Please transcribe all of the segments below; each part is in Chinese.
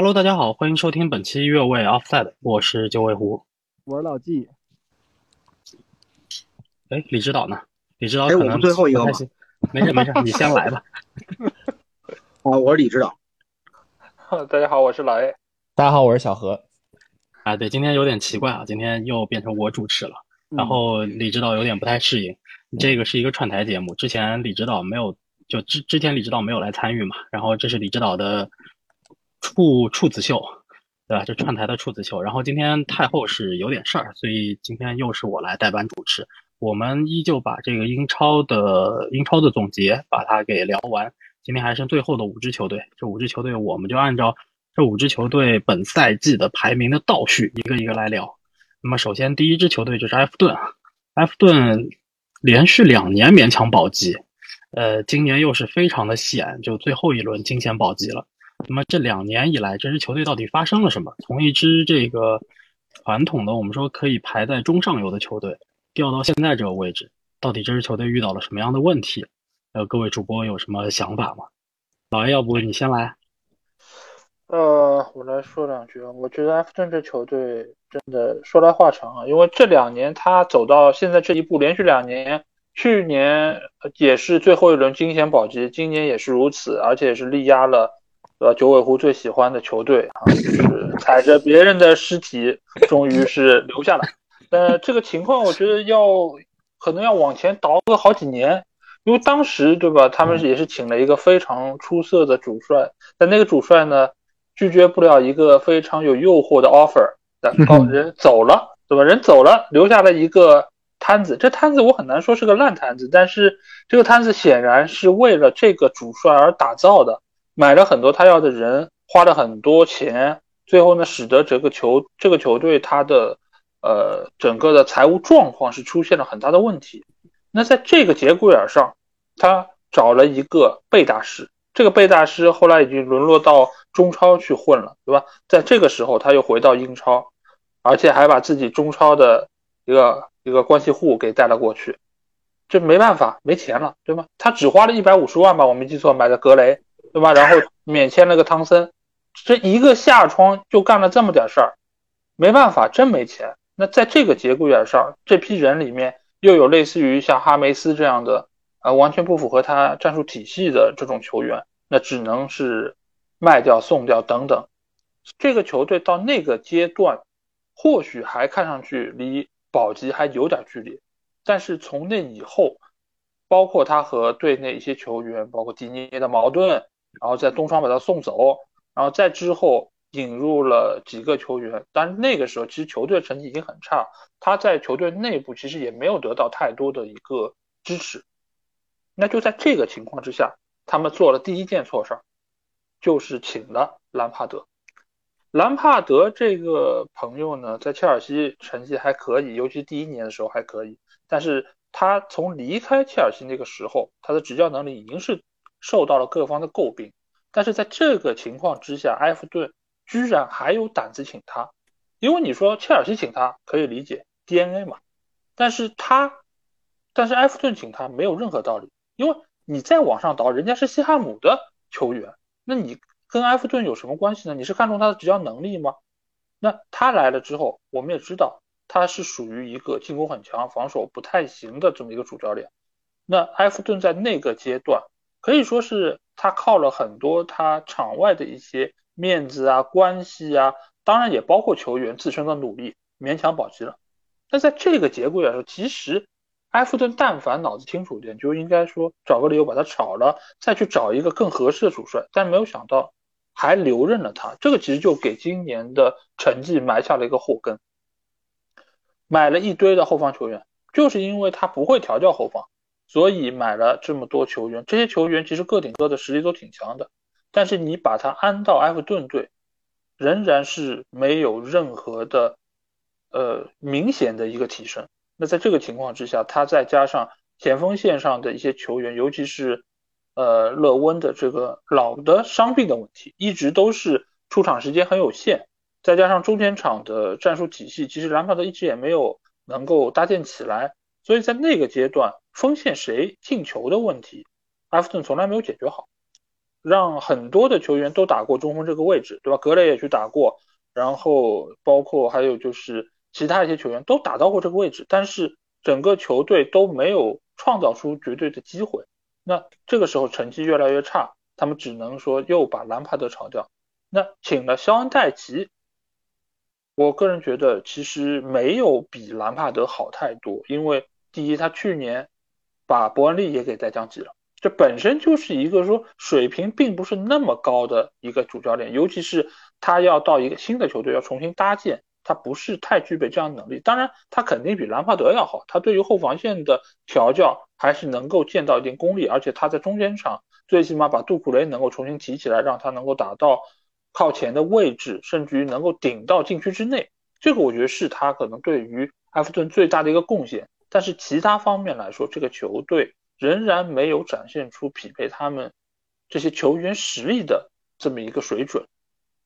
Hello，大家好，欢迎收听本期越位 Offside，我是九尾狐，我是老纪。哎，李指导呢？李指导可能最后一个吧？没事没事，你先来吧。啊，我是李指导。大家好，我是老 A。大家好，我是小何。啊，对，今天有点奇怪啊，今天又变成我主持了，然后李指导有点不太适应。这个是一个串台节目，之前李指导没有，就之之前李指导没有来参与嘛，然后这是李指导的。处处子秀，对吧？这串台的处子秀。然后今天太后是有点事儿，所以今天又是我来代班主持。我们依旧把这个英超的英超的总结把它给聊完。今天还剩最后的五支球队，这五支球队我们就按照这五支球队本赛季的排名的倒序一个一个来聊。那么首先第一支球队就是埃弗顿，埃弗顿连续两年勉强保级，呃，今年又是非常的险，就最后一轮惊险保级了。那么这两年以来，这支球队到底发生了什么？从一支这个传统的我们说可以排在中上游的球队，掉到现在这个位置，到底这支球队遇到了什么样的问题？呃，各位主播有什么想法吗？老爷，要不你先来？呃，我来说两句啊。我觉得埃弗顿这球队真的说来话长啊，因为这两年他走到现在这一步，连续两年，去年也是最后一轮惊险保级，今年也是如此，而且是力压了。对吧？九尾狐最喜欢的球队啊，就是踩着别人的尸体，终于是留下来。呃，这个情况我觉得要可能要往前倒个好几年，因为当时对吧，他们也是请了一个非常出色的主帅，但那个主帅呢，拒绝不了一个非常有诱惑的 offer，高 人走了，对吧？人走了，留下了一个摊子。这摊子我很难说是个烂摊子，但是这个摊子显然是为了这个主帅而打造的。买了很多他要的人，花了很多钱，最后呢，使得这个球这个球队他的呃整个的财务状况是出现了很大的问题。那在这个节骨眼上，他找了一个贝大师，这个贝大师后来已经沦落到中超去混了，对吧？在这个时候他又回到英超，而且还把自己中超的一个一个关系户给带了过去，这没办法，没钱了，对吗？他只花了一百五十万吧，我没记错，买的格雷。对吧？然后免签了个汤森，这一个下窗就干了这么点事儿，没办法，真没钱。那在这个节骨眼上，这批人里面又有类似于像哈梅斯这样的，呃，完全不符合他战术体系的这种球员，那只能是卖掉、送掉等等。这个球队到那个阶段，或许还看上去离保级还有点距离，但是从那以后，包括他和队内一些球员，包括迪涅的矛盾。然后在东窗把他送走，然后再之后引入了几个球员，但那个时候其实球队成绩已经很差，他在球队内部其实也没有得到太多的一个支持。那就在这个情况之下，他们做了第一件错事儿，就是请了兰帕德。兰帕德这个朋友呢，在切尔西成绩还可以，尤其第一年的时候还可以，但是他从离开切尔西那个时候，他的执教能力已经是。受到了各方的诟病，但是在这个情况之下，埃弗顿居然还有胆子请他，因为你说切尔西请他可以理解 DNA 嘛，但是他，但是埃弗顿请他没有任何道理，因为你再往上倒，人家是西汉姆的球员，那你跟埃弗顿有什么关系呢？你是看中他的执教能力吗？那他来了之后，我们也知道他是属于一个进攻很强、防守不太行的这么一个主教练，那埃弗顿在那个阶段。可以说是他靠了很多他场外的一些面子啊、关系啊，当然也包括球员自身的努力，勉强保级了。那在这个节骨眼上，其实埃弗顿但凡脑子清楚点，就应该说找个理由把他炒了，再去找一个更合适的主帅。但没有想到还留任了他，这个其实就给今年的成绩埋下了一个祸根。买了一堆的后防球员，就是因为他不会调教后防。所以买了这么多球员，这些球员其实个顶个的实力都挺强的，但是你把他安到埃弗顿队，仍然是没有任何的呃明显的一个提升。那在这个情况之下，他再加上前锋线上的一些球员，尤其是呃勒温的这个老的伤病的问题，一直都是出场时间很有限，再加上中前场的战术体系，其实兰帕德一直也没有能够搭建起来。所以在那个阶段，锋线谁进球的问题，埃弗顿从来没有解决好。让很多的球员都打过中锋这个位置，对吧？格雷也去打过，然后包括还有就是其他一些球员都打到过这个位置，但是整个球队都没有创造出绝对的机会。那这个时候成绩越来越差，他们只能说又把兰帕德炒掉。那请了肖恩戴奇，我个人觉得其实没有比兰帕德好太多，因为第一他去年把伯恩利也给带降级了。这本身就是一个说水平并不是那么高的一个主教练，尤其是他要到一个新的球队要重新搭建，他不是太具备这样的能力。当然，他肯定比兰帕德要好，他对于后防线的调教还是能够见到一定功力，而且他在中间场最起码把杜库雷能够重新提起来，让他能够打到靠前的位置，甚至于能够顶到禁区之内。这个我觉得是他可能对于埃弗顿最大的一个贡献。但是其他方面来说，这个球队。仍然没有展现出匹配他们这些球员实力的这么一个水准，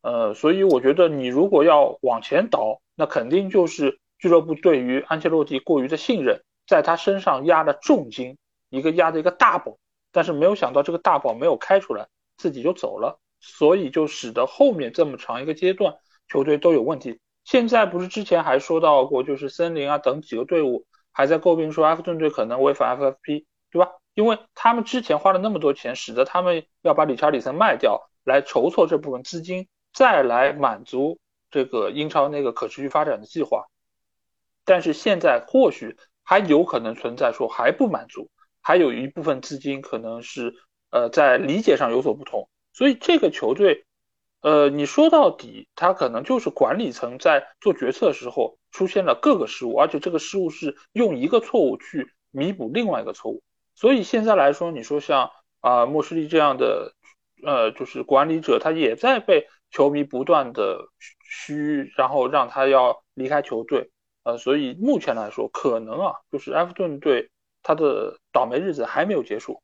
呃，所以我觉得你如果要往前倒，那肯定就是俱乐部对于安切洛蒂过于的信任，在他身上压了重金，一个压的一个大宝，但是没有想到这个大宝没有开出来，自己就走了，所以就使得后面这么长一个阶段球队都有问题。现在不是之前还说到过，就是森林啊等几个队伍还在诟病说埃弗顿队可能违反 FFP。对吧？因为他们之前花了那么多钱，使得他们要把理查里森卖掉，来筹措这部分资金，再来满足这个英超那个可持续发展的计划。但是现在或许还有可能存在说还不满足，还有一部分资金可能是呃在理解上有所不同。所以这个球队，呃，你说到底，他可能就是管理层在做决策的时候出现了各个失误，而且这个失误是用一个错误去弥补另外一个错误。所以现在来说，你说像啊莫什利这样的，呃，就是管理者，他也在被球迷不断的嘘，然后让他要离开球队，呃，所以目前来说，可能啊，就是埃弗顿队他的倒霉日子还没有结束。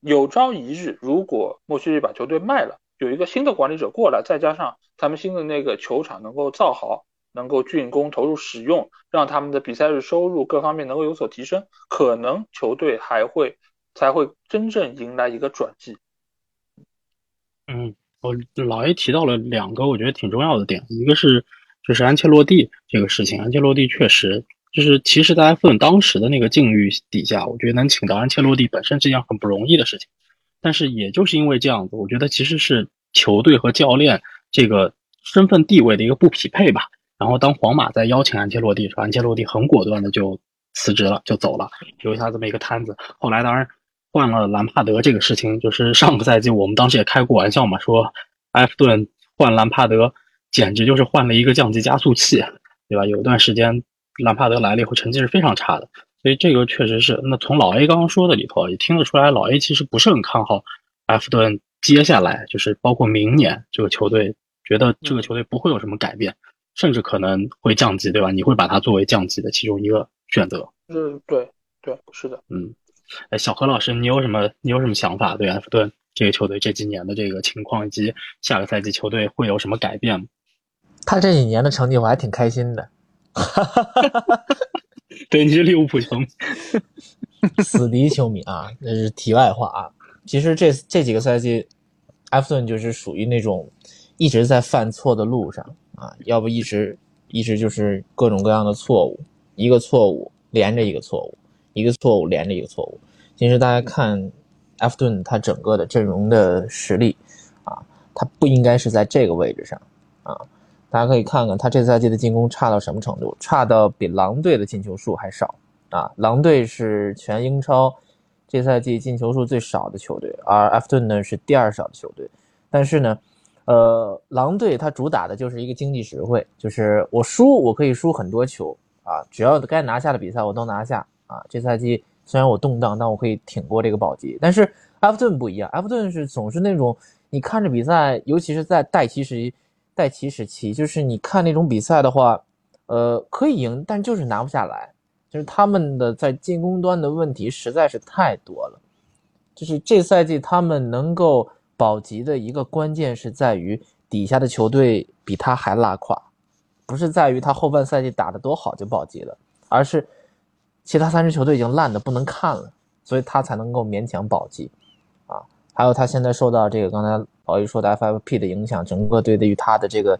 有朝一日，如果莫西利把球队卖了，有一个新的管理者过来，再加上他们新的那个球场能够造好。能够竣工投入使用，让他们的比赛日收入各方面能够有所提升，可能球队还会才会真正迎来一个转机。嗯，我老 A 提到了两个我觉得挺重要的点，一个是就是安切洛蒂这个事情，安切洛蒂确实就是其实在埃弗顿当时的那个境遇底下，我觉得能请到安切洛蒂本身是一件很不容易的事情，但是也就是因为这样子，我觉得其实是球队和教练这个身份地位的一个不匹配吧。然后，当皇马在邀请安切洛蒂时，安切洛蒂很果断的就辞职了，就走了，留下这么一个摊子。后来，当然换了兰帕德，这个事情就是上个赛季我们当时也开过玩笑嘛，说埃弗顿换兰帕德简直就是换了一个降级加速器，对吧？有一段时间兰帕德来了以后，成绩是非常差的，所以这个确实是。那从老 A 刚刚说的里头也听得出来，老 A 其实不是很看好埃弗顿接下来就是包括明年这个球队，觉得这个球队不会有什么改变。甚至可能会降级，对吧？你会把它作为降级的其中一个选择。嗯，对，对，是的。嗯，哎，小何老师，你有什么你有什么想法？对埃弗顿这个球队这几年的这个情况，以及下个赛季球队会有什么改变吗？他这几年的成绩我还挺开心的。对，你是利物浦球迷，死敌球迷啊，那是题外话啊。其实这这几个赛季，埃弗顿就是属于那种一直在犯错的路上。啊，要不一直一直就是各种各样的错误，一个错误连着一个错误，一个错误连着一个错误。其实大家看埃弗顿他整个的阵容的实力啊，他不应该是在这个位置上啊。大家可以看看他这赛季的进攻差到什么程度，差到比狼队的进球数还少啊。狼队是全英超这赛季进球数最少的球队，而埃弗顿呢是第二少的球队，但是呢。呃，狼队他主打的就是一个经济实惠，就是我输我可以输很多球啊，只要该拿下的比赛我都拿下啊。这赛季虽然我动荡，但我可以挺过这个保级。但是埃弗顿不一样，埃弗顿是总是那种你看着比赛，尤其是在待起始带起时期，就是你看那种比赛的话，呃，可以赢，但就是拿不下来，就是他们的在进攻端的问题实在是太多了。就是这赛季他们能够。保级的一个关键是在于底下的球队比他还拉垮，不是在于他后半赛季打得多好就保级了，而是其他三支球队已经烂的不能看了，所以他才能够勉强保级，啊，还有他现在受到这个刚才宝玉说的 FFP 的影响，整个队对于他的这个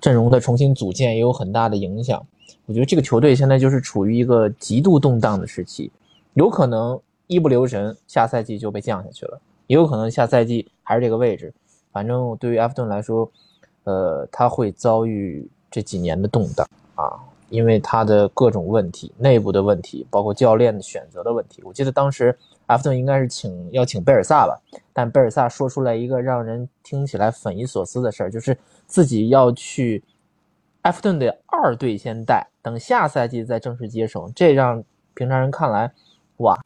阵容的重新组建也有很大的影响。我觉得这个球队现在就是处于一个极度动荡的时期，有可能一不留神下赛季就被降下去了，也有可能下赛季还是这个位置。反正对于埃弗顿来说，呃，他会遭遇这几年的动荡啊，因为他的各种问题、内部的问题，包括教练的选择的问题。我记得当时埃弗顿应该是请要请贝尔萨吧，但贝尔萨说出来一个让人听起来匪夷所思的事儿，就是自己要去埃弗顿的二队先带，等下赛季再正式接手。这让平常人看来，哇，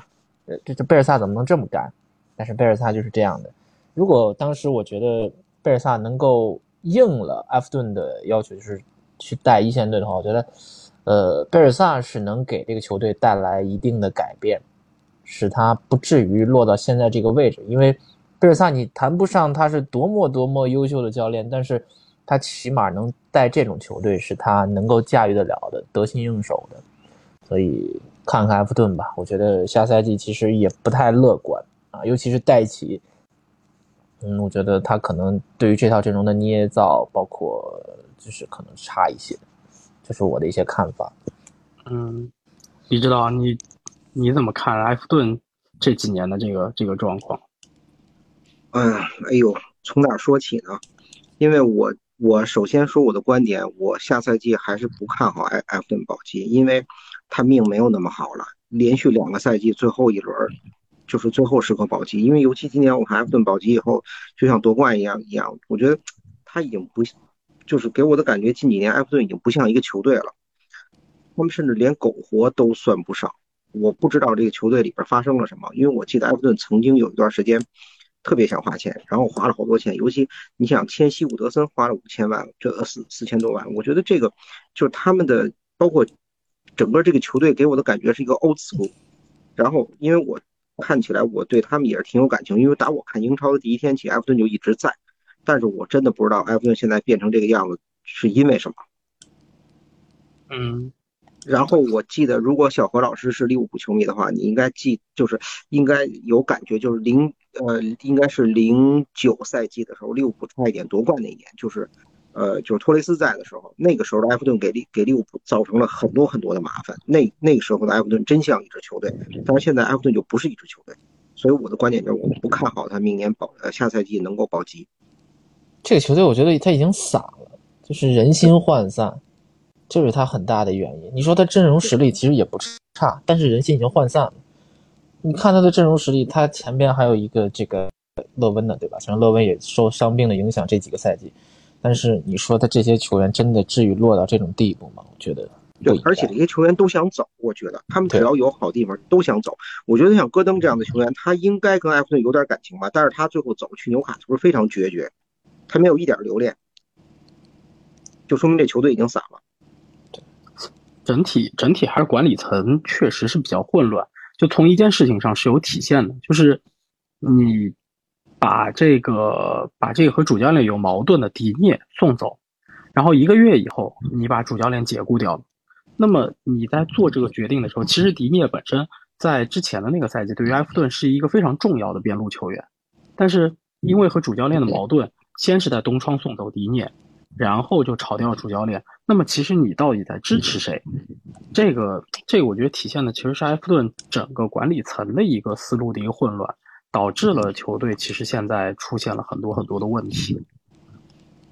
呃，这这贝尔萨怎么能这么干？但是贝尔萨就是这样的。如果当时我觉得贝尔萨能够应了埃弗顿的要求，就是去带一线队的话，我觉得，呃，贝尔萨是能给这个球队带来一定的改变，使他不至于落到现在这个位置。因为贝尔萨你谈不上他是多么多么优秀的教练，但是他起码能带这种球队是他能够驾驭得了的，得心应手的。所以看看埃弗顿吧，我觉得下赛季其实也不太乐观，尤其是戴奇。嗯，我觉得他可能对于这套阵容的捏造，包括就是可能差一些，这是我的一些看法。嗯，你知道，你你怎么看埃弗顿这几年的这个这个状况？嗯，哎呦，从哪说起呢？因为我我首先说我的观点，我下赛季还是不看好埃埃弗顿保级，因为他命没有那么好了，连续两个赛季最后一轮。就是最后时刻保级，因为尤其今年我看埃弗顿保级以后，就像夺冠一样一样，我觉得他已经不，就是给我的感觉，近几年埃弗顿已经不像一个球队了，他们甚至连苟活都算不上。我不知道这个球队里边发生了什么，因为我记得埃弗顿曾经有一段时间特别想花钱，然后花了好多钱，尤其你想签西伍德森花了五千万，这四四千多万，我觉得这个就是他们的，包括整个这个球队给我的感觉是一个 old school，然后因为我。看起来我对他们也是挺有感情，因为打我看英超的第一天起，埃弗顿就一直在。但是我真的不知道埃弗顿现在变成这个样子是因为什么。嗯。然后我记得，如果小何老师是利物浦球迷的话，你应该记，就是应该有感觉，就是零呃，应该是零九赛季的时候，利物浦差一点夺冠那一年，就是。呃，就是托雷斯在的时候，那个时候的埃弗顿给利给利物浦造成了很多很多的麻烦。那那个时候的埃弗顿真像一支球队，但是现在埃弗顿就不是一支球队。所以我的观点就是，我不看好他明年保呃下赛季能够保级。这个球队我觉得他已经散了，就是人心涣散，这是他很大的原因。你说他阵容实力其实也不差，但是人心已经涣散了。你看他的阵容实力，他前边还有一个这个勒温的，对吧？虽然勒温也受伤病的影响，这几个赛季。但是你说他这些球员真的至于落到这种地步吗？我觉得对，而且这些球员都想走。我觉得他们只要有好地方都想走。我觉得像戈登这样的球员，他应该跟埃弗顿有点感情吧？但是他最后走去纽卡是不是非常决绝？他没有一点留恋，就说明这球队已经散了。整体整体还是管理层确实是比较混乱。就从一件事情上是有体现的，就是你。把这个把这个和主教练有矛盾的迪涅送走，然后一个月以后你把主教练解雇掉了。那么你在做这个决定的时候，其实迪涅本身在之前的那个赛季对于埃弗顿是一个非常重要的边路球员，但是因为和主教练的矛盾，先是在冬窗送走迪涅，然后就炒掉主教练。那么其实你到底在支持谁？这个这个我觉得体现的其实是埃弗顿整个管理层的一个思路的一个混乱。导致了球队其实现在出现了很多很多的问题。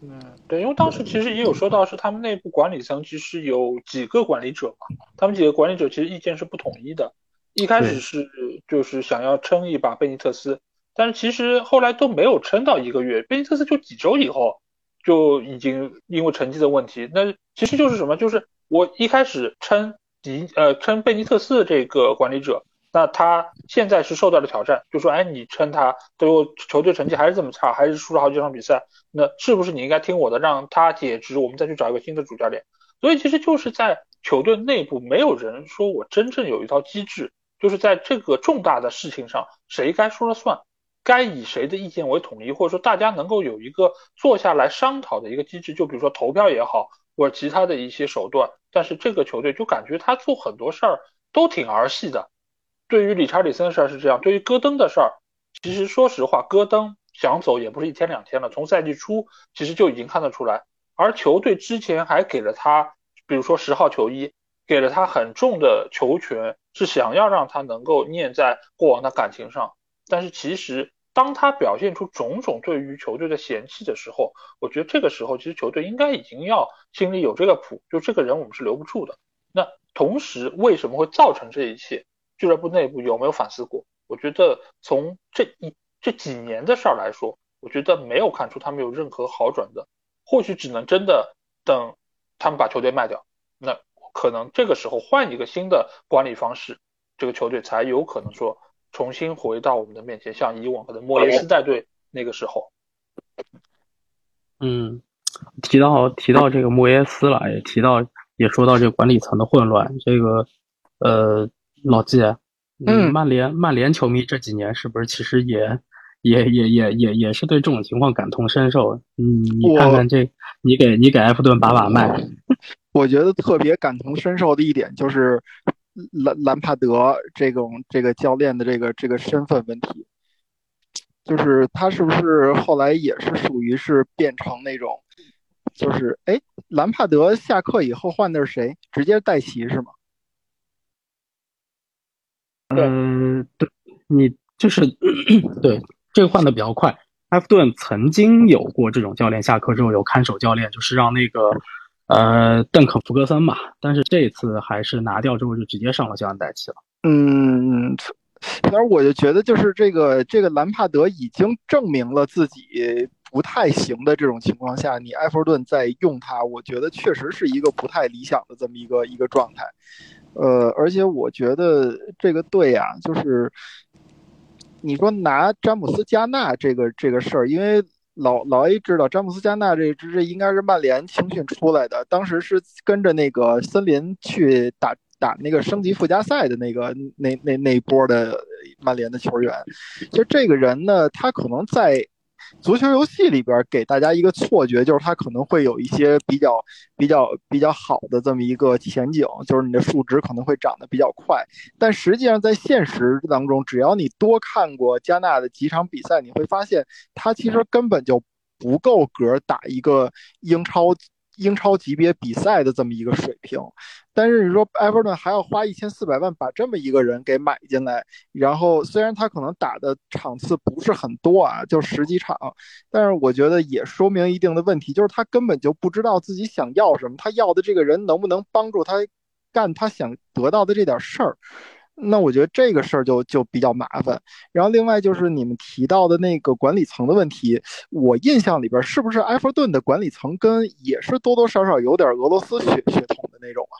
嗯，对，因为当时其实也有说到，是他们内部管理层其实有几个管理者嘛，他们几个管理者其实意见是不统一的。一开始是就是想要撑一把贝尼特斯，但是其实后来都没有撑到一个月，贝尼特斯就几周以后就已经因为成绩的问题，那其实就是什么？就是我一开始撑迪呃撑贝尼特斯的这个管理者。那他现在是受到了挑战，就说，哎，你称他最后球队成绩还是这么差，还是输了好几场比赛，那是不是你应该听我的，让他解职，我们再去找一个新的主教练？所以其实就是在球队内部，没有人说我真正有一套机制，就是在这个重大的事情上，谁该说了算，该以谁的意见为统一，或者说大家能够有一个坐下来商讨的一个机制，就比如说投票也好，或者其他的一些手段。但是这个球队就感觉他做很多事儿都挺儿戏的。对于理查里森的事儿是这样，对于戈登的事儿，其实说实话，戈登想走也不是一天两天了，从赛季初其实就已经看得出来。而球队之前还给了他，比如说十号球衣，给了他很重的球权，是想要让他能够念在过往的感情上。但是其实当他表现出种种对于球队的嫌弃的时候，我觉得这个时候其实球队应该已经要心里有这个谱，就这个人我们是留不住的。那同时为什么会造成这一切？俱乐部内部有没有反思过？我觉得从这一这几年的事儿来说，我觉得没有看出他们有任何好转的。或许只能真的等他们把球队卖掉，那可能这个时候换一个新的管理方式，这个球队才有可能说重新回到我们的面前，像以往可能莫耶斯带队那个时候。嗯，提到提到这个莫耶斯了，也提到也说到这个管理层的混乱。这个呃，老季，嗯，曼联曼联球迷这几年是不是其实也？也也也也也是对这种情况感同身受。嗯，你看看这，你给你给埃弗顿把把脉。我觉得特别感同身受的一点就是兰兰帕德这种这个教练的这个这个身份问题，就是他是不是后来也是属于是变成那种，就是哎，兰帕德下课以后换的是谁？直接带席是吗？嗯，对，你就是对。这个换的比较快。埃弗顿曾经有过这种教练下课之后有看守教练，就是让那个呃邓肯·福格森嘛。但是这次还是拿掉之后就直接上了教练代齐了。嗯，但是我就觉得就是这个这个兰帕德已经证明了自己不太行的这种情况下，你埃弗顿在用他，我觉得确实是一个不太理想的这么一个一个状态。呃，而且我觉得这个队呀，就是。你说拿詹姆斯加纳这个这个事儿，因为老老 A 知道詹姆斯加纳这这应该是曼联青训出来的，当时是跟着那个森林去打打那个升级附加赛的那个那那那一波的曼联的球员，就这个人呢，他可能在。足球游戏里边给大家一个错觉，就是它可能会有一些比较比较比较好的这么一个前景，就是你的数值可能会涨得比较快。但实际上在现实当中，只要你多看过加纳的几场比赛，你会发现它其实根本就不够格打一个英超。英超级别比赛的这么一个水平，但是你说埃弗顿还要花一千四百万把这么一个人给买进来，然后虽然他可能打的场次不是很多啊，就十几场，但是我觉得也说明一定的问题，就是他根本就不知道自己想要什么，他要的这个人能不能帮助他干他想得到的这点事儿。那我觉得这个事儿就就比较麻烦。然后另外就是你们提到的那个管理层的问题，我印象里边是不是埃弗顿的管理层跟也是多多少少有点俄罗斯血血统的那种啊？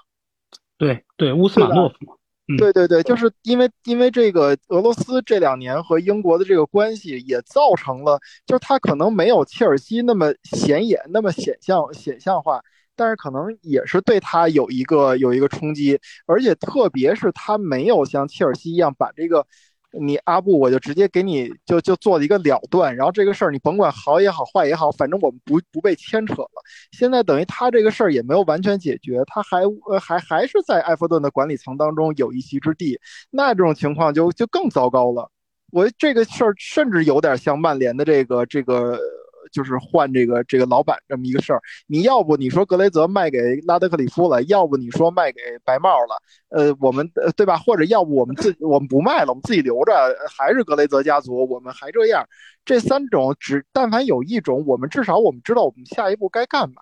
对对，乌斯马诺夫嘛。对对对，就是因为因为这个俄罗斯这两年和英国的这个关系，也造成了就是他可能没有切尔西那么显眼，那么显象显象化。但是可能也是对他有一个有一个冲击，而且特别是他没有像切尔西一样把这个你阿布我就直接给你就就做了一个了断，然后这个事儿你甭管好也好坏也好，反正我们不不被牵扯了。现在等于他这个事儿也没有完全解决，他还呃还还是在埃弗顿的管理层当中有一席之地，那这种情况就就更糟糕了。我这个事儿甚至有点像曼联的这个这个。就是换这个这个老板这么一个事儿，你要不你说格雷泽卖给拉德克里夫了，要不你说卖给白帽了，呃，我们对吧？或者要不我们自我们不卖了，我们自己留着，还是格雷泽家族，我们还这样。这三种只但凡有一种，我们至少我们知道我们下一步该干嘛。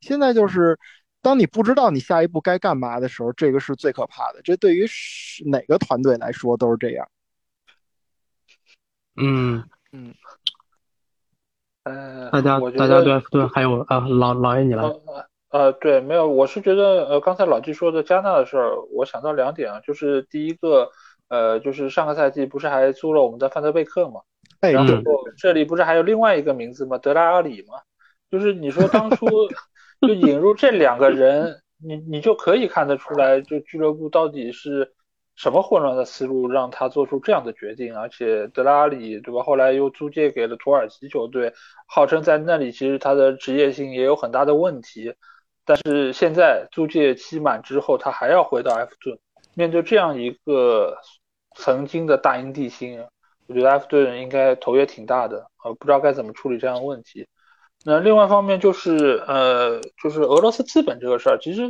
现在就是当你不知道你下一步该干嘛的时候，这个是最可怕的。这对于哪个团队来说都是这样。嗯嗯。呃，大家大家对对，还有啊，老老爷你来。呃，对，没有，我是觉得，呃，刚才老季说的加纳的事儿，我想到两点啊，就是第一个，呃，就是上个赛季不是还租了我们的范德贝克嘛，然后这里不是还有另外一个名字吗？德拉阿里嘛，就是你说当初就引入这两个人，你你就可以看得出来，就俱乐部到底是。什么混乱的思路让他做出这样的决定？而且德拉里对吧？后来又租借给了土耳其球队，号称在那里其实他的职业性也有很大的问题。但是现在租借期满之后，他还要回到埃弗顿，面对这样一个曾经的大英帝星，我觉得埃弗顿应该头也挺大的，呃，不知道该怎么处理这样的问题。那另外一方面就是，呃，就是俄罗斯资本这个事儿，其实，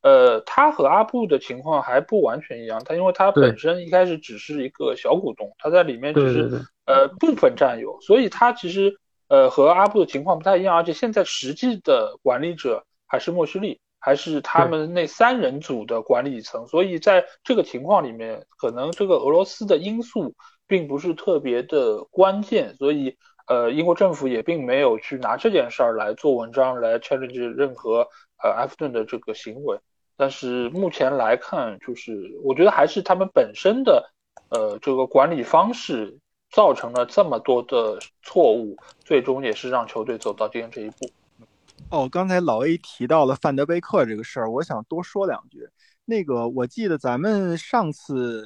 呃，他和阿布的情况还不完全一样，他因为他本身一开始只是一个小股东，他在里面只是呃部分占有，所以他其实呃和阿布的情况不太一样，而且现在实际的管理者还是莫须利，还是他们那三人组的管理层，所以在这个情况里面，可能这个俄罗斯的因素并不是特别的关键，所以。呃，英国政府也并没有去拿这件事儿来做文章，来 challenge 任何呃埃弗顿的这个行为。但是目前来看，就是我觉得还是他们本身的呃这个管理方式造成了这么多的错误，最终也是让球队走到今天这一步。哦，刚才老 A 提到了范德贝克这个事儿，我想多说两句。那个，我记得咱们上次。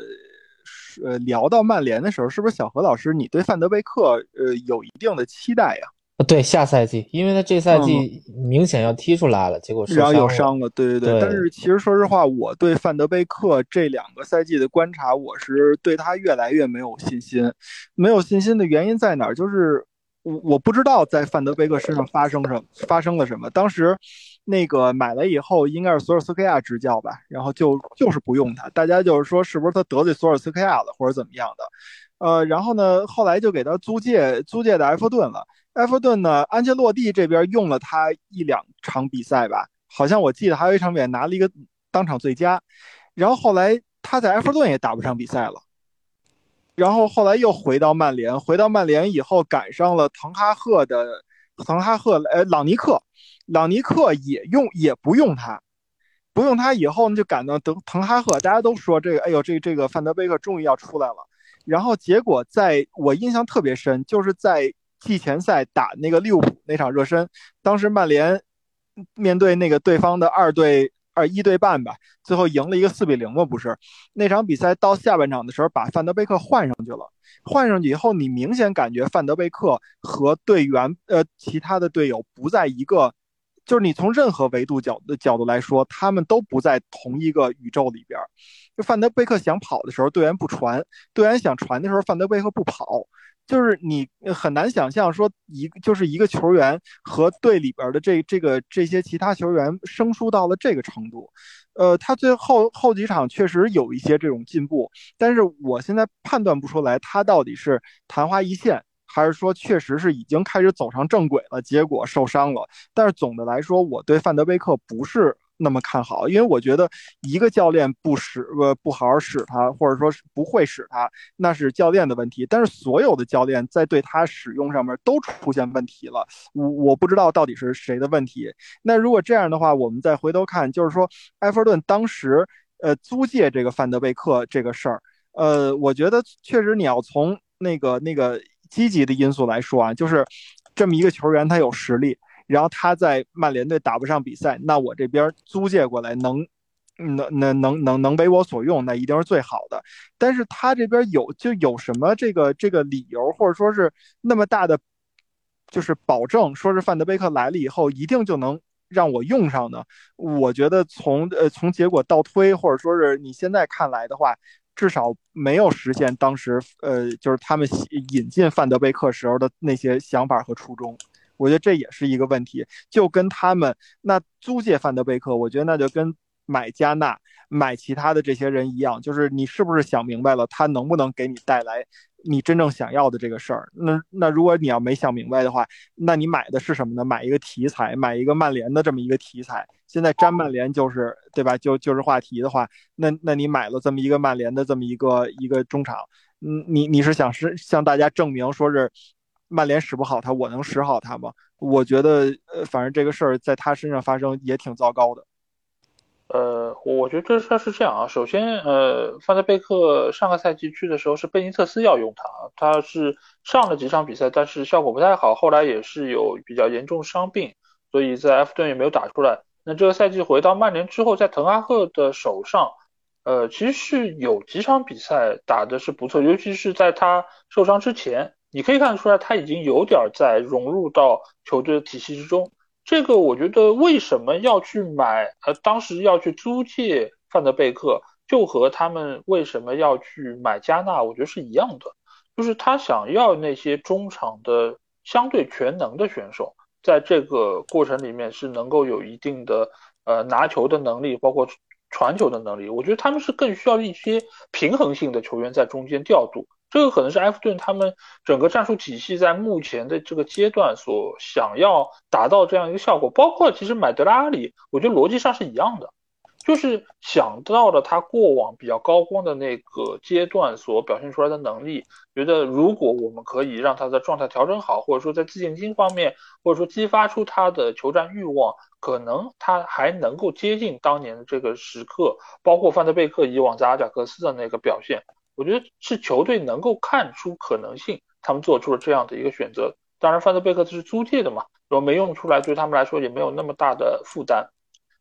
呃，聊到曼联的时候，是不是小何老师，你对范德贝克呃有一定的期待呀？对，下赛季，因为他这赛季明显要踢出来了，结果然后又伤了，对对对。但是其实说实话，我对范德贝克这两个赛季的观察，我是对他越来越没有信心。没有信心的原因在哪儿？就是我我不知道在范德贝克身上发生什么发生了什么。当时。那个买了以后，应该是索尔斯克亚执教吧，然后就就是不用他，大家就是说是不是他得罪索尔斯克亚了，或者怎么样的？呃，然后呢，后来就给他租借租借的埃弗顿了。埃弗顿呢，安切洛蒂这边用了他一两场比赛吧，好像我记得还有一场比赛拿了一个当场最佳。然后后来他在埃弗顿也打不上比赛了，然后后来又回到曼联，回到曼联以后赶上了滕哈赫的滕哈赫，呃，朗尼克。朗尼克也用也不用他，不用他以后呢，就赶到滕滕哈赫，大家都说这个，哎呦，这这个范德贝克终于要出来了。然后结果在我印象特别深，就是在季前赛打那个利物浦那场热身，当时曼联面对那个对方的二队二一对半吧，最后赢了一个四比零嘛，不是？那场比赛到下半场的时候，把范德贝克换上去了。换上去以后，你明显感觉范德贝克和队员呃其他的队友不在一个。就是你从任何维度角的角度来说，他们都不在同一个宇宙里边。就范德贝克想跑的时候，队员不传；队员想传的时候，范德贝克不跑。就是你很难想象说一就是一个球员和队里边的这这个这些其他球员生疏到了这个程度。呃，他最后后几场确实有一些这种进步，但是我现在判断不出来他到底是昙花一现。还是说，确实是已经开始走上正轨了，结果受伤了。但是总的来说，我对范德贝克不是那么看好，因为我觉得一个教练不使呃不好好使他，或者说是不会使他，那是教练的问题。但是所有的教练在对他使用上面都出现问题了，我我不知道到底是谁的问题。那如果这样的话，我们再回头看，就是说埃弗顿当时呃租借这个范德贝克这个事儿，呃，我觉得确实你要从那个那个。积极的因素来说啊，就是这么一个球员，他有实力，然后他在曼联队打不上比赛，那我这边租借过来能，能能能能能为我所用，那一定是最好的。但是他这边有就有什么这个这个理由，或者说是那么大的，就是保证，说是范德贝克来了以后一定就能让我用上呢？我觉得从呃从结果倒推，或者说是你现在看来的话。至少没有实现当时，呃，就是他们引进范德贝克时候的那些想法和初衷，我觉得这也是一个问题。就跟他们那租借范德贝克，我觉得那就跟买加纳、买其他的这些人一样，就是你是不是想明白了他能不能给你带来。你真正想要的这个事儿，那那如果你要没想明白的话，那你买的是什么呢？买一个题材，买一个曼联的这么一个题材。现在沾曼联就是对吧？就就是话题的话，那那你买了这么一个曼联的这么一个一个中场，嗯，你你是想是向大家证明说是曼联使不好他，我能使好他吗？我觉得呃，反正这个事儿在他身上发生也挺糟糕的。呃，我觉得这事儿是这样啊。首先，呃，范德贝克上个赛季去的时候是贝尼特斯要用他，他是上了几场比赛，但是效果不太好，后来也是有比较严重伤病，所以在埃弗顿也没有打出来。那这个赛季回到曼联之后，在滕哈赫的手上，呃，其实是有几场比赛打的是不错，尤其是在他受伤之前，你可以看得出来他已经有点在融入到球队的体系之中。这个我觉得为什么要去买？呃，当时要去租借范德贝克，就和他们为什么要去买加纳，我觉得是一样的。就是他想要那些中场的相对全能的选手，在这个过程里面是能够有一定的呃拿球的能力，包括传球的能力。我觉得他们是更需要一些平衡性的球员在中间调度。这个可能是埃弗顿他们整个战术体系在目前的这个阶段所想要达到这样一个效果。包括其实买德拉里，我觉得逻辑上是一样的。就是想到了他过往比较高光的那个阶段所表现出来的能力，觉得如果我们可以让他的状态调整好，或者说在自信心方面，或者说激发出他的求战欲望，可能他还能够接近当年的这个时刻，包括范德贝克以往在阿贾克斯的那个表现，我觉得是球队能够看出可能性，他们做出了这样的一个选择。当然，范德贝克是租借的嘛，如果没用出来，对他们来说也没有那么大的负担。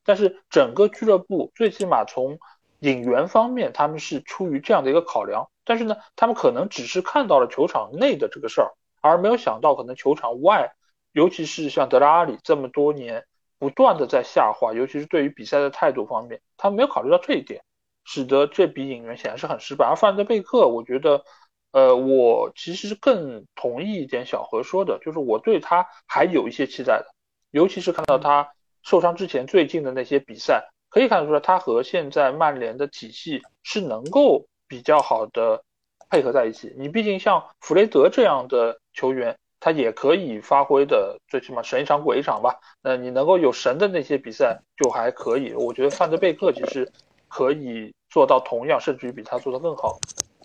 但是整个俱乐部最起码从引援方面，他们是出于这样的一个考量。但是呢，他们可能只是看到了球场内的这个事儿，而没有想到可能球场外，尤其是像德拉阿里这么多年不断的在下滑，尤其是对于比赛的态度方面，他没有考虑到这一点，使得这笔引援显然是很失败。而范德贝克，我觉得，呃，我其实更同意一点小何说的，就是我对他还有一些期待的，尤其是看到他。受伤之前最近的那些比赛，可以看得出来，他和现在曼联的体系是能够比较好的配合在一起。你毕竟像弗雷德这样的球员，他也可以发挥的，最起码神一场鬼一场吧。那你能够有神的那些比赛就还可以。我觉得范德贝克其实可以做到同样，甚至于比他做的更好。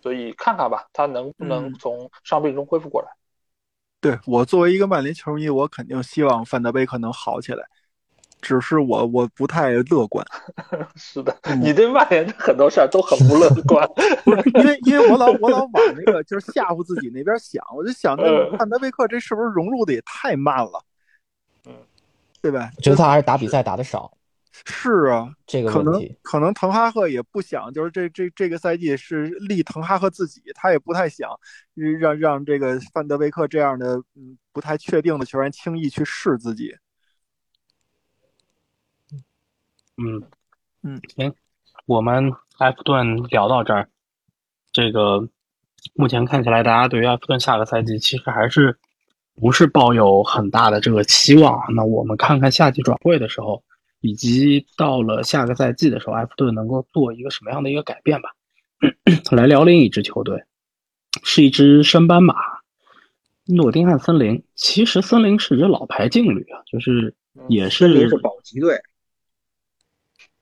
所以看看吧，他能不能从伤病中恢复过来。对我作为一个曼联球迷，我肯定希望范德贝克能好起来。只是我我不太乐观，是的，你对曼联的很多事儿都很不乐观，不是因为因为我老我老往那个就是吓唬自己那边想，我就想那个范德贝克这是不是融入的也太慢了，嗯，对吧？觉得他还是打比赛打的少，是啊，这个可能可能滕哈赫也不想，就是这这这个赛季是立滕哈赫自己，他也不太想让让这个范德维克这样的嗯不太确定的球员轻易去试自己。嗯嗯，行，我们埃弗顿聊到这儿。这个目前看起来，大家对于埃弗顿下个赛季其实还是不是抱有很大的这个期望。那我们看看夏季转会的时候，以及到了下个赛季的时候，埃弗顿能够做一个什么样的一个改变吧。来聊另一支球队，是一支升班马——诺丁汉森林。其实森林是支老牌劲旅啊，就是也是是保级队。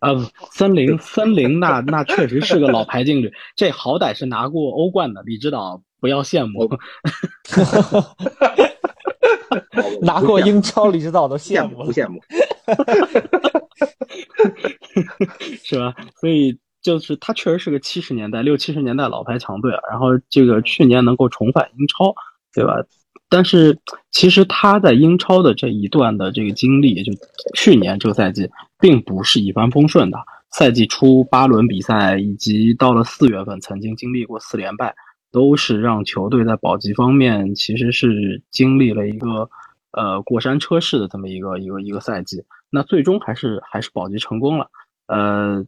啊，森林，森林，那那确实是个老牌劲旅，这好歹是拿过欧冠的，李指导不要羡慕。拿过英超，李指导都羡慕，不羡慕，是吧？所以就是他确实是个七十年代、六七十年代老牌强队啊。然后这个去年能够重返英超，对吧？但是其实他在英超的这一段的这个经历，就去年这个赛季。并不是一帆风顺的。赛季初八轮比赛，以及到了四月份，曾经经历过四连败，都是让球队在保级方面其实是经历了一个呃过山车式的这么一个一个一个赛季。那最终还是还是保级成功了。呃，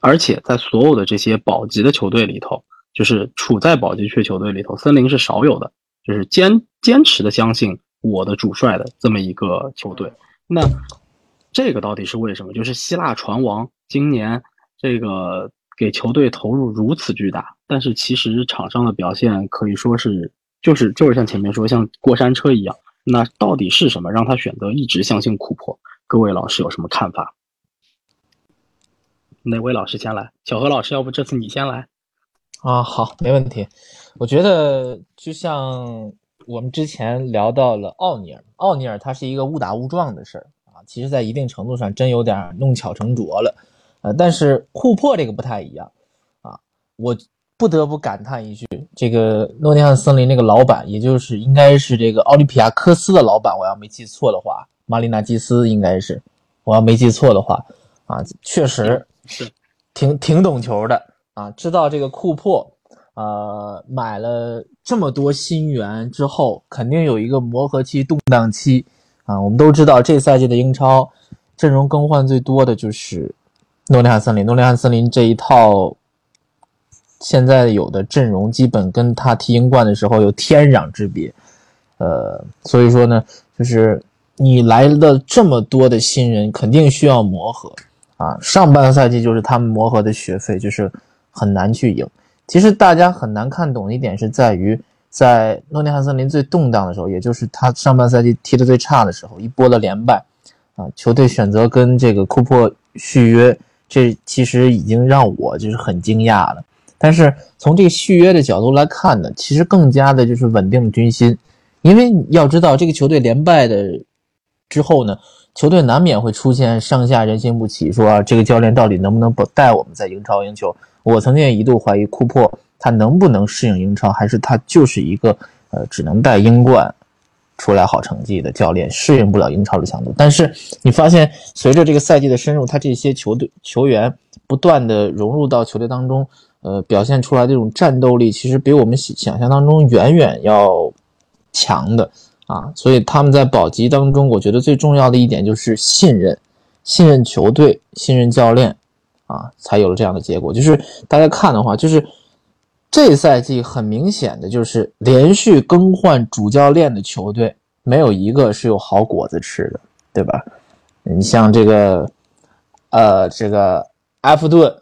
而且在所有的这些保级的球队里头，就是处在保级区球队里头，森林是少有的，就是坚坚持的相信我的主帅的这么一个球队。那。这个到底是为什么？就是希腊船王今年这个给球队投入如此巨大，但是其实场上的表现可以说是就是就是像前面说像过山车一样。那到底是什么让他选择一直相信库珀？各位老师有什么看法？哪位老师先来？小何老师，要不这次你先来？啊，好，没问题。我觉得就像我们之前聊到了奥尼尔，奥尼尔他是一个误打误撞的事儿啊。其实，在一定程度上，真有点弄巧成拙了，呃，但是库珀这个不太一样，啊，我不得不感叹一句，这个诺丁汉森林那个老板，也就是应该是这个奥利匹亚科斯的老板，我要没记错的话，马里纳基斯应该是，我要没记错的话，啊，确实是挺挺懂球的啊，知道这个库珀，呃，买了这么多新援之后，肯定有一个磨合期、动荡期。啊，我们都知道这赛季的英超阵容更换最多的就是诺丁汉森林。诺丁汉森林这一套现在有的阵容基本跟他踢英冠的时候有天壤之别。呃，所以说呢，就是你来了这么多的新人，肯定需要磨合啊。上半赛季就是他们磨合的学费，就是很难去赢。其实大家很难看懂的一点是在于，在诺丁汉森林最动荡的时候，也就是他上半赛季踢得最差的时候，一波的连败啊，球队选择跟这个库珀续约，这其实已经让我就是很惊讶了。但是从这个续约的角度来看呢，其实更加的就是稳定军心。因为要知道，这个球队连败的之后呢，球队难免会出现上下人心不齐，说啊这个教练到底能不能不带我们在英超赢球？我曾经也一度怀疑库珀他能不能适应英超，还是他就是一个呃只能带英冠出来好成绩的教练，适应不了英超的强度。但是你发现，随着这个赛季的深入，他这些球队球员不断的融入到球队当中，呃，表现出来这种战斗力，其实比我们想象当中远远要。强的啊，所以他们在保级当中，我觉得最重要的一点就是信任，信任球队，信任教练啊，才有了这样的结果。就是大家看的话，就是这赛季很明显的就是连续更换主教练的球队，没有一个是有好果子吃的，对吧？你像这个，呃，这个埃弗顿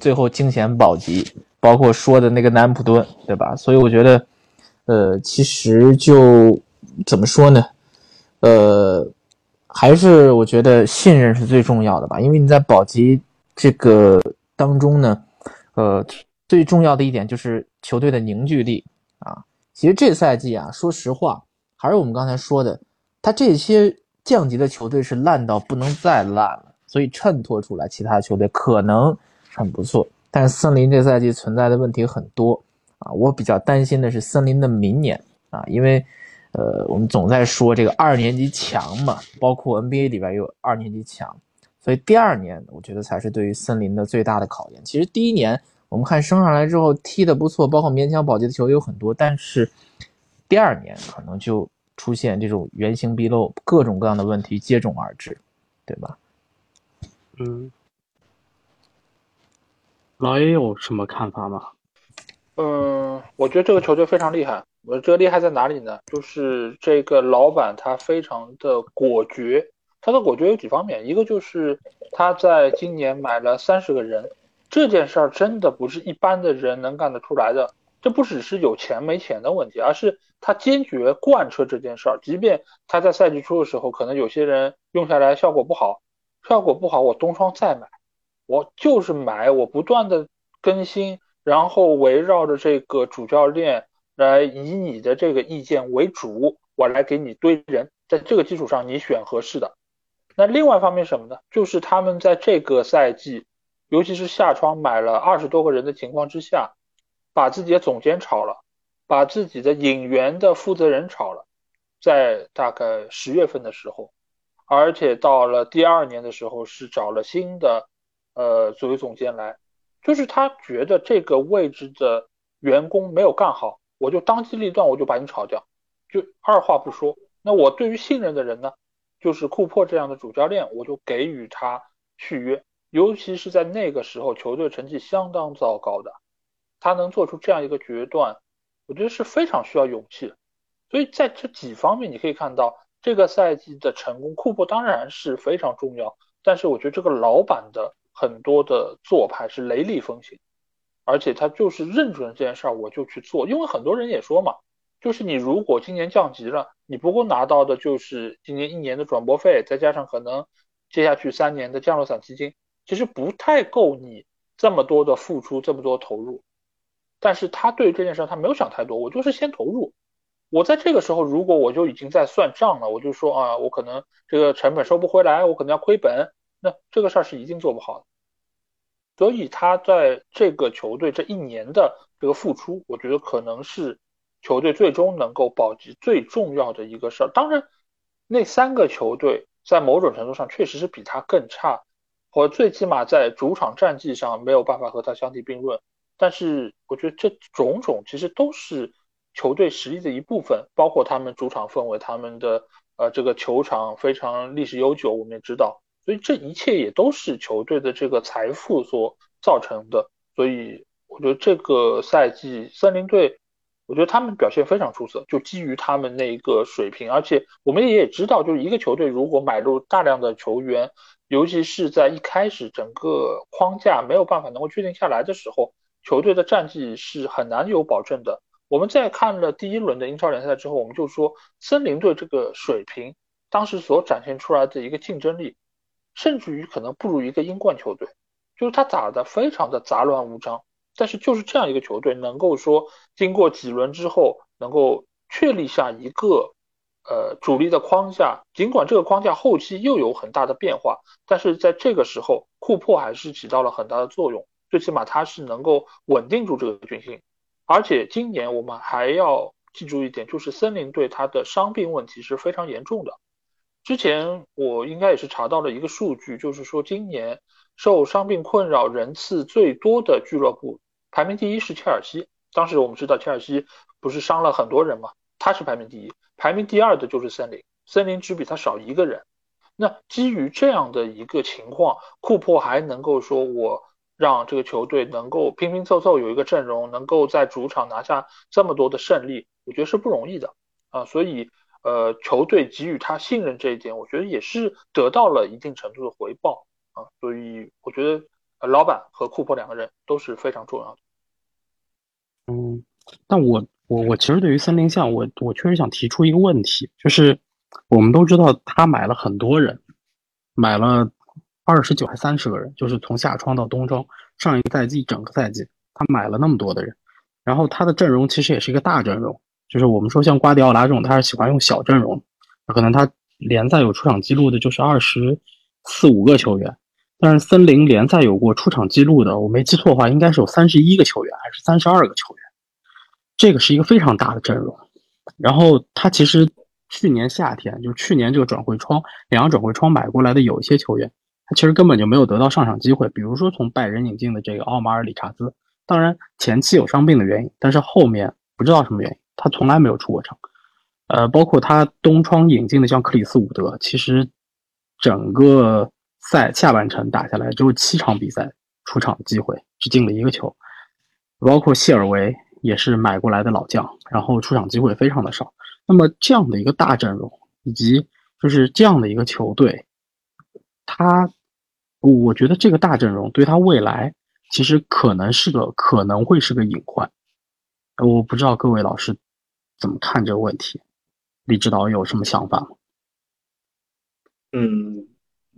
最后惊险保级，包括说的那个南普顿，对吧？所以我觉得。呃，其实就怎么说呢？呃，还是我觉得信任是最重要的吧。因为你在保级这个当中呢，呃，最重要的一点就是球队的凝聚力啊。其实这赛季啊，说实话，还是我们刚才说的，他这些降级的球队是烂到不能再烂了，所以衬托出来其他球队可能很不错。但是森林这赛季存在的问题很多。啊，我比较担心的是森林的明年啊，因为，呃，我们总在说这个二年级强嘛，包括 NBA 里边有二年级强，所以第二年我觉得才是对于森林的最大的考验。其实第一年我们看升上来之后踢的不错，包括勉强保级的球有很多，但是第二年可能就出现这种原形毕露，各种各样的问题接踵而至，对吧？嗯，老 A 有什么看法吗？嗯，我觉得这个球队非常厉害。我这个厉害在哪里呢？就是这个老板他非常的果决。他的果决有几方面，一个就是他在今年买了三十个人，这件事儿真的不是一般的人能干得出来的。这不只是有钱没钱的问题，而是他坚决贯彻这件事儿。即便他在赛季初的时候，可能有些人用下来效果不好，效果不好，我东窗再买，我就是买，我不断的更新。然后围绕着这个主教练来以你的这个意见为主，我来给你堆人，在这个基础上你选合适的。那另外一方面什么呢？就是他们在这个赛季，尤其是夏窗买了二十多个人的情况之下，把自己的总监炒了，把自己的引援的负责人炒了，在大概十月份的时候，而且到了第二年的时候是找了新的呃作为总监来。就是他觉得这个位置的员工没有干好，我就当机立断，我就把你炒掉，就二话不说。那我对于信任的人呢，就是库珀这样的主教练，我就给予他续约。尤其是在那个时候，球队成绩相当糟糕的，他能做出这样一个决断，我觉得是非常需要勇气。所以在这几方面，你可以看到这个赛季的成功，库珀当然是非常重要，但是我觉得这个老板的。很多的做派是雷厉风行，而且他就是认准了这件事儿，我就去做。因为很多人也说嘛，就是你如果今年降级了，你不过拿到的就是今年一年的转播费，再加上可能接下去三年的降落伞基金，其实不太够你这么多的付出，这么多投入。但是他对这件事他没有想太多，我就是先投入。我在这个时候，如果我就已经在算账了，我就说啊，我可能这个成本收不回来，我可能要亏本。那这个事儿是一定做不好的，所以他在这个球队这一年的这个付出，我觉得可能是球队最终能够保级最重要的一个事儿。当然，那三个球队在某种程度上确实是比他更差，或最起码在主场战绩上没有办法和他相提并论。但是，我觉得这种种其实都是球队实力的一部分，包括他们主场氛围，他们的呃这个球场非常历史悠久，我们也知道。所以这一切也都是球队的这个财富所造成的，所以我觉得这个赛季森林队，我觉得他们表现非常出色，就基于他们那个水平，而且我们也知道，就是一个球队如果买入大量的球员，尤其是在一开始整个框架没有办法能够确定下来的时候，球队的战绩是很难有保证的。我们在看了第一轮的英超联赛之后，我们就说森林队这个水平，当时所展现出来的一个竞争力，甚至于可能不如一个英冠球队，就是他打的非常的杂乱无章。但是就是这样一个球队，能够说经过几轮之后，能够确立下一个呃主力的框架，尽管这个框架后期又有很大的变化，但是在这个时候，库珀还是起到了很大的作用，最起码他是能够稳定住这个军心。而且今年我们还要记住一点，就是森林队他的伤病问题是非常严重的。之前我应该也是查到了一个数据，就是说今年受伤病困扰人次最多的俱乐部。排名第一是切尔西，当时我们知道切尔西不是伤了很多人嘛，他是排名第一，排名第二的就是森林，森林只比他少一个人。那基于这样的一个情况，库珀还能够说我让这个球队能够拼拼凑凑有一个阵容，能够在主场拿下这么多的胜利，我觉得是不容易的啊。所以呃，球队给予他信任这一点，我觉得也是得到了一定程度的回报啊。所以我觉得呃，老板和库珀两个人都是非常重要的。嗯，但我我我其实对于森林象，我我确实想提出一个问题，就是我们都知道他买了很多人，买了二十九还三十个人，就是从夏窗到冬窗，上一个赛季整个赛季他买了那么多的人，然后他的阵容其实也是一个大阵容，就是我们说像瓜迪奥拉这种，他是喜欢用小阵容，可能他联赛有出场记录的就是二十四五个球员。但是森林联赛有过出场记录的，我没记错的话，应该是有三十一个球员还是三十二个球员，这个是一个非常大的阵容。然后他其实去年夏天，就去年这个转会窗，两个转会窗买过来的有一些球员，他其实根本就没有得到上场机会。比如说从拜仁引进的这个奥马尔·理查兹，当然前期有伤病的原因，但是后面不知道什么原因，他从来没有出过场。呃，包括他东窗引进的像克里斯伍德，其实整个。赛下半程打下来只有七场比赛出场机会，只进了一个球。包括谢尔维也是买过来的老将，然后出场机会非常的少。那么这样的一个大阵容，以及就是这样的一个球队，他，我觉得这个大阵容对他未来其实可能是个可能会是个隐患。我不知道各位老师怎么看这个问题，李指导有什么想法吗？嗯。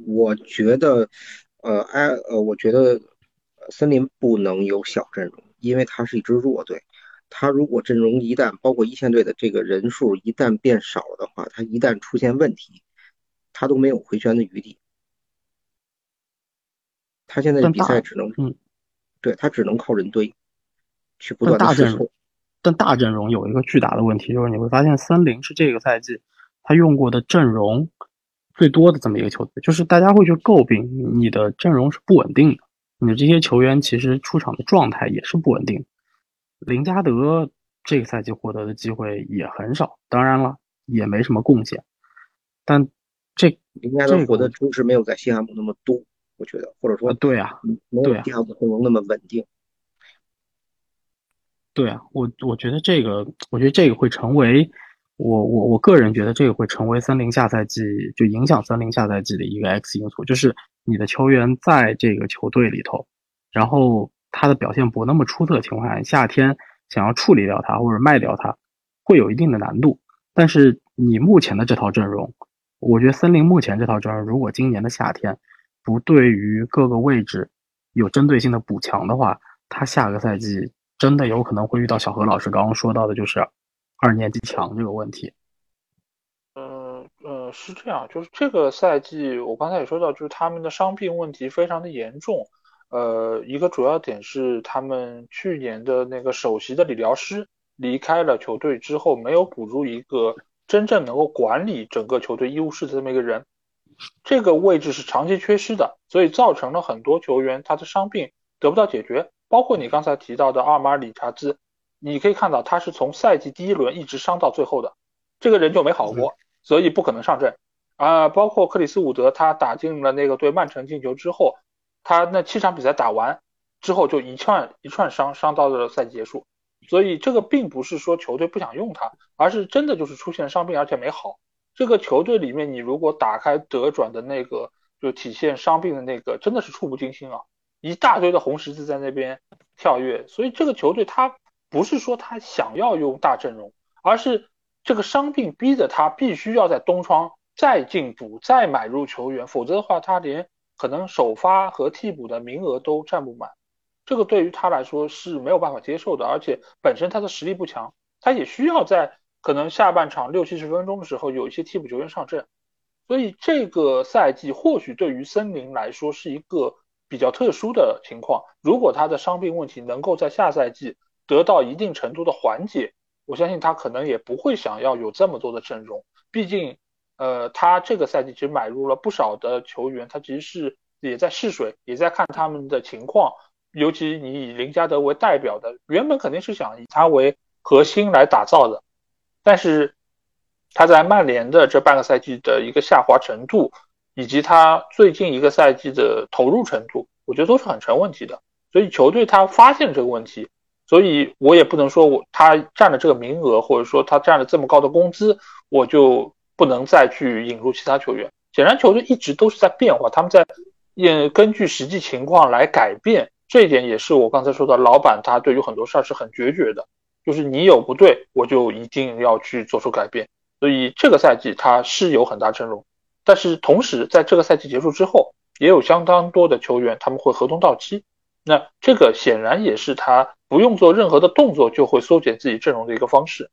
我觉得，呃，埃呃，我觉得森林不能有小阵容，因为它是一支弱队。他如果阵容一旦包括一线队的这个人数一旦变少的话，他一旦出现问题，他都没有回旋的余地。他现在的比赛只能，嗯，对他只能靠人堆去不断的试错。但大阵容有一个巨大的问题，就是你会发现森林是这个赛季他用过的阵容。最多的这么一个球队，就是大家会去诟病你的阵容是不稳定的，你的这些球员其实出场的状态也是不稳定。林加德这个赛季获得的机会也很少，当然了，也没什么贡献。但这林加德获得同时没有在西汉姆那么多，我觉得，或者说对啊，没有西汉姆阵容那么稳定。对啊，我我觉得这个，我觉得这个会成为。我我我个人觉得这个会成为森林下赛季就影响森林下赛季的一个 X 因素，就是你的球员在这个球队里头，然后他的表现不那么出色的情况下，夏天想要处理掉他或者卖掉他，会有一定的难度。但是你目前的这套阵容，我觉得森林目前这套阵容，如果今年的夏天不对于各个位置有针对性的补强的话，他下个赛季真的有可能会遇到小何老师刚刚说到的，就是。二年级强这个问题，嗯呃是这样，就是这个赛季我刚才也说到，就是他们的伤病问题非常的严重，呃一个主要点是他们去年的那个首席的理疗师离开了球队之后，没有补入一个真正能够管理整个球队医务室的这么一个人，这个位置是长期缺失的，所以造成了很多球员他的伤病得不到解决，包括你刚才提到的阿马尔理查兹。你可以看到，他是从赛季第一轮一直伤到最后的，这个人就没好过，所以不可能上阵啊。包括克里斯伍德，他打进了那个对曼城进球之后，他那七场比赛打完，之后就一串一串伤伤到了赛季结束。所以这个并不是说球队不想用他，而是真的就是出现伤病而且没好。这个球队里面，你如果打开德转的那个就体现伤病的那个，真的是触不惊心啊，一大堆的红十字在那边跳跃。所以这个球队他不是说他想要用大阵容，而是这个伤病逼着他必须要在冬窗再进补、再买入球员，否则的话他连可能首发和替补的名额都占不满。这个对于他来说是没有办法接受的，而且本身他的实力不强，他也需要在可能下半场六七十分钟的时候有一些替补球员上阵，所以这个赛季或许对于森林来说是一个比较特殊的情况。如果他的伤病问题能够在下赛季得到一定程度的缓解，我相信他可能也不会想要有这么多的阵容。毕竟，呃，他这个赛季其实买入了不少的球员，他其实是也在试水，也在看他们的情况。尤其你以林加德为代表的，原本肯定是想以他为核心来打造的，但是他在曼联的这半个赛季的一个下滑程度，以及他最近一个赛季的投入程度，我觉得都是很成问题的。所以球队他发现这个问题，所以我也不能说我他占了这个名额，或者说他占了这么高的工资，我就不能再去引入其他球员。显然球队一直都是在变化，他们在也根据实际情况来改变。这一点也是我刚才说的，老板他对于很多事儿是很决绝的，就是你有不对，我就一定要去做出改变。所以这个赛季他是有很大阵容，但是同时在这个赛季结束之后，也有相当多的球员他们会合同到期，那这个显然也是他不用做任何的动作就会缩减自己阵容的一个方式。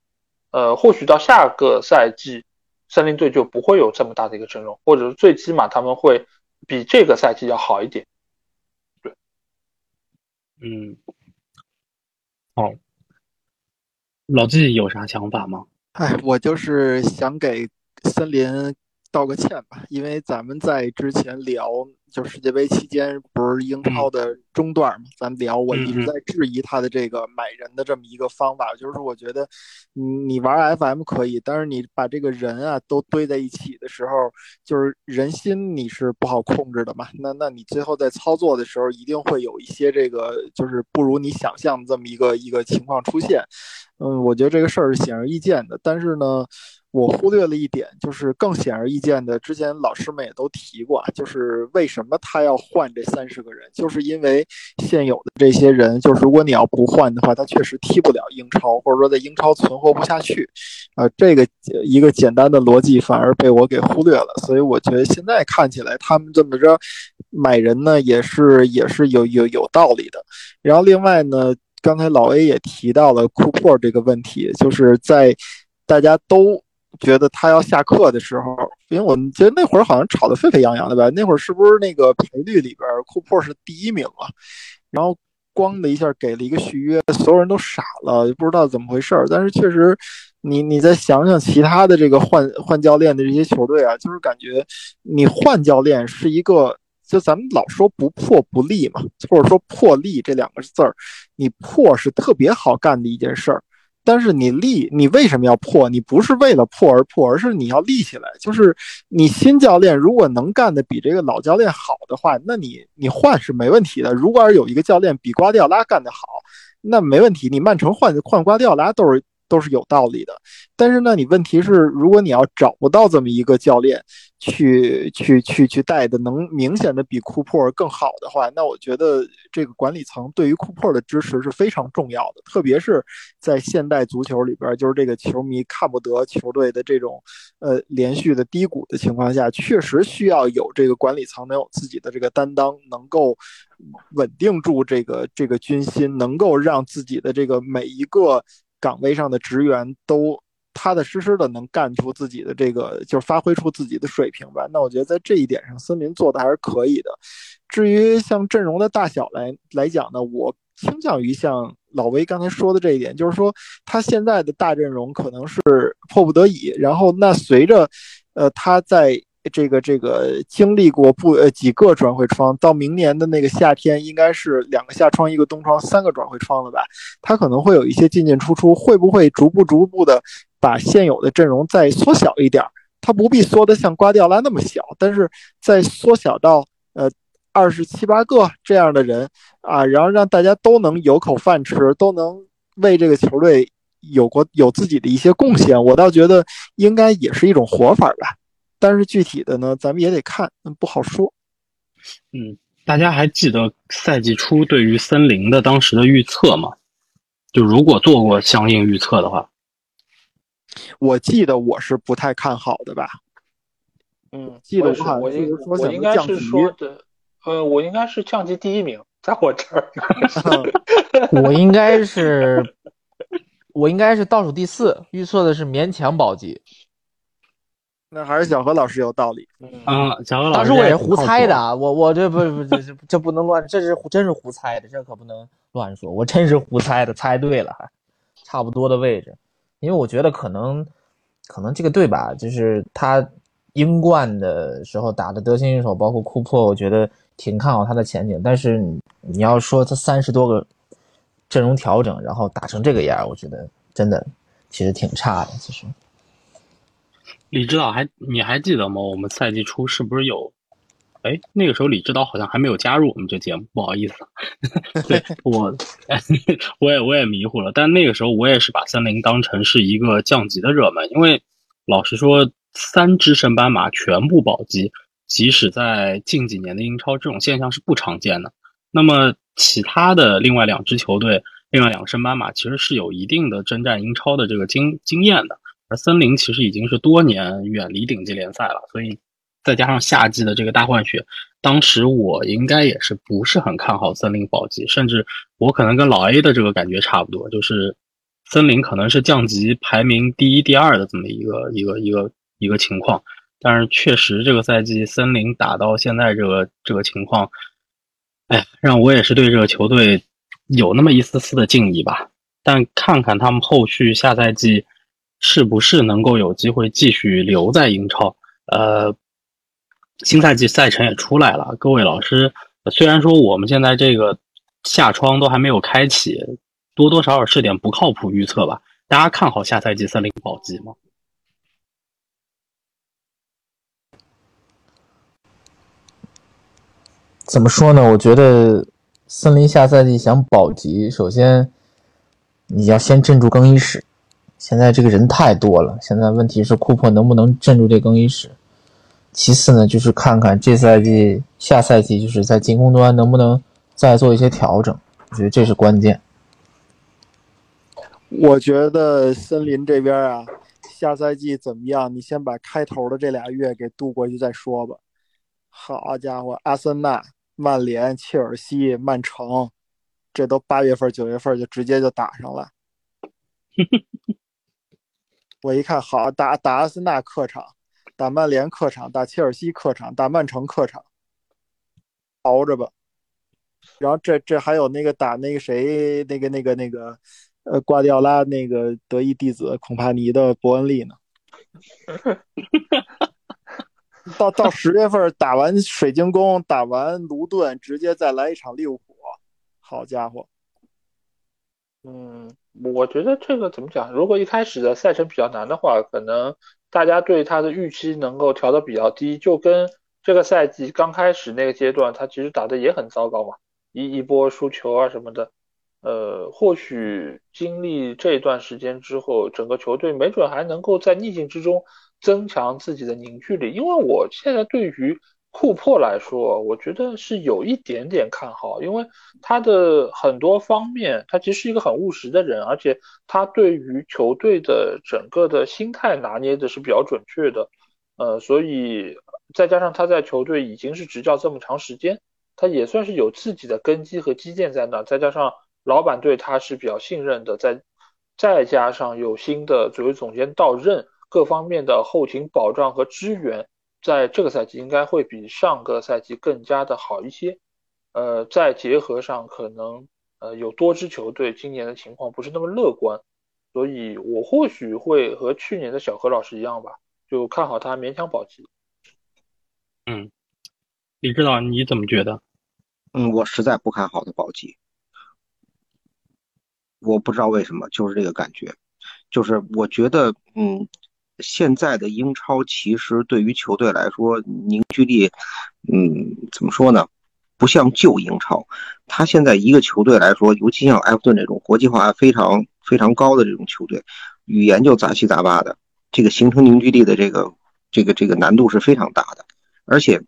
呃，或许到下个赛季，森林队就不会有这么大的一个阵容，或者是最起码他们会比这个赛季要好一点。对嗯，好，老季有啥想法吗？哎，我就是想给森林道个歉吧，因为咱们在之前聊。就世界杯期间不是英超的中段嘛？咱聊，我一直在质疑他的这个买人的这么一个方法，就是我觉得，你玩 FM 可以，但是你把这个人啊都堆在一起的时候，就是人心你是不好控制的嘛。那那你最后在操作的时候，一定会有一些这个就是不如你想象的这么一个一个情况出现。嗯，我觉得这个事儿是显而易见的，但是呢。我忽略了一点，就是更显而易见的，之前老师们也都提过啊，就是为什么他要换这三十个人，就是因为现有的这些人，就是如果你要不换的话，他确实踢不了英超，或者说在英超存活不下去，啊，这个一个简单的逻辑反而被我给忽略了，所以我觉得现在看起来他们这么着买人呢，也是也是有有有道理的。然后另外呢，刚才老 A 也提到了库珀这个问题，就是在大家都。觉得他要下课的时候，因为我们觉得那会儿好像吵得沸沸扬扬的吧？那会儿是不是那个赔率里边库珀是第一名啊？然后咣的一下给了一个续约，所有人都傻了，也不知道怎么回事儿。但是确实，你你再想想其他的这个换换教练的这些球队啊，就是感觉你换教练是一个，就咱们老说不破不立嘛，或者说破立这两个字儿，你破是特别好干的一件事儿。但是你立，你为什么要破？你不是为了破而破，而是你要立起来。就是你新教练如果能干的比这个老教练好的话，那你你换是没问题的。如果要是有一个教练比瓜迪奥拉干得好，那没问题。你曼城换换瓜迪奥拉都是都是有道理的。但是呢，你问题是，如果你要找不到这么一个教练。去去去去带的能明显的比库珀更好的话，那我觉得这个管理层对于库珀的支持是非常重要的，特别是在现代足球里边，就是这个球迷看不得球队的这种呃连续的低谷的情况下，确实需要有这个管理层能有自己的这个担当，能够稳定住这个这个军心，能够让自己的这个每一个岗位上的职员都。踏踏实实的能干出自己的这个，就是发挥出自己的水平吧。那我觉得在这一点上，森林做的还是可以的。至于像阵容的大小来来讲呢，我倾向于像老威刚才说的这一点，就是说他现在的大阵容可能是迫不得已。然后那随着，呃，他在这个这个经历过不呃几个转会窗，到明年的那个夏天，应该是两个夏窗一个冬窗，三个转会窗了吧？他可能会有一些进进出出，会不会逐步逐步的？把现有的阵容再缩小一点，他不必缩得像瓜迪奥拉那么小，但是再缩小到呃二十七八个这样的人啊，然后让大家都能有口饭吃，都能为这个球队有过有自己的一些贡献，我倒觉得应该也是一种活法吧。但是具体的呢，咱们也得看，不好说。嗯，大家还记得赛季初对于森林的当时的预测吗？就如果做过相应预测的话，我记得我是不太看好的吧。嗯，记得我是我应我应该是说的，呃，我应该是降级第一名，在我这儿。我应该是，我应该是倒数第四，预测的是勉强保级。那还是小何老师有道理。嗯，小何老师，当时我也是胡猜的啊，我我这不不这这这不能乱，这是真是胡猜的，这可不能乱说，我真是胡猜的，猜对了还差不多的位置，因为我觉得可能可能这个队吧，就是他。英冠的时候打的得心应手，包括库珀，我觉得挺看好他的前景。但是你要说他三十多个阵容调整，然后打成这个样，我觉得真的其实挺差的。其实，李指导还你还记得吗？我们赛季初是不是有？哎，那个时候李指导好像还没有加入我们这节目，不好意思，对 我 我也我也迷糊了。但那个时候我也是把森林当成是一个降级的热门，因为老实说。三支升班马全部保级，即使在近几年的英超，这种现象是不常见的。那么，其他的另外两支球队，另外两个升班马其实是有一定的征战英超的这个经经验的。森林其实已经是多年远离顶级联赛了，所以再加上夏季的这个大换血，当时我应该也是不是很看好森林保级，甚至我可能跟老 A 的这个感觉差不多，就是森林可能是降级排名第一、第二的这么一个一个一个。一个情况，但是确实这个赛季森林打到现在这个这个情况，哎，让我也是对这个球队有那么一丝丝的敬意吧。但看看他们后续下赛季是不是能够有机会继续留在英超。呃，新赛季赛程也出来了，各位老师，虽然说我们现在这个下窗都还没有开启，多多少少是点不靠谱预测吧。大家看好下赛季森林保级吗？怎么说呢？我觉得森林下赛季想保级，首先你要先镇住更衣室。现在这个人太多了，现在问题是库珀能不能镇住这更衣室？其次呢，就是看看这赛季、下赛季，就是在进攻端能不能再做一些调整。我觉得这是关键。我觉得森林这边啊，下赛季怎么样？你先把开头的这俩月给度过去再说吧。好家伙，阿森纳。曼联、切尔西、曼城，这都八月份、九月份就直接就打上了。我一看，好打打阿森纳客场，打曼联客场，打切尔西客场，打曼城客场，熬着吧。然后这这还有那个打那个谁，那个那个那个，呃，瓜迪奥拉那个得意弟子孔帕尼的伯恩利呢。到到十月份打完水晶宫，打完卢顿，直接再来一场利物浦，好家伙！嗯，我觉得这个怎么讲？如果一开始的赛程比较难的话，可能大家对他的预期能够调的比较低，就跟这个赛季刚开始那个阶段，他其实打的也很糟糕嘛，一一波输球啊什么的。呃，或许经历这一段时间之后，整个球队没准还能够在逆境之中。增强自己的凝聚力，因为我现在对于库珀来说，我觉得是有一点点看好，因为他的很多方面，他其实是一个很务实的人，而且他对于球队的整个的心态拿捏的是比较准确的，呃，所以再加上他在球队已经是执教这么长时间，他也算是有自己的根基和基建在那，再加上老板对他是比较信任的，再再加上有新的作为总监到任。各方面的后勤保障和支援，在这个赛季应该会比上个赛季更加的好一些。呃，再结合上可能呃有多支球队今年的情况不是那么乐观，所以我或许会和去年的小何老师一样吧，就看好他勉强保级。嗯，李指导你怎么觉得？嗯，我实在不看好的保级，我不知道为什么，就是这个感觉，就是我觉得嗯。现在的英超其实对于球队来说凝聚力，嗯，怎么说呢？不像旧英超，他现在一个球队来说，尤其像埃弗顿这种国际化非常非常高的这种球队，语言就杂七杂八的，这个形成凝聚力的这个这个这个难度是非常大的，而且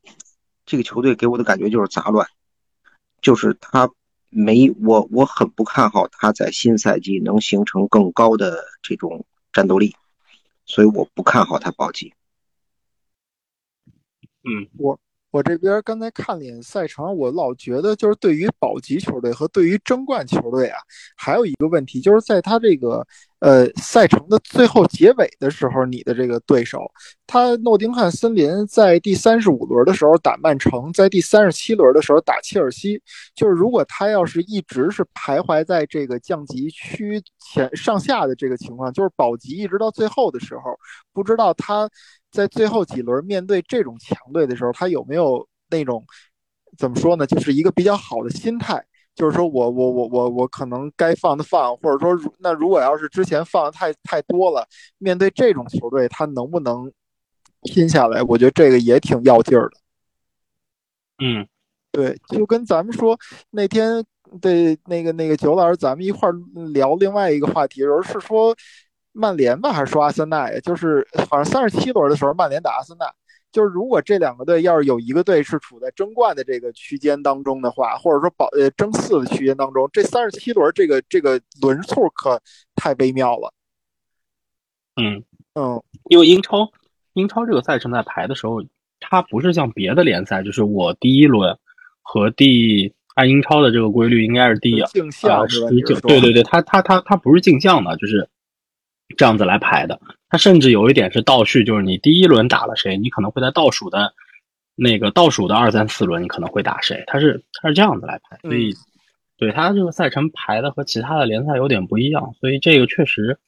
这个球队给我的感觉就是杂乱，就是他没我我很不看好他在新赛季能形成更高的这种战斗力，所以我不看好他保级。嗯，我我这边刚才看了眼赛程，我老觉得就是对于保级球队和对于争冠球队啊，还有一个问题，就是在他这个呃赛程的最后结尾的时候，你的这个对手，他诺丁汉森林在第三十五轮的时候打曼城，在第三十七轮的时候打切尔西，就是如果他要是一直是徘徊在这个降级区前上下的这个情况，就是保级一直到最后的时候，不知道他。在最后几轮面对这种强队的时候，他有没有那种怎么说呢？就是一个比较好的心态，就是说我我我我我可能该放的放，或者说那如果要是之前放的太太多了，面对这种球队，他能不能拼下来？我觉得这个也挺要劲儿的。嗯，对，就跟咱们说那天对那个那个九老师，咱们一块聊另外一个话题的时候是说。曼联吧，还是说阿森纳呀？就是好像三十七轮的时候，曼联打阿森纳。就是如果这两个队要是有一个队是处在争冠的这个区间当中的话，或者说保呃争四的区间当中，这三十七轮这个这个轮数可太微妙了。嗯嗯，因为英超英超这个赛程在排的时候，它不是像别的联赛，就是我第一轮和第按英超的这个规律应该是第镜像十九，对对对，它它它它不是镜像的，就是。这样子来排的，它甚至有一点是倒序，就是你第一轮打了谁，你可能会在倒数的，那个倒数的二三四轮，你可能会打谁，它是它是这样子来排，所以，对它这个赛程排的和其他的联赛有点不一样，所以这个确实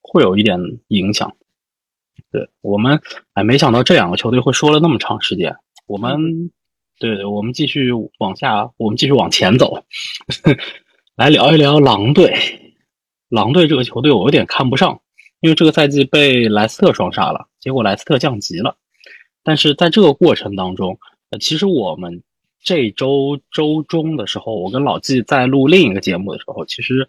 会有一点影响。对我们，哎，没想到这两个球队会说了那么长时间。我们，对对，我们继续往下，我们继续往前走，来聊一聊狼队。狼队这个球队我有点看不上。因为这个赛季被莱斯特双杀了，结果莱斯特降级了。但是在这个过程当中，呃，其实我们这周周中的时候，我跟老纪在录另一个节目的时候，其实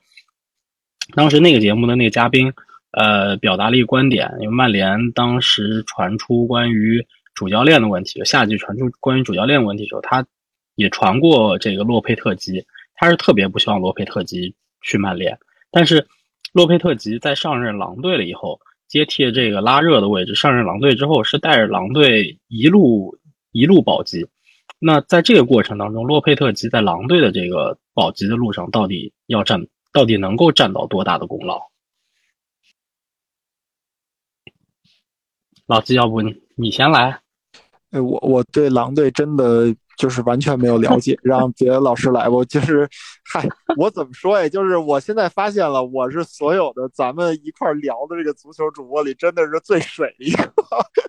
当时那个节目的那个嘉宾，呃，表达了一个观点，因为曼联当时传出关于主教练的问题，夏季传出关于主教练问题的时候，他也传过这个洛佩特吉，他是特别不希望洛佩特吉去曼联，但是。洛佩特吉在上任狼队了以后，接替这个拉热的位置。上任狼队之后，是带着狼队一路一路保级。那在这个过程当中，洛佩特吉在狼队的这个保级的路上，到底要占，到底能够占到多大的功劳？老季，要不你你先来？哎，我我对狼队真的。就是完全没有了解，让别的老师来吧。就是，嗨，我怎么说呀？就是我现在发现了，我是所有的咱们一块聊的这个足球主播里，真的是最水一个。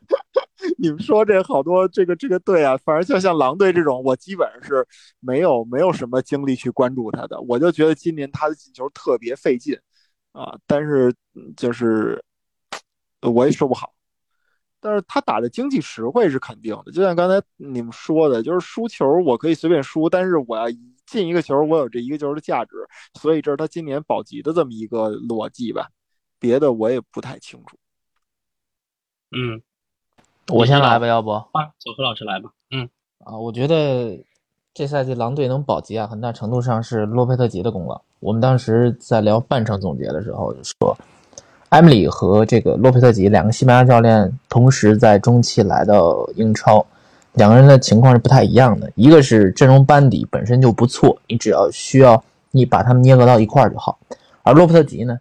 你们说这好多这个这个队啊，反正就像狼队这种，我基本上是没有没有什么精力去关注他的。我就觉得今年他的进球特别费劲啊，但是就是我也说不好。但是他打的经济实惠是肯定的，就像刚才你们说的，就是输球我可以随便输，但是我要进一个球，我有这一个球的价值，所以这是他今年保级的这么一个逻辑吧。别的我也不太清楚。嗯，我先来吧，要不啊，小何老师来吧。嗯啊，我觉得这赛季狼队能保级啊，很大程度上是洛佩特吉的功劳。我们当时在聊半程总结的时候就说。埃米里和这个洛佩特吉两个西班牙教练同时在中期来到英超，两个人的情况是不太一样的。一个是阵容班底本身就不错，你只要需要你把他们捏合到一块儿就好。而洛佩特吉呢，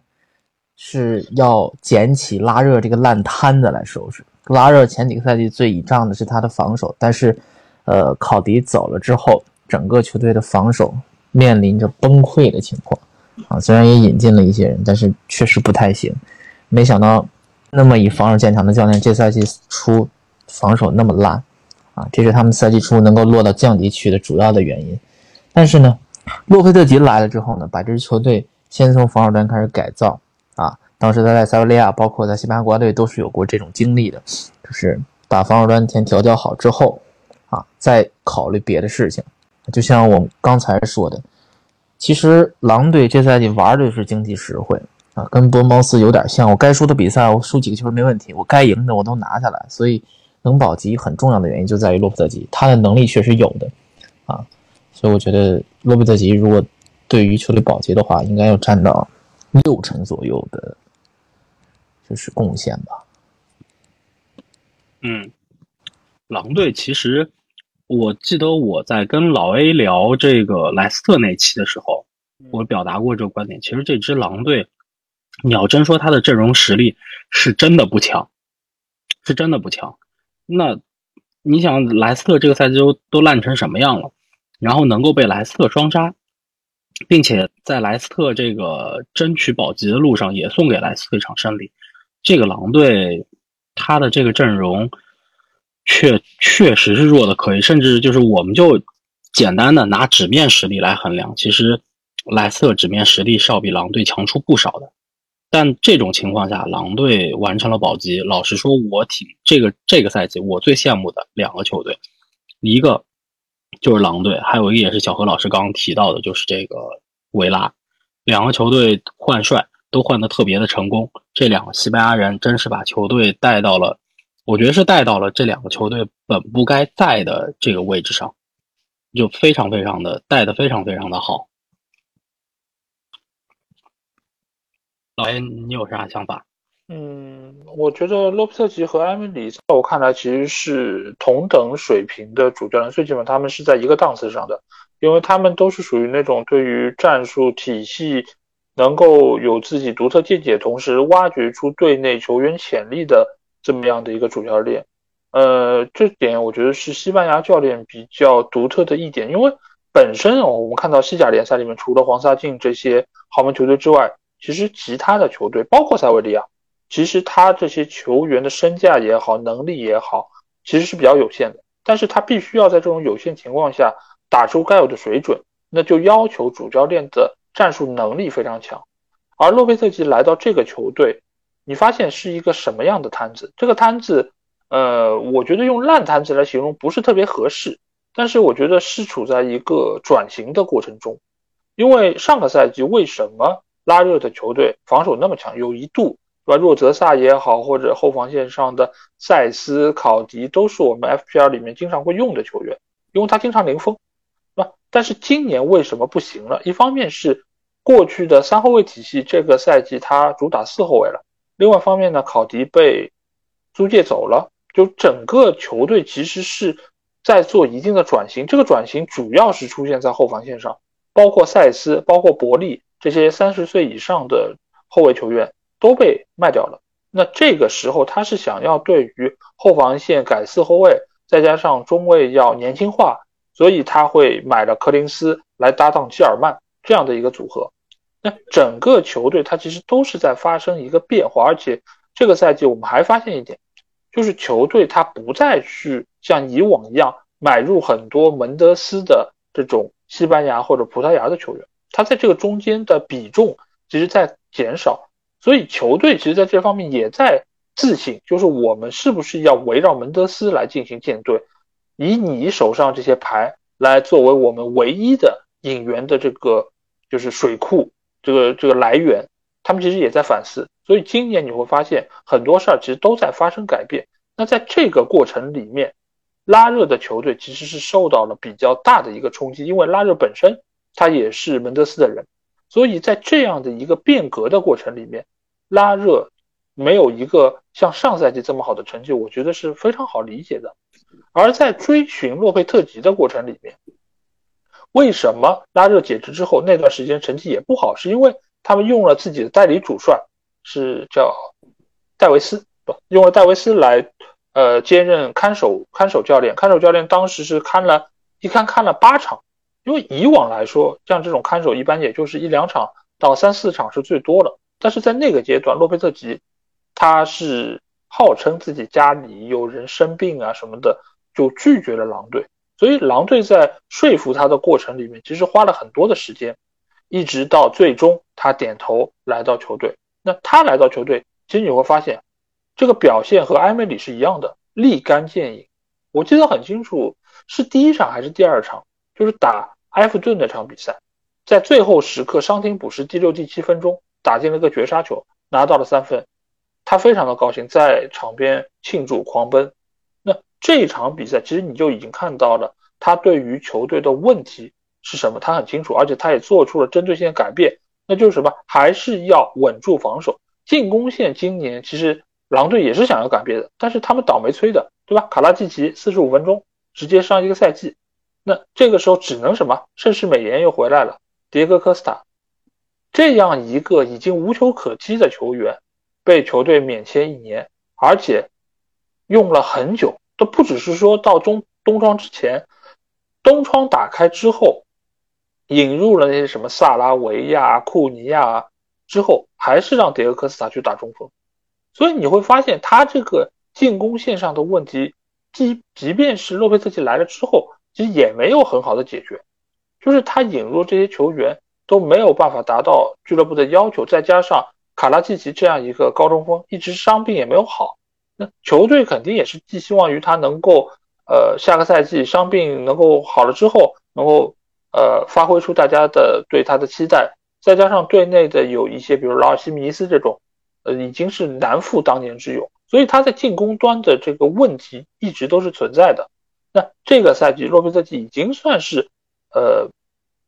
是要捡起拉热这个烂摊子来收拾。拉热前几个赛季最倚仗的是他的防守，但是，呃，考迪走了之后，整个球队的防守面临着崩溃的情况。啊，虽然也引进了一些人，但是确实不太行。没想到，那么以防守见长的教练，这赛季初防守那么烂，啊，这是他们赛季初能够落到降级区的主要的原因。但是呢，洛佩特吉来了之后呢，把这支球队先从防守端开始改造，啊，当时他在塞维利亚，包括在西班牙国家队都是有过这种经历的，就是把防守端先调教好之后，啊，再考虑别的事情。就像我刚才说的，其实狼队这赛季玩的是经济实惠跟博茅斯有点像。我该输的比赛我输几个球没问题，我该赢的我都拿下来，所以能保级很重要的原因就在于洛夫特吉，他的能力确实有的啊，所以我觉得洛夫特吉如果对于球队保级的话，应该要占到六成左右的，就是贡献吧。嗯，狼队其实。我记得我在跟老 A 聊这个莱斯特那期的时候，我表达过这个观点。其实这支狼队，你要真说他的阵容实力是真的不强，是真的不强。那你想，莱斯特这个赛季都都烂成什么样了，然后能够被莱斯特双杀，并且在莱斯特这个争取保级的路上也送给莱斯特一场胜利，这个狼队他的这个阵容。确确实是弱的可以，甚至就是我们就简单的拿纸面实力来衡量，其实莱斯特纸面实力是要比狼队强出不少的。但这种情况下，狼队完成了保级。老实说，我挺这个这个赛季我最羡慕的两个球队，一个就是狼队，还有一个也是小何老师刚刚提到的，就是这个维拉。两个球队换帅都换的特别的成功，这两个西班牙人真是把球队带到了。我觉得是带到了这两个球队本不该在的这个位置上，就非常非常的带的非常非常的好。老 A，你有啥想法？嗯，我觉得洛佩特吉和埃梅里在我看来其实是同等水平的主教练，最起码他们是在一个档次上的，因为他们都是属于那种对于战术体系能够有自己独特见解，同时挖掘出队内球员潜力的。这么样的一个主教练，呃，这点我觉得是西班牙教练比较独特的一点，因为本身哦，我们看到西甲联赛里面除了黄萨进这些豪门球队之外，其实其他的球队，包括塞维利亚，其实他这些球员的身价也好，能力也好，其实是比较有限的。但是他必须要在这种有限情况下打出该有的水准，那就要求主教练的战术能力非常强。而洛佩特吉来到这个球队。你发现是一个什么样的摊子？这个摊子，呃，我觉得用烂摊子来形容不是特别合适。但是我觉得是处在一个转型的过程中，因为上个赛季为什么拉热的球队防守那么强？有一度，对吧？若泽萨也好，或者后防线上的塞斯、考迪都是我们 FPL 里面经常会用的球员，因为他经常零封，对吧？但是今年为什么不行了？一方面是过去的三后卫体系，这个赛季他主打四后卫了。另外一方面呢，考迪被租借走了，就整个球队其实是在做一定的转型。这个转型主要是出现在后防线上，包括塞斯、包括伯利这些三十岁以上的后卫球员都被卖掉了。那这个时候他是想要对于后防线改四后卫，再加上中卫要年轻化，所以他会买了柯林斯来搭档基尔曼这样的一个组合。那整个球队它其实都是在发生一个变化，而且这个赛季我们还发现一点，就是球队它不再去像以往一样买入很多门德斯的这种西班牙或者葡萄牙的球员，他在这个中间的比重其实在减少，所以球队其实在这方面也在自省，就是我们是不是要围绕门德斯来进行建队，以你手上这些牌来作为我们唯一的引援的这个就是水库。这个这个来源，他们其实也在反思，所以今年你会发现很多事儿其实都在发生改变。那在这个过程里面，拉热的球队其实是受到了比较大的一个冲击，因为拉热本身他也是门德斯的人，所以在这样的一个变革的过程里面，拉热没有一个像上赛季这么好的成绩，我觉得是非常好理解的。而在追寻洛佩特吉的过程里面。为什么拉热解职之后那段时间成绩也不好？是因为他们用了自己的代理主帅，是叫戴维斯，不用了戴维斯来，呃，兼任看守看守教练。看守教练当时是看了一看看了八场，因为以往来说，像这种看守一般也就是一两场到三四场是最多的。但是在那个阶段，洛佩特吉他是号称自己家里有人生病啊什么的，就拒绝了狼队。所以狼队在说服他的过程里面，其实花了很多的时间，一直到最终他点头来到球队。那他来到球队，其实你会发现，这个表现和埃梅里是一样的，立竿见影。我记得很清楚，是第一场还是第二场，就是打埃弗顿那场比赛，在最后时刻伤停补时第六、第七分钟打进了个绝杀球，拿到了三分，他非常的高兴，在场边庆祝狂奔。那这场比赛其实你就已经看到了他对于球队的问题是什么，他很清楚，而且他也做出了针对性的改变，那就是什么，还是要稳住防守。进攻线今年其实狼队也是想要改变的，但是他们倒霉催的，对吧？卡拉季奇四十五分钟直接上一个赛季，那这个时候只能什么？盛世美颜又回来了，迭戈科斯塔这样一个已经无球可踢的球员被球队免签一年，而且用了很久，都不只是说到中冬窗之前，冬窗打开之后引入了那些什么萨拉维亚、库尼亚。之后还是让迭戈科斯塔去打中锋，所以你会发现他这个进攻线上的问题，即即便是洛佩兹奇来了之后，其实也没有很好的解决，就是他引入这些球员都没有办法达到俱乐部的要求，再加上卡拉季奇这样一个高中锋一直伤病也没有好，那球队肯定也是寄希望于他能够，呃，下个赛季伤病能够好了之后，能够呃发挥出大家的对他的期待。再加上队内的有一些，比如劳尔西米尼斯这种，呃，已经是难复当年之勇，所以他在进攻端的这个问题一直都是存在的。那这个赛季洛佩兹基已经算是，呃，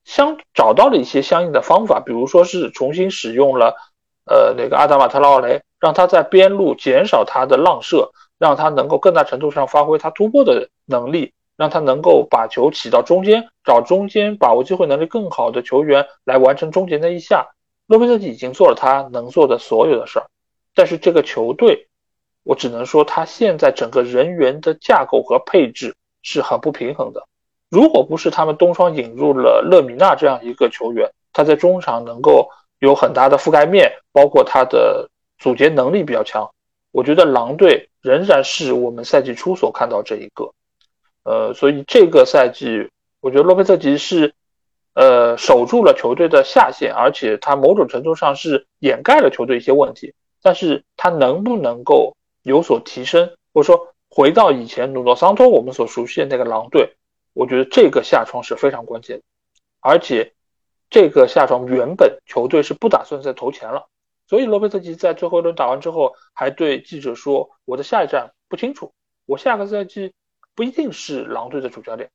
相找到了一些相应的方法，比如说是重新使用了，呃，那个阿达马特劳雷，让他在边路减少他的浪射，让他能够更大程度上发挥他突破的能力。让他能够把球起到中间，找中间把握机会能力更好的球员来完成终结那一下。洛佩特吉已经做了他能做的所有的事儿，但是这个球队，我只能说他现在整个人员的架构和配置是很不平衡的。如果不是他们东窗引入了勒米纳这样一个球员，他在中场能够有很大的覆盖面，包括他的阻截能力比较强，我觉得狼队仍然是我们赛季初所看到这一个。呃，所以这个赛季，我觉得洛佩特吉是，呃，守住了球队的下限，而且他某种程度上是掩盖了球队一些问题。但是他能不能够有所提升，或者说回到以前努诺桑托我们所熟悉的那个狼队，我觉得这个下窗是非常关键的。而且这个下窗原本球队是不打算再投钱了，所以罗伯特吉在最后一轮打完之后，还对记者说：“我的下一站不清楚，我下个赛季。”不一定是狼队的主教练，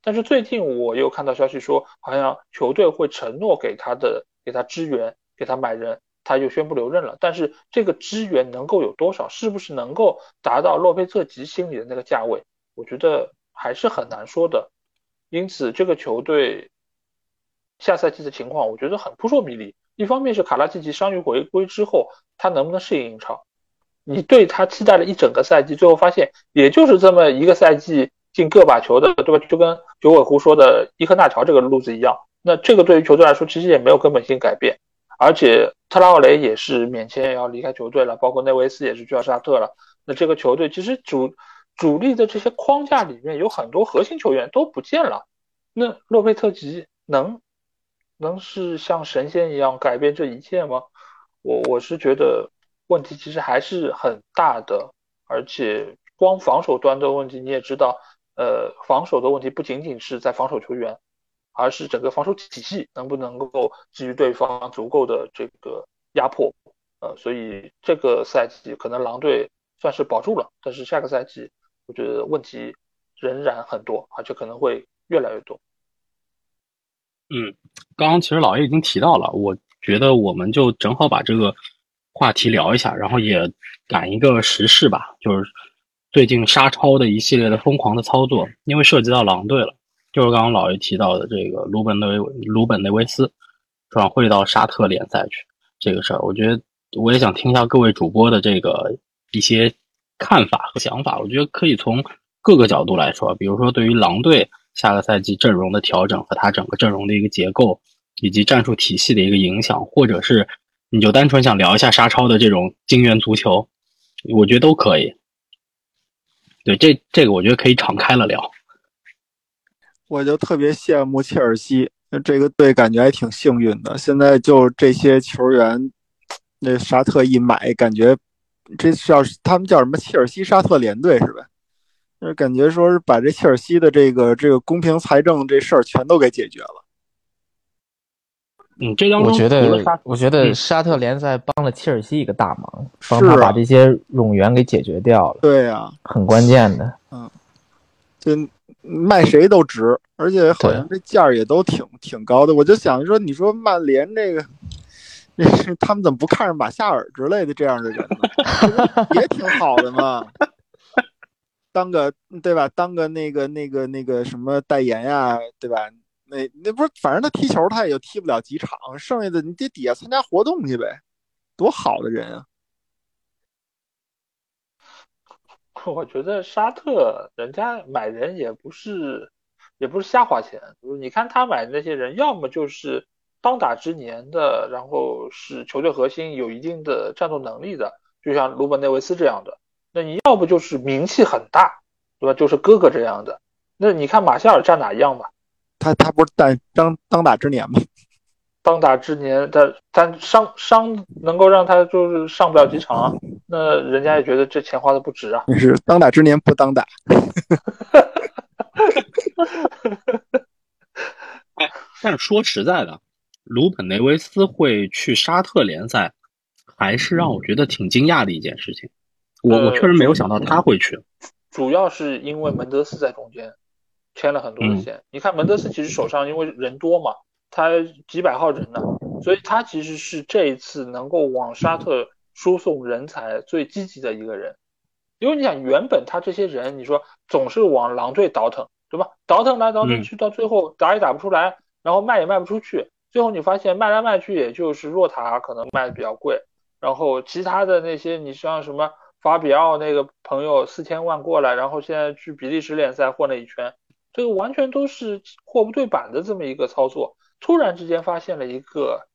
但是最近我又看到消息说，好像球队会承诺给他的，给他支援，给他买人，他就宣布留任了。但是这个支援能够有多少？是不是能够达到洛佩特吉心里的那个价位？我觉得还是很难说的。因此，这个球队下赛季的情况，我觉得很扑朔迷离。一方面是卡拉季奇伤愈回归之后，他能不能适应英超？你对他期待了一整个赛季，最后发现也就是这么一个赛季进个把球的，对吧？就跟九尾狐说的伊科纳乔这个路子一样。那这个对于球队来说，其实也没有根本性改变。而且特拉奥雷也是免签也要离开球队了，包括内维斯也是去要沙特了。那这个球队其实主主力的这些框架里面有很多核心球员都不见了。那洛佩特吉能能是像神仙一样改变这一切吗？我我是觉得。问题其实还是很大的，而且光防守端的问题你也知道，呃，防守的问题不仅仅是在防守球员，而是整个防守体系能不能够给予对方足够的这个压迫，呃，所以这个赛季可能狼队算是保住了，但是下个赛季我觉得问题仍然很多，而且可能会越来越多。嗯，刚刚其实老爷已经提到了，我觉得我们就正好把这个。话题聊一下，然后也赶一个时事吧，就是最近沙超的一系列的疯狂的操作，因为涉及到狼队了，就是刚刚老爷提到的这个鲁本内鲁本内维斯转会到沙特联赛去这个事儿，我觉得我也想听一下各位主播的这个一些看法和想法。我觉得可以从各个角度来说，比如说对于狼队下个赛季阵容的调整和他整个阵容的一个结构以及战术体系的一个影响，或者是。你就单纯想聊一下沙超的这种金元足球，我觉得都可以。对，这这个我觉得可以敞开了聊。我就特别羡慕切尔西，这个队感觉还挺幸运的。现在就这些球员，那沙特一买，感觉这是要他们叫什么？切尔西沙特联队是吧？就是感觉说是把这切尔西的这个这个公平财政这事儿全都给解决了。嗯，这当中我觉得我觉得嗯沙特联赛帮了切尔西一个大忙，帮他把这些冗员给解决掉了，对呀、很关键的。嗯就卖谁都值，而且好像这价儿也都挺挺高的。我就想说，你说曼联这个，他们怎么不看上马夏尔之类的这样的人呢？也挺好的嘛，当个对吧？当个那个那个那个什么代言呀，对吧？那那不是，反正他踢球他也就踢不了几场，剩下的你得底下参加活动去呗，多好的人啊！我觉得沙特人家买人也不是也不是瞎花钱，你看他买的那些人，要么就是当打之年的，然后是球队核心，有一定的战斗能力的，就像鲁本内维斯这样的；那你要不就是名气很大，对吧？就是哥哥这样的。那你看马夏尔站哪一样吧？他他不是当当当打之年吗？当打之年，他他伤伤能够让他就是上不了几场，那人家也觉得这钱花的不值啊。是当打之年不当打。但是说实在的，鲁本内维斯会去沙特联赛，还是让我觉得挺惊讶的一件事情。我我呃确实没有想到他会去。主要是因为门德斯在中间牵了很多的线。你看门德斯其实手上因为人多嘛，他几百号人呢，所以他其实是这一次能够往沙特输送人才最积极的一个人。因为你想，原本他这些人，你说总是往狼队倒腾，对吧？倒腾来倒腾去，到最后打也打不出来，然后卖也卖不出去，最后你发现卖来卖去，也就是若塔可能卖的比较贵，然后其他的那些，你像什么法比奥那个朋友四千万过来，然后现在去比利时联赛混了一圈，这个完全都是货不对版的这么一个操作。突然之间发现了一个，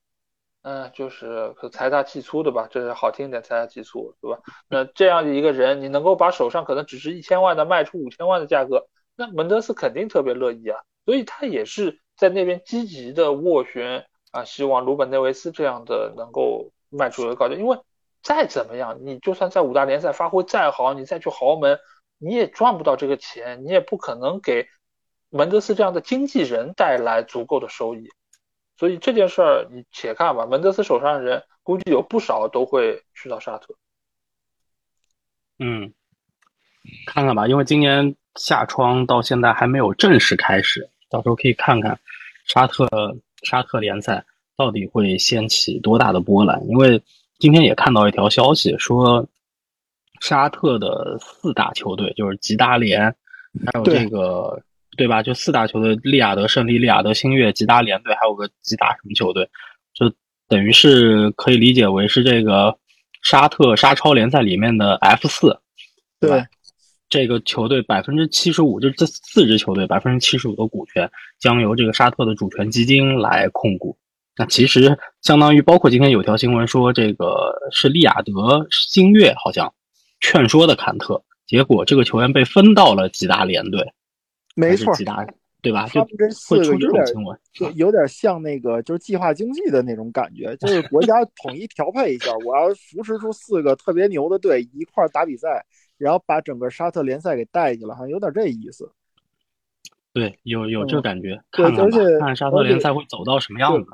嗯、就是财大气粗的吧，这是好听一点，财大气粗，对吧？那这样的一个人，你能够把手上可能只是一千万的卖出五千万的价格，那门德斯肯定特别乐意啊，所以他也是在那边积极的斡旋啊，希望鲁本内维斯这样的能够卖出一个高价，因为再怎么样，你就算在五大联赛发挥再好，你再去豪门，你也赚不到这个钱，你也不可能给门德斯这样的经纪人带来足够的收益。所以这件事儿你且看吧，门德斯手上的人估计有不少都会去到沙特。嗯，看看吧，因为今年夏窗到现在还没有正式开始，到时候可以看看沙特沙特联赛到底会掀起多大的波澜。因为今天也看到一条消息说，沙特的四大球队就是吉达联，还有这个对吧？就四大球队，利雅得胜利、利雅得星月、吉达联队，还有个吉达什么球队，就等于是可以理解为是这个沙特沙超联赛里面的 F 四。对吧，这个球队百分之七十五，就是这四支球队百分之七十五的股权将由这个沙特的主权基金来控股。那其实相当于包括今天有条新闻说，这个是利雅得星月好像劝说的坎特，结果这个球员被分到了吉达联队，没错对吧？他们这四个有点。就有点像那个就是计划经济的那种感觉，就是国家统一调配一下，我要扶持出四个特别牛的队一块儿打比赛，然后把整个沙特联赛给带起来，好像有点这意思。对，有有这嗯感觉，对看看吧而且，看沙特联赛会走到什么样子。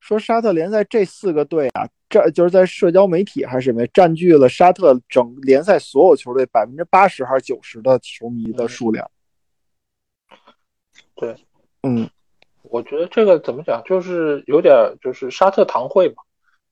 说沙特联赛这四个队啊，这就是在社交媒体还是什么，占据了沙特整联赛所有球队百分之八十还是九十的球迷的数量。对，嗯，我觉得这个怎么讲，就是有点就是沙特堂会嘛，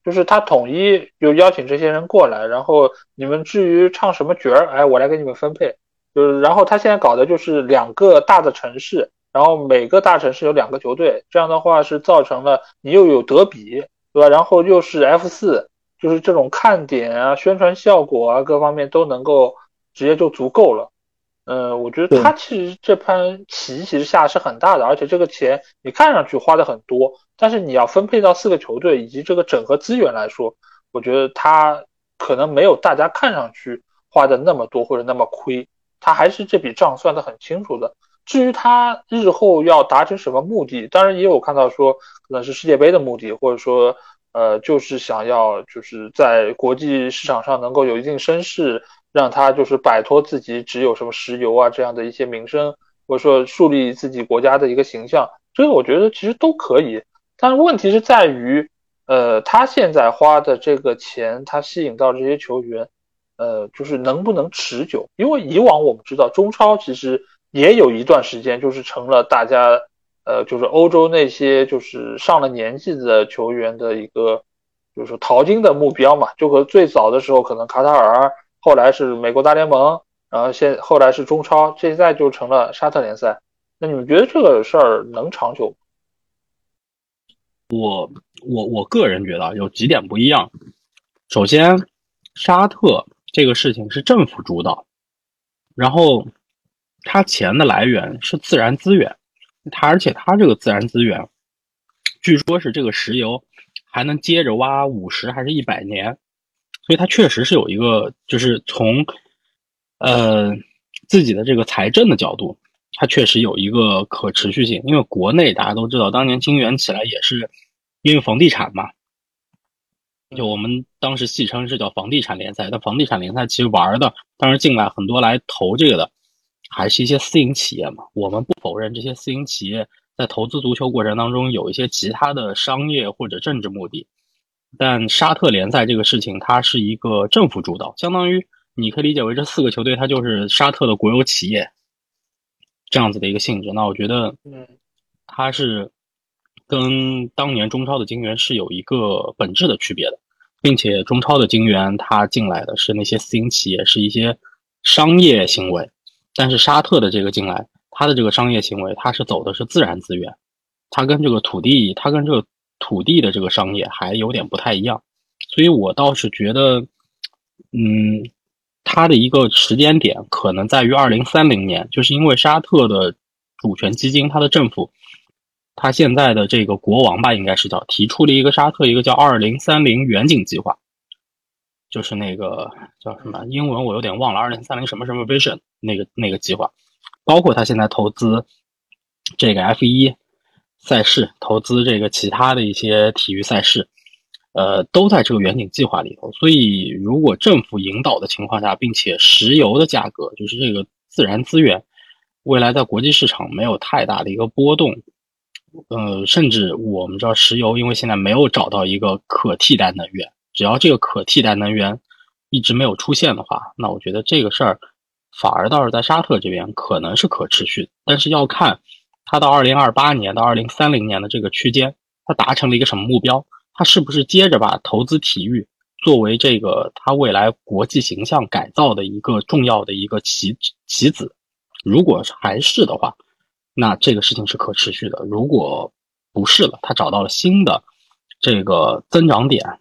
就是他统一就邀请这些人过来，然后你们至于唱什么角儿，哎，我来给你们分配。就是然后他现在搞的就是两个大的城市，然后每个大城市有两个球队，这样的话是造成了你又有德比，对吧？然后又是 F 四，就是这种看点啊、宣传效果啊各方面都能够直接就足够了。呃，我觉得他其实这盘棋其实下的是很大的，而且这个钱你看上去花的很多，但是你要分配到四个球队以及这个整合资源来说，我觉得他可能没有大家看上去花的那么多或者那么亏，他还是这笔账算得很清楚的。至于他日后要达成什么目的，当然也有看到说可能是世界杯的目的，或者说呃，就是想要就是在国际市场上能够有一定声势，让他就是摆脱自己只有什么石油啊这样的一些名声，或者说树立自己国家的一个形象，这个我觉得其实都可以。但是问题是在于，呃，他现在花的这个钱，他吸引到这些球员，呃，就是能不能持久？因为以往我们知道中超其实也有一段时间就是成了大家。呃，就是欧洲那些就是上了年纪的球员的一个，就是淘金的目标嘛，就和最早的时候可能卡塔尔，后来是美国大联盟，然后现后来是中超，现在就成了沙特联赛。那你们觉得这个事儿能长久？我我我个人觉得有几点不一样。首先，沙特这个事情是政府主导，然后它钱的来源是自然资源。它而且它这个自然资源，据说是这个石油还能接着挖五十还是一百年，所以它确实是有一个，就是从呃自己的这个财政的角度，它确实有一个可持续性。因为国内大家都知道，当年金元起来也是因为房地产嘛，就我们当时戏称是叫房地产联赛。但房地产联赛其实玩的，当时进来很多来投这个的。还是一些私营企业嘛，我们不否认这些私营企业在投资足球过程当中有一些其他的商业或者政治目的，但沙特联赛这个事情它是一个政府主导，相当于你可以理解为这四个球队它就是沙特的国有企业这样子的一个性质。那我觉得，嗯，它是跟当年中超的金元是有一个本质的区别的，并且中超的金元它进来的是那些私营企业，是一些商业行为。但是沙特的这个进来，它的这个商业行为，它是走的是自然资源，它跟这个土地，它跟这个土地的这个商业还有点不太一样，所以我倒是觉得，嗯，它的一个时间点可能在于二零三零年，就是因为沙特的主权基金，它的政府，它现在的这个国王吧，应该是叫提出了一个沙特一个叫二零三零远景计划。就是那个叫什么英文我有点忘了，二零三零什么什么 vision 那个那个计划，包括他现在投资这个 F 一赛事，投资这个其他的一些体育赛事，呃，都在这个远景计划里头。所以，如果政府引导的情况下，并且石油的价格，就是这个自然资源，未来在国际市场没有太大的一个波动，呃，甚至我们知道石油，因为现在没有找到一个可替代能源。只要这个可替代能源一直没有出现的话，那我觉得这个事儿反而倒是在沙特这边可能是可持续。但是要看它到二零二八年到二零三零年的这个区间，它达成了一个什么目标？它是不是接着把投资体育作为这个它未来国际形象改造的一个重要的一个棋棋子？如果还是的话，那这个事情是可持续的；如果不是了，它找到了新的这个增长点。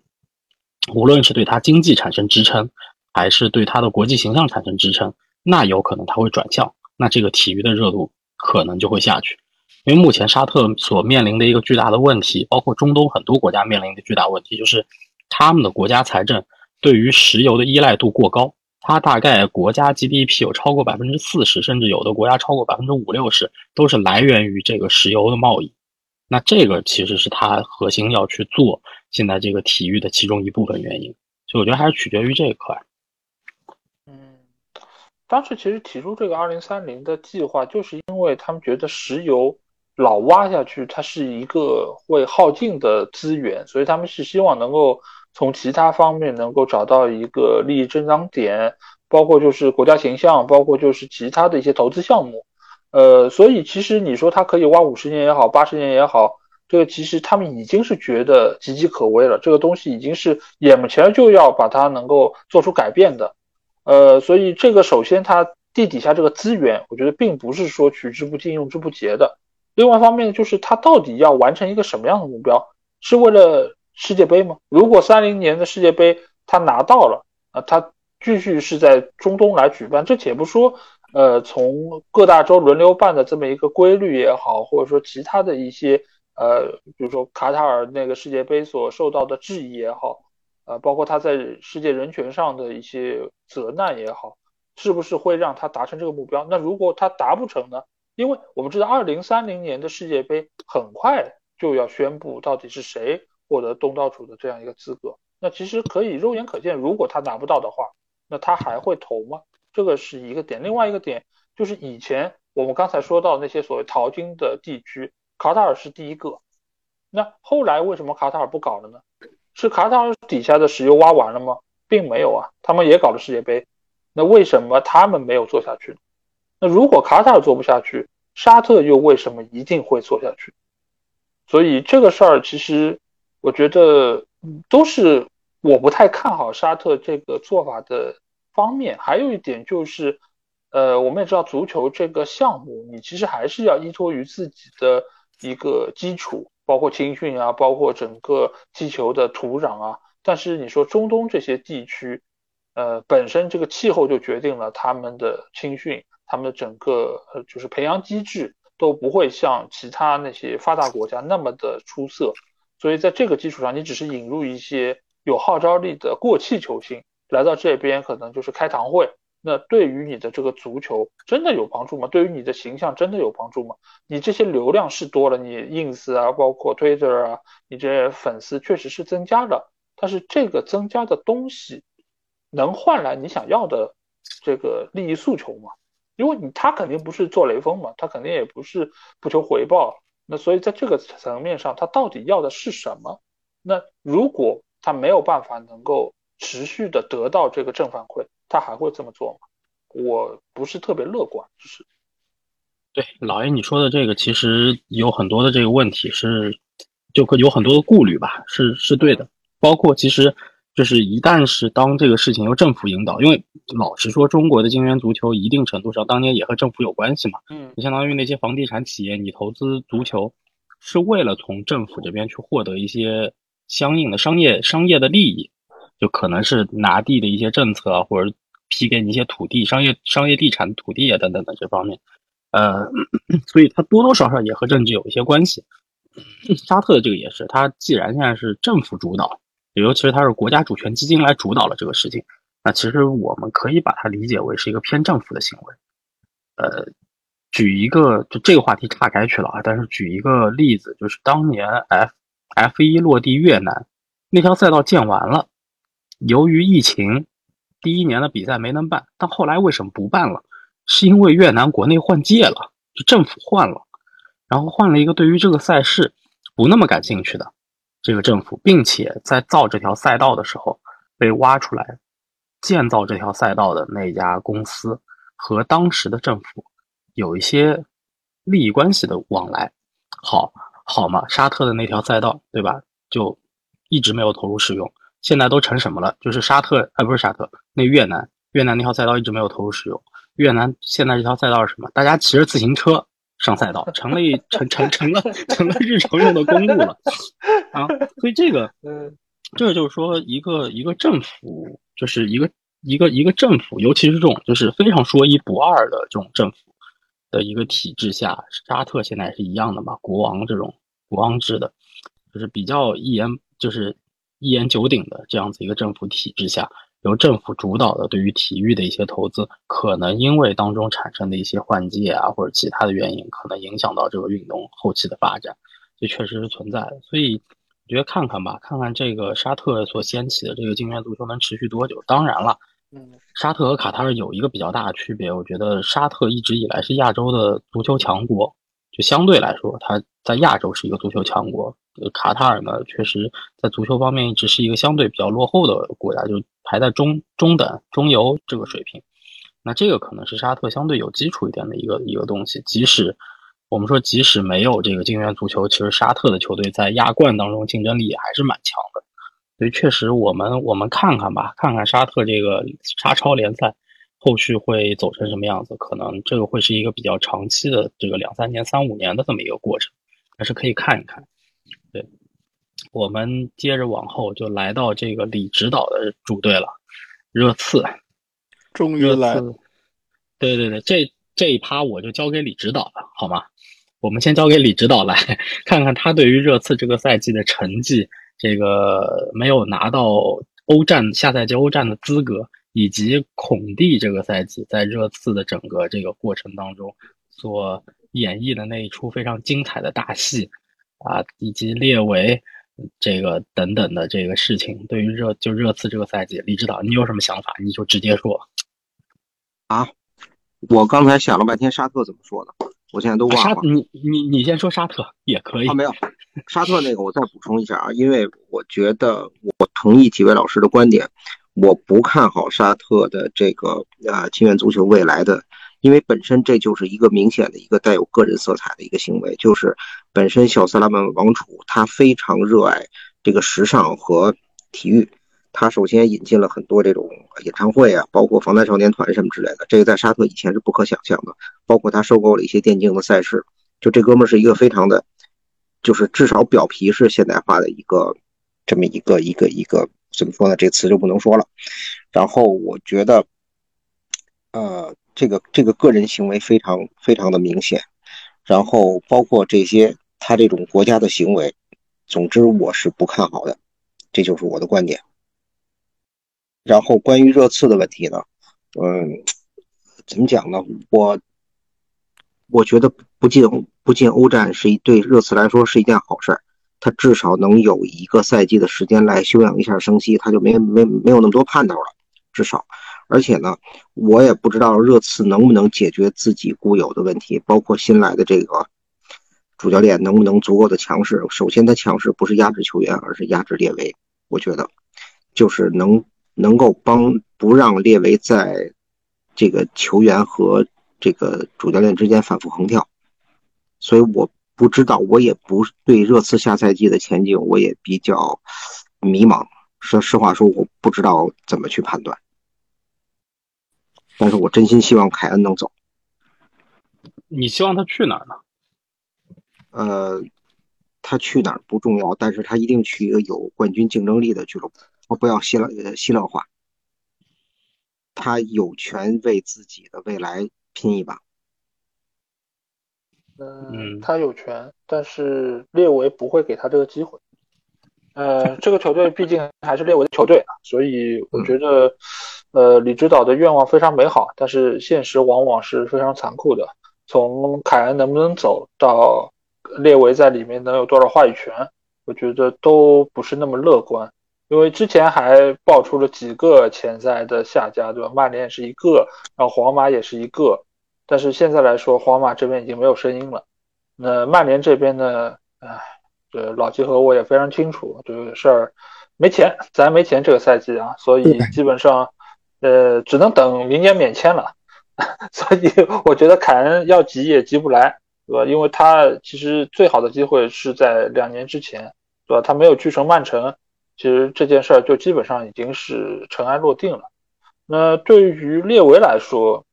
无论是对它经济产生支撑，还是对它的国际形象产生支撑，那有可能它会转向，那这个体育的热度可能就会下去。因为目前沙特所面临的一个巨大的问题，包括中东很多国家面临的巨大问题，就是他们的国家财政对于石油的依赖度过高。它大概国家 GDP 有超过百分之四十，甚至有的国家超过百分之五六十，都是来源于这个石油的贸易。那这个其实是它核心要去做。现在这个体育的其中一部分原因，所以我觉得还是取决于这一块。嗯，当时其实提出这个二零三零的计划，就是因为他们觉得石油老挖下去，它是一个会耗尽的资源，所以他们是希望能够从其他方面能够找到一个利益增长点，包括就是国家形象，包括就是其他的一些投资项目。呃，所以其实你说它可以挖五十年也好，八十年也好。这个其实他们已经是觉得岌岌可危了，这个东西已经是眼前就要把它能够做出改变的，呃，所以这个首先它地底下这个资源，我觉得并不是说取之不尽用之不竭的。另外一方面就是它到底要完成一个什么样的目标？是为了世界杯吗？如果三零年的世界杯他拿到了啊，他继续是在中东来举办，这且不说，呃，从各大洲轮流办的这么一个规律也好，或者说其他的一些。呃，比如说卡塔尔那个世界杯所受到的质疑也好，呃，包括他在世界人权上的一些责难也好，是不是会让他达成这个目标？那如果他达不成呢？因为我们知道，二零三零年的世界杯很快就要宣布到底是谁获得东道主的这样一个资格。那其实可以肉眼可见，如果他拿不到的话，那他还会投吗？这个是一个点。另外一个点就是以前我们刚才说到那些所谓淘金的地区，卡塔尔是第一个。那后来为什么卡塔尔不搞了呢？是卡塔尔底下的石油挖完了吗？并没有啊，他们也搞了世界杯。那为什么他们没有做下去？那如果卡塔尔做不下去，沙特又为什么一定会做下去？所以这个事儿其实我觉得都是我不太看好沙特这个做法的方面。还有一点就是，呃，我们也知道足球这个项目，你其实还是要依托于自己的一个基础，包括青训啊，包括整个踢球的土壤啊。但是你说中东这些地区，呃，本身这个气候就决定了他们的青训，他们的整个呃就是培养机制都不会像其他那些发达国家那么的出色，所以在这个基础上，你只是引入一些有号召力的过气球星来到这边，可能就是开堂会，那对于你的这个足球真的有帮助吗？对于你的形象真的有帮助吗？你这些流量是多了，你 ins 啊，包括 twitter 啊，你这些粉丝确实是增加了，但是这个增加的东西。能换来你想要的这个利益诉求吗？因为你他肯定不是做雷锋嘛，他肯定也不是不求回报。那所以在这个层面上，他到底要的是什么？那如果他没有办法能够持续的得到这个正反馈，他还会这么做吗？我不是特别乐观，就是对老爷你说的这个，其实有很多的这个问题是，就可有很多的顾虑吧，是是对的，包括其实。就是一旦是当这个事情由政府引导，因为老实说，中国的金元足球一定程度上当年也和政府有关系嘛。嗯，就相当于那些房地产企业，你投资足球是为了从政府这边去获得一些相应的商业商业的利益，就可能是拿地的一些政策啊，或者批给你一些土地、商业商业地产土地啊等等的这方面。呃，所以它多多少少也和政治有一些关系。沙特的这个也是，它既然现在是政府主导。尤其是它是国家主权基金来主导了这个事情，那其实我们可以把它理解为是一个偏政府的行为。呃，举一个就这个话题岔开去了啊，但是举一个例子，就是当年 F F 一落地越南那条赛道建完了，由于疫情，第一年的比赛没能办，但后来为什么不办了？是因为越南国内换届了，就政府换了，然后换了一个对于这个赛事不那么感兴趣的。这个政府，并且在造这条赛道的时候，被挖出来建造这条赛道的那家公司和当时的政府有一些利益关系的往来，好好嘛？沙特的那条赛道，对吧？就一直没有投入使用，现在都成什么了？就是沙特，哎，不是沙特，那越南，越南那条赛道一直没有投入使用。越南现在这条赛道是什么？大家骑着自行车。上赛道成了一成成成了成了日常用的公路了啊！所以这个，嗯，这就是说，一个一个政府，就是一个一个一个政府，尤其是这种就是非常说一不二的这种政府的一个体制下，沙特现在是一样的嘛？国王这种国王制的，就是比较一言就是一言九鼎的这样子一个政府体制下。由政府主导的对于体育的一些投资，可能因为当中产生的一些换届啊，或者其他的原因，可能影响到这个运动后期的发展，这确实是存在的。所以我觉得看看吧，看看这个沙特所掀起的这个金元足球能持续多久。当然了，嗯，沙特和卡塔尔有一个比较大的区别，我觉得沙特一直以来是亚洲的足球强国，就相对来说，它在亚洲是一个足球强国。卡塔尔呢，确实在足球方面一直是一个相对比较落后的国家，就排在中中等、中游这个水平。那这个可能是沙特相对有基础一点的一个一个东西。即使我们说，即使没有这个金元足球，其实沙特的球队在亚冠当中竞争力也还是蛮强的。所以，确实我们我们看看吧，看看沙特这个沙超联赛后续会走成什么样子。可能这个会是一个比较长期的这个两三年、三五年的这么一个过程，还是可以看一看。对，我们接着往后就来到这个李指导的主队了，热刺，终于来了，对对对，这这一趴我就交给李指导了，好吗？我们先交给李指导来看看他对于热刺这个赛季的成绩，这个没有拿到欧战下赛季欧战的资格，以及孔蒂这个赛季在热刺的整个这个过程当中所演绎的那一出非常精彩的大戏。啊，以及列维这个等等的这个事情，对于热就热刺这个赛季，李指导你有什么想法？你就直接说。啊，我刚才想了半天，沙特怎么说的？我现在都忘沙了。你你你先说沙特也可以啊，。没有，沙特那个我再补充一下啊，因为我觉得我同意几位老师的观点，我不看好沙特的这个呃金元足球未来的，因为本身这就是一个明显的一个带有个人色彩的一个行为，就是本身小萨拉曼王储他非常热爱这个时尚和体育。他首先引进了很多这种演唱会啊，包括防弹少年团什么之类的，这个在沙特以前是不可想象的。包括他收购了一些电竞的赛事，就这哥们儿是一个非常的，就是至少表皮是现代化的一个这么一个一个一个怎么说呢？这词就不能说了。然后我觉得，呃，这个这个个人行为非常非常的明显，然后包括这些他这种国家的行为，总之我是不看好的，这就是我的观点。然后关于热刺的问题呢，嗯，怎么讲呢？我我觉得不进不进欧战是一对热刺来说是一件好事，他至少能有一个赛季的时间来休养一下生息，他就没没没有那么多盼头了，至少。而且呢，我也不知道热刺能不能解决自己固有的问题，包括新来的这个主教练能不能足够的强势。首先，他强势不是压制球员，而是压制列维。我觉得就是能能够帮不让列维在这个球员和这个主教练之间反复横跳。所以我不知道，我也不对热刺下赛季的前景我也比较迷茫。说实话说，我不知道怎么去判断。但是我真心希望凯恩能走。你希望他去哪儿呢？呃，他去哪儿不重要，但是他一定去一个有冠军竞争力的俱乐部。我不要希腊呃希腊化，他有权为自己的未来拼一把。嗯，他有权，但是列维不会给他这个机会。呃，这个球队毕竟还是列维的球队啊，所以我觉得，呃，李指导的愿望非常美好，但是现实往往是非常残酷的。从凯恩能不能走到列维在里面能有多少话语权，我觉得都不是那么乐观。因为之前还爆出了几个潜在的下家，对吧？曼联是一个，然后皇马也是一个，但是现在来说，皇马这边已经没有声音了。那曼联这边呢？唉。这老季和我也非常清楚这个事儿，没钱，咱没钱这个赛季啊，所以基本上，呃，只能等明年免签了。所以我觉得凯恩要急也急不来，对吧？因为他其实最好的机会是在两年之前，对吧？他没有去成曼城，其实这件事儿就基本上已经是尘埃落定了。那对于列维来说，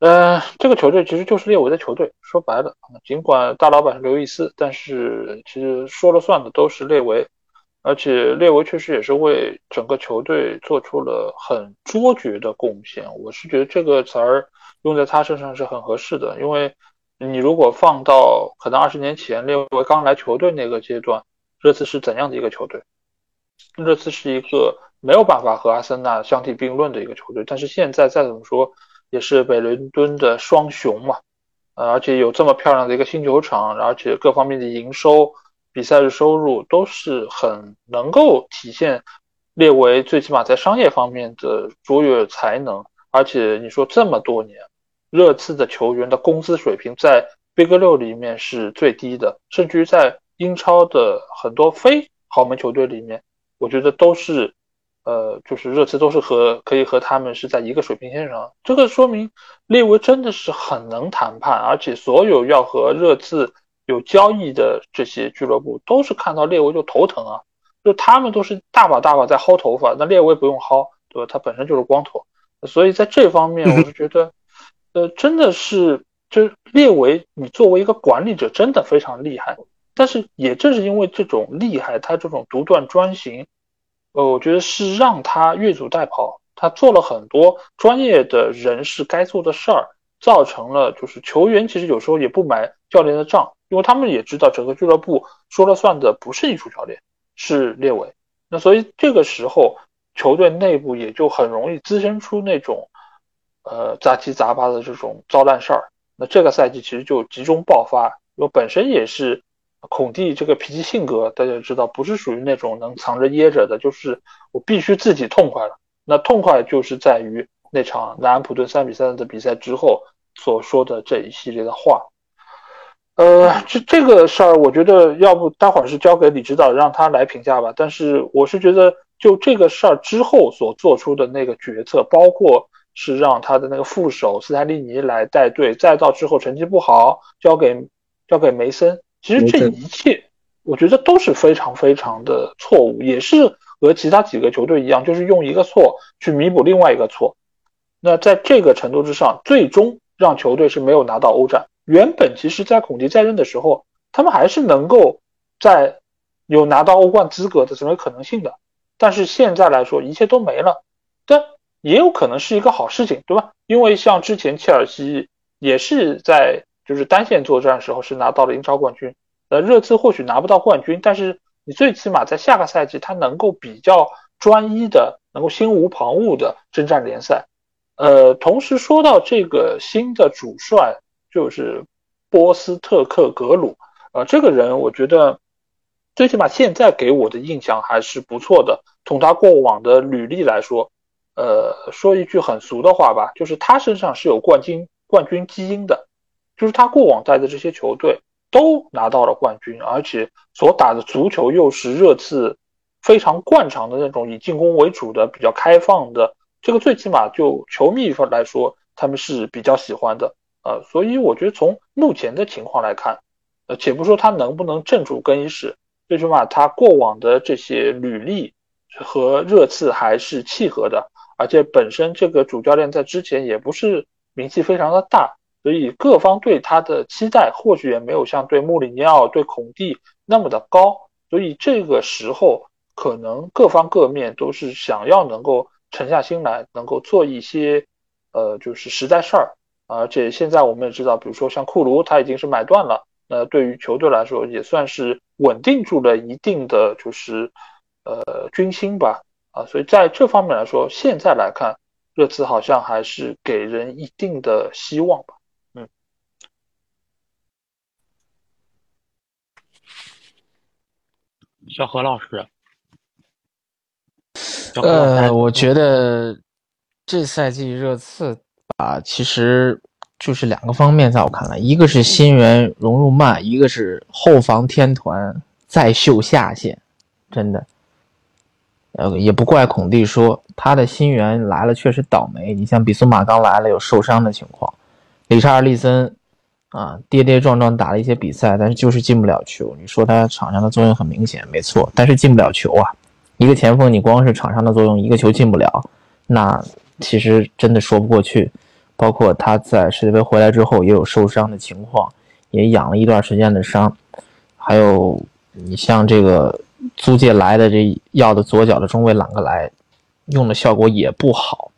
嗯，这个球队其实就是列维的球队。说白了，尽管大老板是刘易斯，但是其实说了算的都是列维。而且列维确实也是为整个球队做出了很卓绝的贡献。我是觉得这个词儿用在他身上是很合适的，因为你如果放到可能二十年前列维刚来球队那个阶段，热刺是怎样的一个球队？热刺是一个没有办法和阿森纳相提并论的一个球队。但是现在再怎么说。也是北伦敦的双雄嘛，呃，而且有这么漂亮的一个新球场，而且各方面的营收、比赛日收入都是很能够体现列维最起码在商业方面的卓越才能。而且你说这么多年，热刺的球员的工资水平在 Big 六里面是最低的，甚至于在英超的很多非豪门球队里面，我觉得都是。呃，就是热刺都是和可以和他们是在一个水平线上，这个说明列维真的是很能谈判，而且所有要和热刺有交易的这些俱乐部都是看到列维就头疼啊，就他们都是大把大把在薅头发，那列维不用薅，对吧？他本身就是光头，所以在这方面我是觉得，呃，真的是，就是列维你作为一个管理者真的非常厉害，但是也正是因为这种厉害，他这种独断专行。呃，我觉得是让他越俎代庖，他做了很多专业的人士该做的事儿，造成了就是球员其实有时候也不买教练的账，因为他们也知道整个俱乐部说了算的不是艺术教练，是列维。那所以这个时候球队内部也就很容易滋生出那种，呃杂七杂八的这种糟烂事儿。那这个赛季其实就集中爆发，因为本身也是。孔蒂这个脾气性格，大家知道不是属于那种能藏着掖着的，就是我必须自己痛快了。那痛快就是在于那场南安普顿三比三的比赛之后所说的这一系列的话。呃，这这个事儿，我觉得要不待会儿是交给李指导让他来评价吧。但是我是觉得，就这个事儿之后所做出的那个决策，包括是让他的那个副手斯泰利尼来带队，再到之后成绩不好交给交给梅森，其实这一切我觉得都是非常非常的错误，也是和其他几个球队一样，就是用一个错去弥补另外一个错。那在这个程度之上，最终让球队是没有拿到欧战。原本其实，在孔蒂在任的时候，他们还是能够在有拿到欧冠资格的这么可能性的。但是现在来说，一切都没了。但也有可能是一个好事情，对吧？因为像之前切尔西也是在就是单线作战时候是拿到了英超冠军。呃，热刺或许拿不到冠军，但是你最起码在下个赛季，他能够比较专一的，能够心无旁骛的征战联赛。呃，同时说到这个新的主帅。就是波斯特克格鲁，呃，这个人我觉得最起码现在给我的印象还是不错的。从他过往的履历来说，呃，说一句很俗的话吧，就是他身上是有冠军冠军基因的，就是他过往带的这些球队都拿到了冠军，而且所打的足球又是热刺非常惯常的那种以进攻为主的比较开放的，这个最起码就球迷来说，他们是比较喜欢的。呃，所以我觉得从目前的情况来看，呃，且不说他能不能镇住更衣室，最起码他过往的这些履历和热刺还是契合的，而且本身这个主教练在之前也不是名气非常的大，所以各方对他的期待或许也没有像对穆里尼奥、对孔蒂那么的高，所以这个时候可能各方各面都是想要能够沉下心来，能够做一些呃，就是实在事儿。而且现在我们也知道，比如说像库卢，他已经是买断了，那对于球队来说也算是稳定住了一定的就是呃军心吧，啊，所以在这方面来说，现在来看，热刺好像还是给人一定的希望吧，嗯。小何老师，呃，我觉得这赛季热刺。啊，其实就是两个方面，在我看来，一个是新人融入慢，一个是后防天团再秀下限，真的，呃，也不怪孔蒂说他的新援来了确实倒霉。你像比苏马刚来了有受伤的情况，理查尔利森啊跌跌撞撞打了一些比赛，但是就是进不了球。你说他场上的作用很明显，没错，但是进不了球啊。一个前锋你光是场上的作用，一个球进不了，那其实真的说不过去。包括他在世界杯回来之后也有受伤的情况，也养了一段时间的伤，还有你像这个租借来的这要的左脚的中卫朗格莱，用的效果也不好，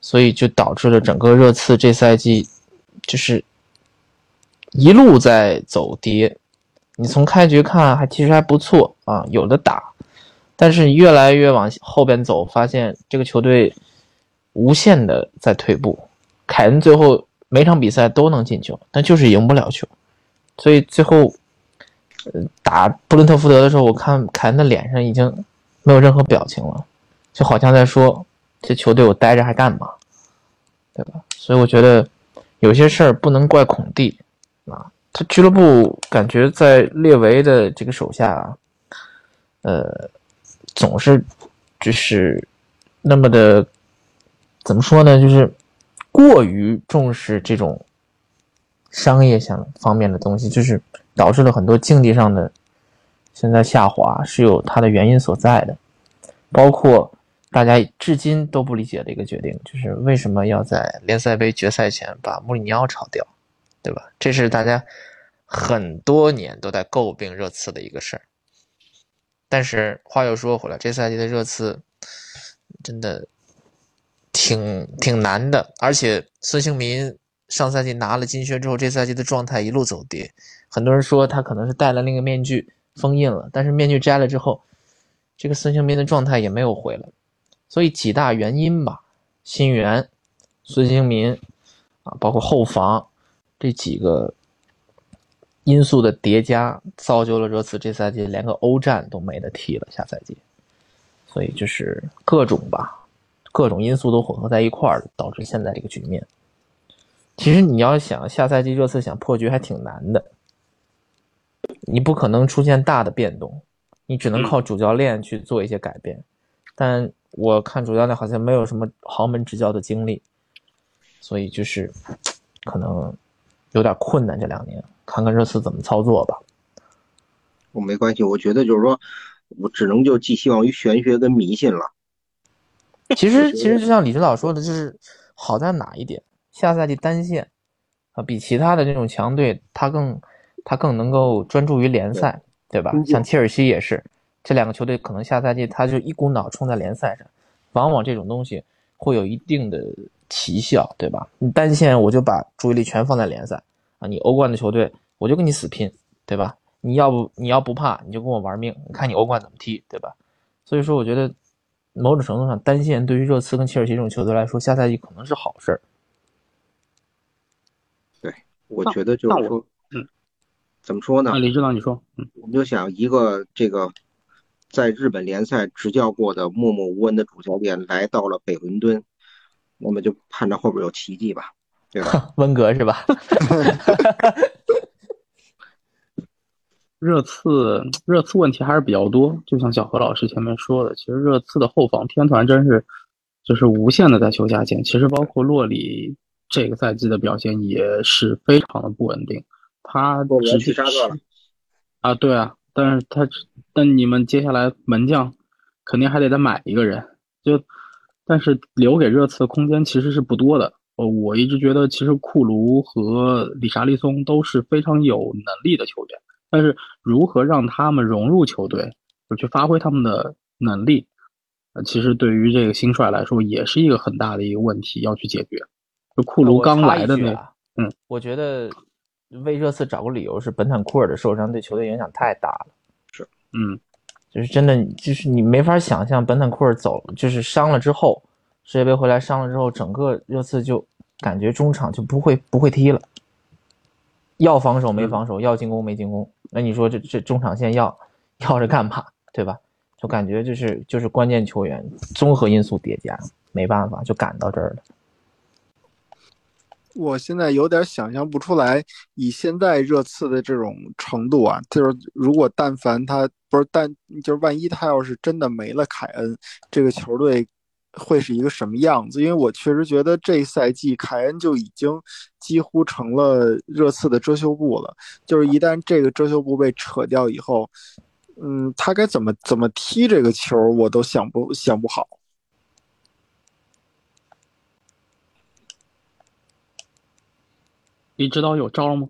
所以就导致了整个热刺这赛季就是一路在走跌。你从开局看还其实还不错啊，有的打，但是越来越往后边走，发现这个球队。无限的在退步，凯恩最后每场比赛都能进球，但就是赢不了球，所以最后，呃，打布伦特福德的时候，我看凯恩的脸上已经没有任何表情了，就好像在说：“这球队我待着还干嘛？”对吧？所以我觉得有些事儿不能怪孔蒂啊，他俱乐部感觉在列维的这个手下啊，呃，总是就是那么的。怎么说呢？就是过于重视这种商业性方面的东西，就是导致了很多竞技上的现在下滑，是有它的原因所在的。包括大家至今都不理解的一个决定，就是为什么要在联赛杯决赛前把穆里尼奥炒掉，对吧？这是大家很多年都在诟病热刺的一个事儿。但是话又说回来，这赛季的热刺真的。挺挺难的，而且孙兴民上赛季拿了金靴之后，这赛季的状态一路走跌。很多人说他可能是戴了那个面具封印了，但是面具摘了之后，这个孙兴民的状态也没有回来。所以几大原因吧，新援、孙兴民啊，包括后防这几个因素的叠加，造就了热刺这赛季连个欧战都没得踢了。下赛季，所以就是各种吧，各种因素都混合在一块儿，导致现在这个局面。其实你要想下赛季热刺想破局还挺难的，你不可能出现大的变动，你只能靠主教练去做一些改变。但我看主教练好像没有什么豪门执教的经历，所以就是可能有点困难这两年。看看热刺怎么操作吧。我没关系，我觉得就是说，我只能就寄希望于玄学跟迷信了。其实，其实就像李指导说的，就是好在哪一点？下赛季单线啊，比其他的这种强队，他更他更能够专注于联赛，对吧？像切尔西也是，这两个球队可能下赛季他就一股脑冲在联赛上，往往这种东西会有一定的奇效，对吧？你单线我就把注意力全放在联赛。啊，你欧冠的球队，我就跟你死拼，对吧？你要不你要不怕，你就跟我玩命，你看你欧冠怎么踢，对吧？所以说，我觉得某种程度上，单线对于热刺跟切尔西这种球队来说，下赛季可能是好事儿。对，我觉得就是说，嗯，怎么说呢？啊李指导，你说，嗯，我们就想一个这个在日本联赛执教过的默默无闻的主教练来到了北伦敦，我们就盼着后边有奇迹吧。温格是吧？热刺热刺问题还是比较多，就像小何老师前面说的，其实热刺的后防天团真是就是无限的在求下限。其实包括洛里这个赛季的表现也是非常的不稳定。他只去沙特了啊，对啊，但是他但你们接下来门将肯定还得再买一个人，就但是留给热刺的空间其实是不多的。呃，我一直觉得，其实库卢和里沙利松都是非常有能力的球员，但是如何让他们融入球队，就去发挥他们的能力，呃，其实对于这个新帅来说，也是一个很大的一个问题要去解决。就库卢刚来的那，嗯，我觉得为热刺找个理由是本坦库尔的受伤对球队影响太大了。是，嗯，就是真的，就是你没法想象本坦库尔走，就是伤了之后。世界杯回来伤了之后，整个热刺就感觉中场就不会不会踢了，要防守没防守，要进攻没进攻。那你说这这中场线要要着干嘛，对吧？就感觉就是就是关键球员综合因素叠加，没办法就赶到这儿了。我现在有点想象不出来，以现在热刺的这种程度啊，就是如果但凡他不是但就是万一他要是真的没了凯恩，这个球队。会是一个什么样子？因为我确实觉得这赛季凯恩就已经几乎成了热刺的遮羞布了。就是一旦这个遮羞布被扯掉以后，嗯，他该怎么怎么踢这个球，我都想不想不好。你知道有招吗？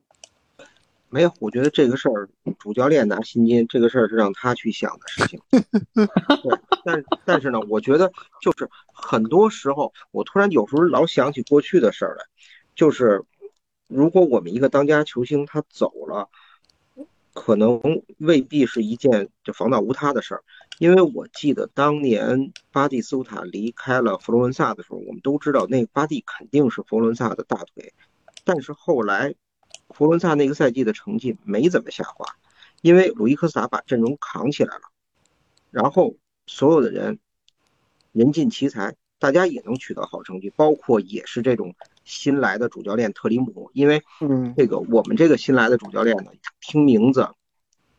没有，我觉得这个事儿主教练拿薪金，这个事儿是让他去想的事情。对，但但是呢，我觉得就是很多时候，我突然有时候老想起过去的事儿来，就是如果我们一个当家球星他走了，可能未必是一件就防盗无他的事儿，因为我记得当年巴蒂斯图塔离开了佛罗伦萨的时候，我们都知道那巴蒂肯定是佛罗伦萨的大腿，但是后来。佛罗伦萨那个赛季的成绩没怎么下滑，因为鲁伊科萨把阵容扛起来了，然后所有的人人尽其才，大家也能取得好成绩，包括也是这种新来的主教练特里姆，因为这个我们这个新来的主教练呢，听名字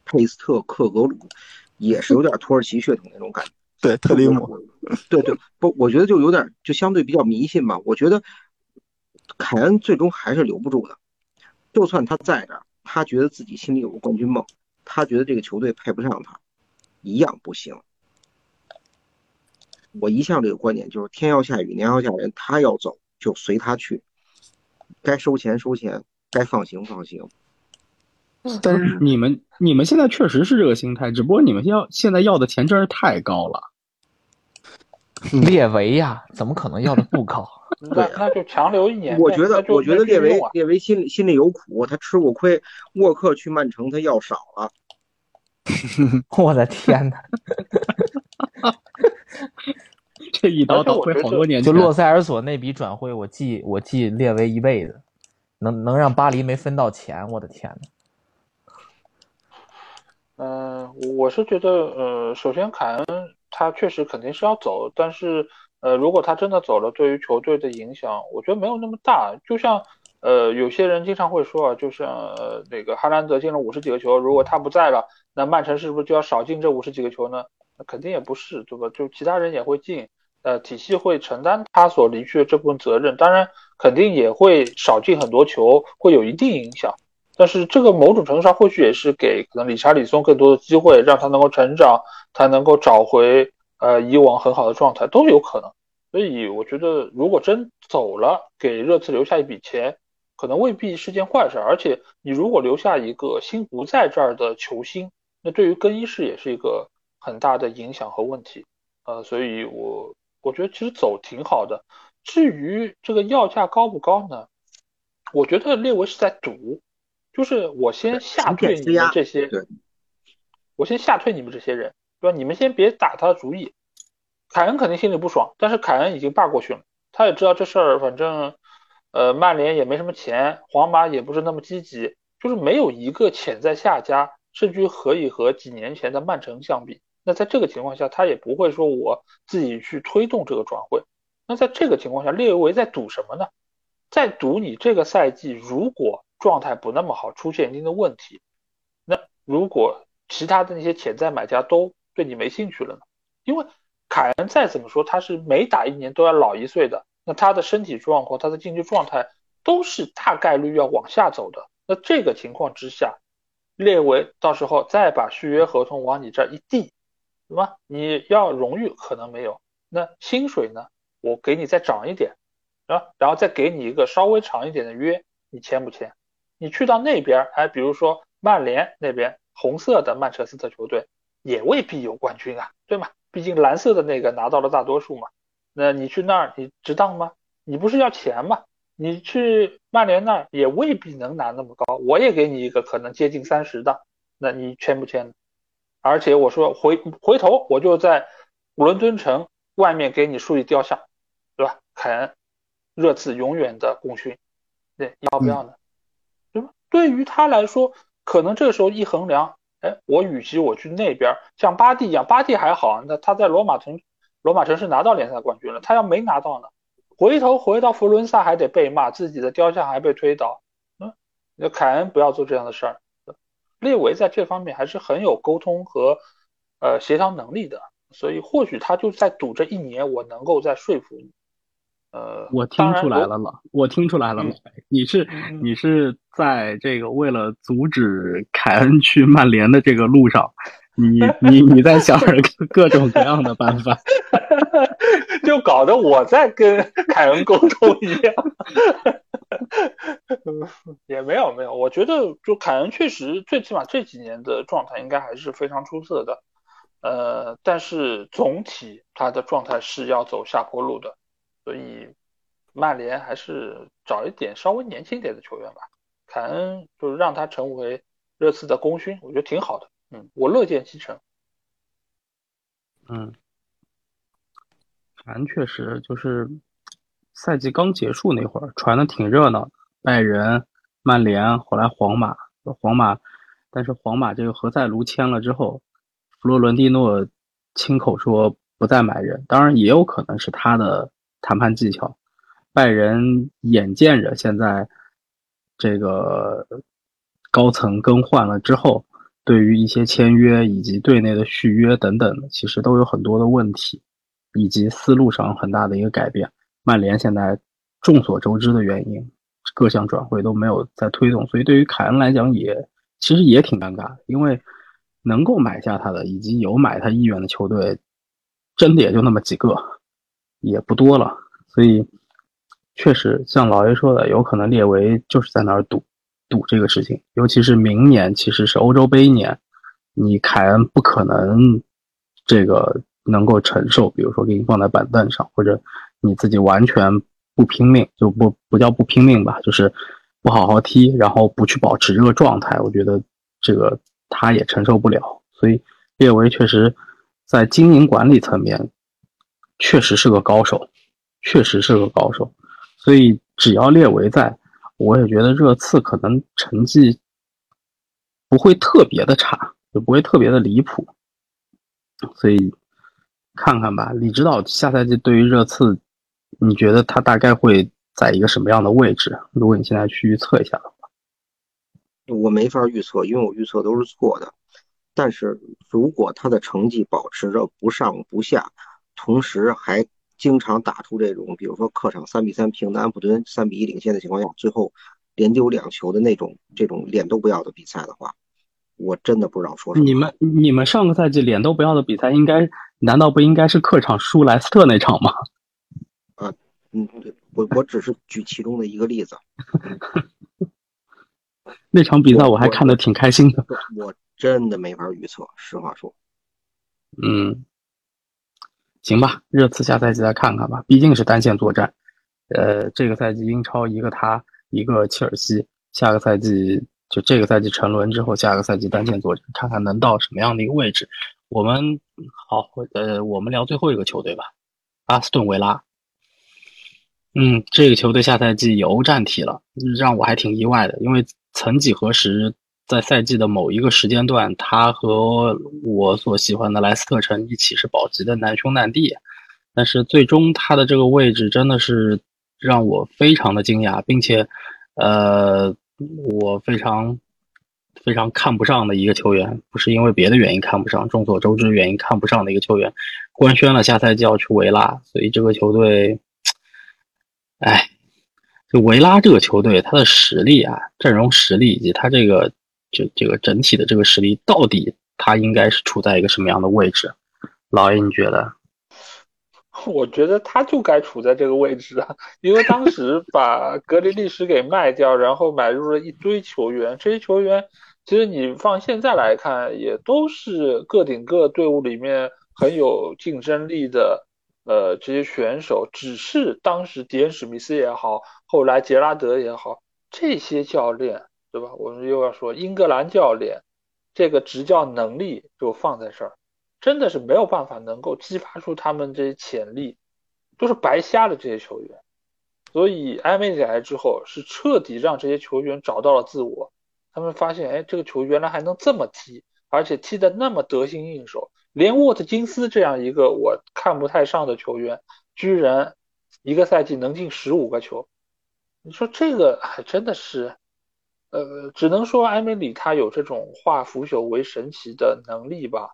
佩斯特克格鲁也是有点土耳其血统那种感觉。对，特里姆，对对，不，我觉得就有点就相对比较迷信吧。我觉得凯恩最终还是留不住的。就算他在这儿，他觉得自己心里有个冠军梦，他觉得这个球队配不上他，一样不行。我一向这个观点就是天要下雨，娘要嫁人，他要走就随他去，该收钱收钱，该放行放行。但是你们你们现在确实是这个心态，只不过你们要现在要的钱真是太高了。列维呀，怎么可能要的不高？那那就强留一年。我觉得，我觉得列维列维心里心里有苦，他吃过亏。沃克去曼城，他要少了。我的天哪！这一刀倒回好多年。就洛塞尔索那笔转会，我记我记列维一辈子，能能让巴黎没分到钱，我的天哪！我是觉得，呃，首先凯恩他确实肯定是要走，但是，呃，如果他真的走了，对于球队的影响，我觉得没有那么大。就像，呃，有些人经常会说啊，就像呃那个哈兰德进了五十几个球，如果他不在了，那曼城是不是就要少进这五十几个球呢？肯定也不是，对吧？就其他人也会进，呃，体系会承担他所离去的这部分责任，当然肯定也会少进很多球，会有一定影响。但是这个某种程度上或许也是给可能理查里松更多的机会，让他能够成长，他能够找回呃以往很好的状态都有可能。所以我觉得如果真走了，给热刺留下一笔钱，可能未必是件坏事。而且你如果留下一个心不在这儿的球星，那对于更衣室也是一个很大的影响和问题。呃，所以我我觉得其实走挺好的。至于这个要价高不高呢？我觉得列维是在赌。就是我先吓退你们这些，我先吓退你们这些人，对吧？你们先别打他的主意。凯恩肯定心里不爽，但是凯恩已经罢过去了，他也知道这事儿，反正，呃，曼联也没什么钱，皇马也不是那么积极，就是没有一个潜在下家，甚至于可以和几年前的曼城相比。那在这个情况下，他也不会说我自己去推动这个转会。那在这个情况下，列维在赌什么呢？在赌你这个赛季如果。状态不那么好，出现一定的问题。那如果其他的那些潜在买家都对你没兴趣了呢？因为凯恩再怎么说，他是每打一年都要老一岁的，那他的身体状况、他的竞技状态都是大概率要往下走的。那这个情况之下，列维到时候再把续约合同往你这儿一递，什么你要荣誉可能没有，那薪水呢？我给你再涨一点，啊，然后再给你一个稍微长一点的约，你签不签？你去到那边，哎，比如说曼联那边，红色的曼彻斯特球队也未必有冠军啊，对吗？毕竟蓝色的那个拿到了大多数嘛。那你去那儿，你值当吗？你不是要钱吗？你去曼联那儿也未必能拿那么高。我也给你一个可能接近三十的，那你签不签？而且我说回回头我就在伦敦城外面给你树立雕像，对吧？凯恩，热刺永远的功勋，对，要不要呢？对于他来说，可能这个时候一衡量，哎，我与其我去那边像巴蒂一样，巴蒂还好，那他在罗马城，罗马城市拿到联赛冠军了，他要没拿到呢，回头回到佛伦萨还得被骂，自己的雕像还被推倒，嗯，那凯恩不要做这样的事儿。列维在这方面还是很有沟通和呃协调能力的，所以或许他就在赌这一年，我能够再说服你。呃，我听出来了了，我听出来了，你是你是在这个为了阻止凯恩去曼联的这个路上，你 你你在想着各种各样的办法，就搞得我在跟凯恩沟通一样，也没有没有，我觉得就凯恩确实最起码这几年的状态应该还是非常出色的，呃，但是总体他的状态是要走下坡路的。所以，曼联还是找一点稍微年轻点的球员吧。凯恩就是让他成为热刺的功勋，我觉得挺好的。嗯，我乐见其成。嗯，凯恩确实就是赛季刚结束那会儿传的挺热闹，拜仁、曼联，后来皇马，皇马，但是皇马这个何塞卢签了之后，弗洛伦蒂诺亲口说不再买人，当然也有可能是他的。谈判技巧，拜仁眼见着现在这个高层更换了之后，对于一些签约以及队内的续约等等，其实都有很多的问题，以及思路上很大的一个改变。曼联现在众所周知的原因，各项转会都没有在推动，所以对于凯恩来讲也其实也挺尴尬，因为能够买下他的以及有买他意愿的球队，真的也就那么几个。也不多了，所以确实像老爷说的，有可能列维就是在那儿赌赌这个事情。尤其是明年其实是欧洲杯年，你凯恩不可能这个能够承受，比如说给你放在板凳上，或者你自己完全不拼命，就不不叫不拼命吧，就是不好好踢，然后不去保持这个状态，我觉得这个他也承受不了。所以列维确实在经营管理层面。确实是个高手，确实是个高手，所以只要列维在，我也觉得热刺可能成绩不会特别的差，也不会特别的离谱。所以看看吧，李指导下赛季对于热刺，你觉得他大概会在一个什么样的位置？如果你现在去预测一下的话，我没法预测，因为我预测都是错的。但是如果他的成绩保持着不上不下，同时还经常打出这种，比如说客场三比三平的安普敦三比一领先的情况下，最后连丢两球的那种这种脸都不要的比赛的话，我真的不知道说什么。你们你们上个赛季脸都不要的比赛，应该难道不应该是客场输莱斯特那场吗？啊，嗯，我我只是举其中的一个例子。那场比赛我还看得挺开心的。我真的没法预测，实话说。嗯，行吧，热刺下赛季再看看吧，毕竟是单线作战。呃，这个赛季英超一个他，一个切尔西，下个赛季就这个赛季沉沦之后，下个赛季单线作战，看看能到什么样的一个位置。我们好，呃，我们聊最后一个球队吧，阿斯顿维拉。嗯，这个球队下赛季有欧战踢了，让我还挺意外的，因为曾几何时。在赛季的某一个时间段，他和我所喜欢的莱斯特城一起是保级的难兄难弟，但是最终他的这个位置真的是让我非常的惊讶，并且，呃，我非常非常看不上的一个球员，不是因为别的原因看不上，众所周知原因看不上的一个球员，官宣了下赛季要去维拉，所以这个球队，哎，就维拉这个球队，他的实力啊，阵容实力以及他这个。这这个整体的这个实力，到底他应该是处在一个什么样的位置？老爷，你觉得？我觉得他就该处在这个位置啊，因为当时把格林利什给卖掉，然后买入了一堆球员，这些球员其实你放现在来看，也都是个顶个队伍里面很有竞争力的，呃，这些选手。只是当时迪恩史密斯也好，后来杰拉德也好，这些教练。对吧？我们又要说英格兰教练这个执教能力就放在这儿，真的是没有办法能够激发出他们这些潜力，都是白瞎了这些球员。所以埃梅里来之后是彻底让这些球员找到了自我，他们发现，哎，这个球原来还能这么踢，而且踢得那么得心应手。连沃特金斯这样一个我看不太上的球员，居然一个赛季能进十五个球，你说这个还真的是。呃，只能说埃梅里他有这种化腐朽为神奇的能力吧，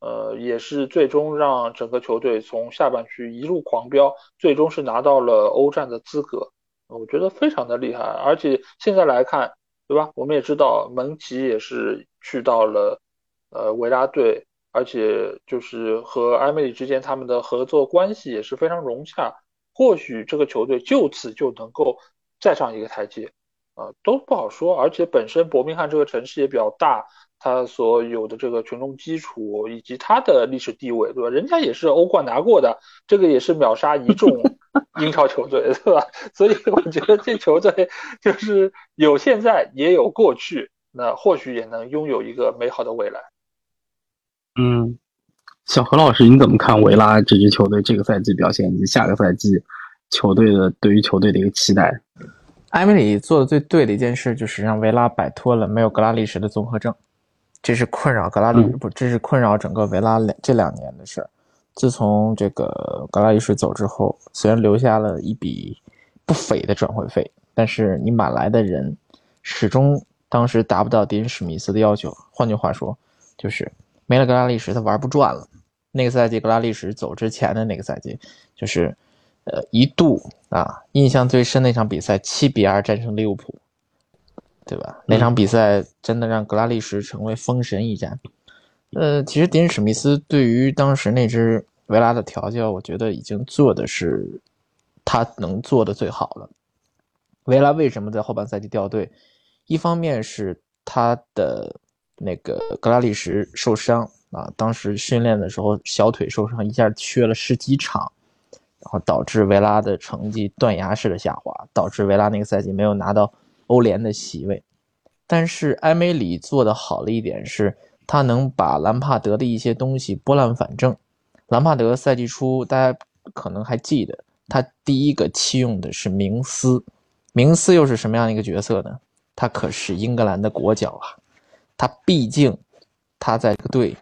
呃，也是最终让整个球队从下半区一路狂飙，最终是拿到了欧战的资格，我觉得非常的厉害。而且现在来看，对吧？我们也知道门吉也是去到了呃维拉队，而且就是和埃梅里之间他们的合作关系也是非常融洽，或许这个球队就此就能够再上一个台阶。啊，都不好说，而且本身伯明翰这个城市也比较大，它所有的这个群众基础以及它的历史地位，对吧？人家也是欧冠拿过的，这个也是秒杀一众 英超球队，对吧？所以我觉得这球队就是有现在也有过去，那或许也能拥有一个美好的未来。嗯，小何老师，你怎么看维拉这支球队这个赛季表现以及下个赛季球队的对于球队的一个期待？埃米里做的最对的一件事，就是让维拉摆脱了没有格拉利什的综合症，这是困扰格拉利不，这是困扰整个维拉两这两年的事儿。自从这个格拉利什走之后，虽然留下了一笔不菲的转会费，但是你买来的人始终当时达不到迪恩史密斯的要求。换句话说，就是没了格拉利什，他玩不转了。那个赛季格拉利什走之前的那个赛季，就是。呃，一度啊，印象最深那场比赛，七比二战胜利物浦，对吧？那场比赛真的让格拉利什成为封神一战。呃，其实迪恩史密斯对于当时那支维拉的调教，我觉得已经做的是他能做的最好了。维拉为什么在后半赛季掉队？一方面是他的那个格拉利什受伤啊，当时训练的时候小腿受伤，一下缺了十几场。然后导致维拉的成绩断崖式的下滑，导致维拉那个赛季没有拿到欧联的席位。但是埃梅里做的好的一点是，他能把兰帕德的一些东西拨乱反正。兰帕德赛季初，大家可能还记得，他第一个弃用的是明斯。明斯又是什么样的一个角色呢？他可是英格兰的国脚啊！他毕竟，他在这个队，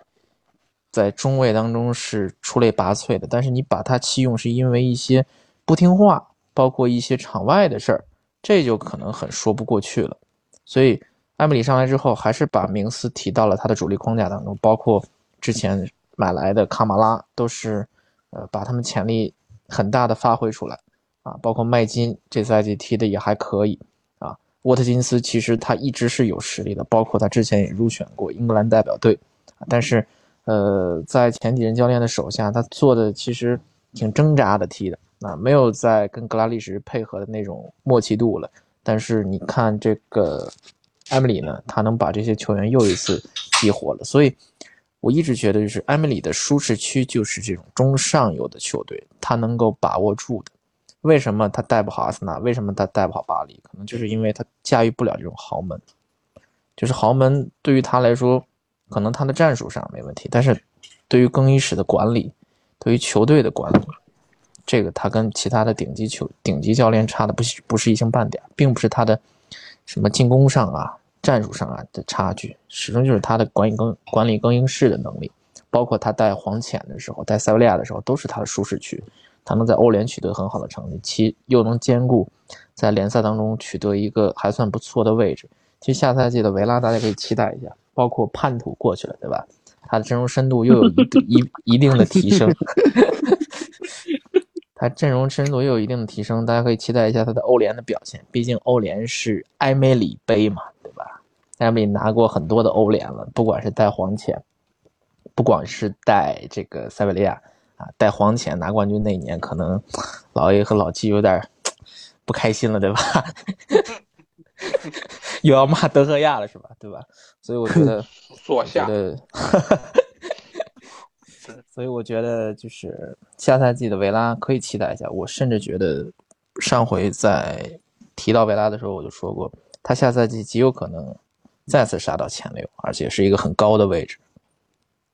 在中卫当中是出类拔萃的，但是你把他弃用是因为一些不听话，包括一些场外的事儿，这就可能很说不过去了。所以埃梅里上来之后，还是把明斯提到了他的主力框架当中，包括之前买来的卡马拉，都是呃把他们潜力很大的发挥出来。啊，包括麦金这赛季踢的也还可以。啊，沃特金斯其实他一直是有实力的，包括他之前也入选过英格兰代表队，但是呃在前几任教练的手下，他做的其实挺挣扎的踢的啊，没有在跟格拉利什配合的那种默契度了。但是你看这个埃梅里呢，他能把这些球员又一次激活了，所以我一直觉得就是埃梅里的舒适区就是这种中上游的球队，他能够把握住的。为什么他带不好阿森纳？为什么他带不好巴黎？可能就是因为他驾驭不了这种豪门。就是豪门对于他来说，可能他的战术上没问题，但是对于更衣室的管理，对于球队的管理。这个他跟其他的顶级球顶级教练差的不是不是一星半点，并不是他的什么进攻上啊、战术上啊的差距，始终就是他的管理更管理更衣室的能力，包括他带黄潜的时候、带塞维利亚的时候，都是他的舒适区，他能在欧联取得很好的成绩，其又能兼顾在联赛当中取得一个还算不错的位置。其实下赛季的维拉大家可以期待一下，包括叛徒过去了，对吧？他的阵容深度又有一一一定的提升。他阵容深度又有一定的提升，大家可以期待一下他的欧联的表现。毕竟欧联是埃梅里杯嘛，对吧？埃梅里拿过很多的欧联了，不管是带黄潜，不管是带这个塞维利亚啊，带黄潜拿冠军那一年，可能老 A 和老七有点不开心了，对吧？又要骂德赫亚了，是吧？对吧？所以我觉得，坐下。所以我觉得就是下赛季的维拉可以期待一下。我甚至觉得，上回在提到维拉的时候，我就说过，他下赛季极有可能再次杀到前六，而且是一个很高的位置。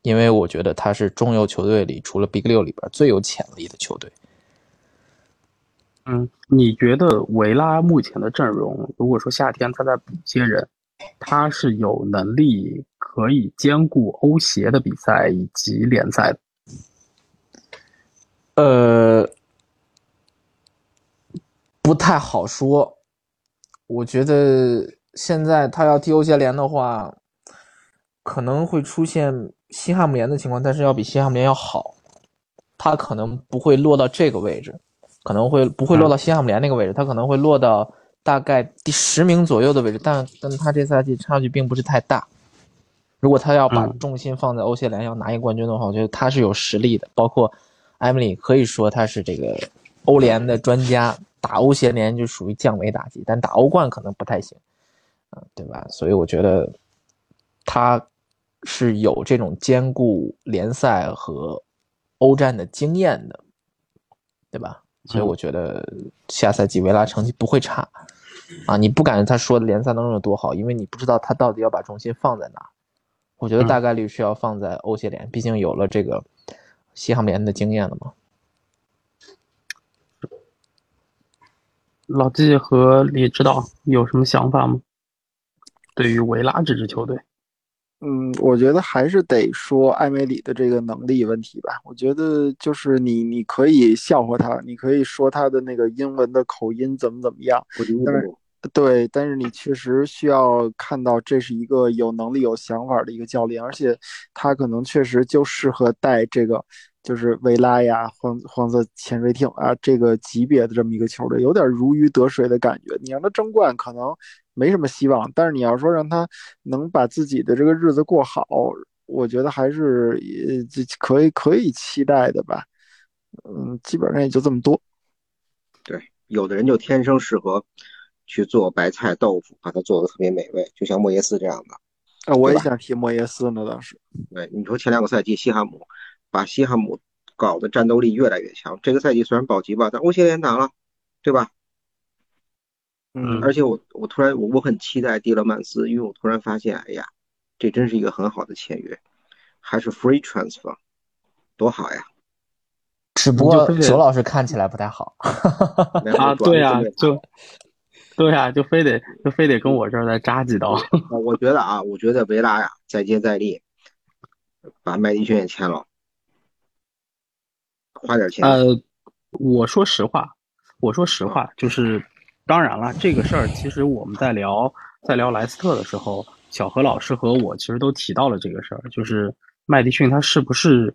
因为我觉得他是中游球队里除了 Big 六里边最有潜力的球队。嗯，你觉得维拉目前的阵容，如果说夏天他在补些人，他是有能力可以兼顾欧协的比赛以及联赛的？呃，不太好说。我觉得现在他要踢欧协联的话，可能会出现西汉姆联的情况，但是要比西汉姆联要好。他可能不会落到这个位置，可能会不会落到西汉姆联那个位置，他可能会落到大概第十名左右的位置。但但他这赛季差距并不是太大。如果他要把重心放在欧协联要拿一冠军的话，我觉得他是有实力的，包括。艾米丽可以说他是这个欧联的专家，打欧协联就属于降维打击，但打欧冠可能不太行，啊，对吧？所以我觉得他是有这种兼顾联赛和欧战的经验的，对吧？所以我觉得下赛季维拉成绩不会差，啊，你不敢他说的联赛当中有多好，因为你不知道他到底要把重心放在哪。我觉得大概率是要放在欧协联，毕竟有了这个。西汉姆联的经验了嘛？老季和李指导有什么想法吗？对于维拉这支球队，嗯，我觉得还是得说艾梅里的这个能力问题吧。我觉得就是你，你可以笑话他，你可以说他的那个英文的口音怎么怎么样，但是对，但是你确实需要看到这是一个有能力、有想法的一个教练，而且他可能确实就适合带这个。就是维拉呀，黄黄色潜水艇啊，这个级别的这么一个球队，有点如鱼得水的感觉。你让他争冠可能没什么希望，但是你要说让他能把自己的这个日子过好，我觉得还是呃可以可以期待的吧。嗯，基本上也就这么多。对，有的人就天生适合去做白菜豆腐，把它做的特别美味，就像莫耶斯这样的。啊，我也想提莫耶斯呢，当时。对，你说前两个赛季西汉姆。把西汉姆搞的战斗力越来越强。这个赛季虽然保级吧，但欧协联打了，对吧？嗯。而且我我突然我我很期待蒂勒曼斯，因为我突然发现，哎呀，这真是一个很好的签约，还是 free transfer，多好呀！只不过九老师看起来不太好。啊，对呀，就对呀，就非得就非得跟我这儿再扎几刀。我觉得啊，我觉得维拉呀，再接再厉。把麦迪逊也签了，花点钱。呃，我说实话，我说实话，就是当然了，这个事儿其实我们在聊在聊莱斯特的时候，小何老师和我其实都提到了这个事儿，就是麦迪逊他是不是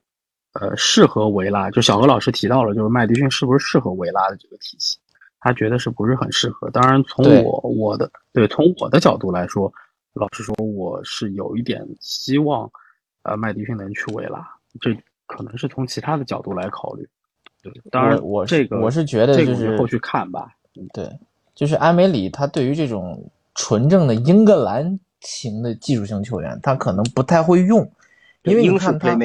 呃适合维拉？就小何老师提到了，就是麦迪逊是不是适合维拉的这个体系？他觉得是不是很适合？当然，从我我的对从我的角度来说，老实说，我是有一点希望，呃，麦迪逊能去维拉。这可能是从其他的角度来考虑。对，当然我这个我是觉得就是后续看吧。对，就是埃梅里他对于这种纯正的英格兰型的技术型球员，他可能不太会用，因为你看他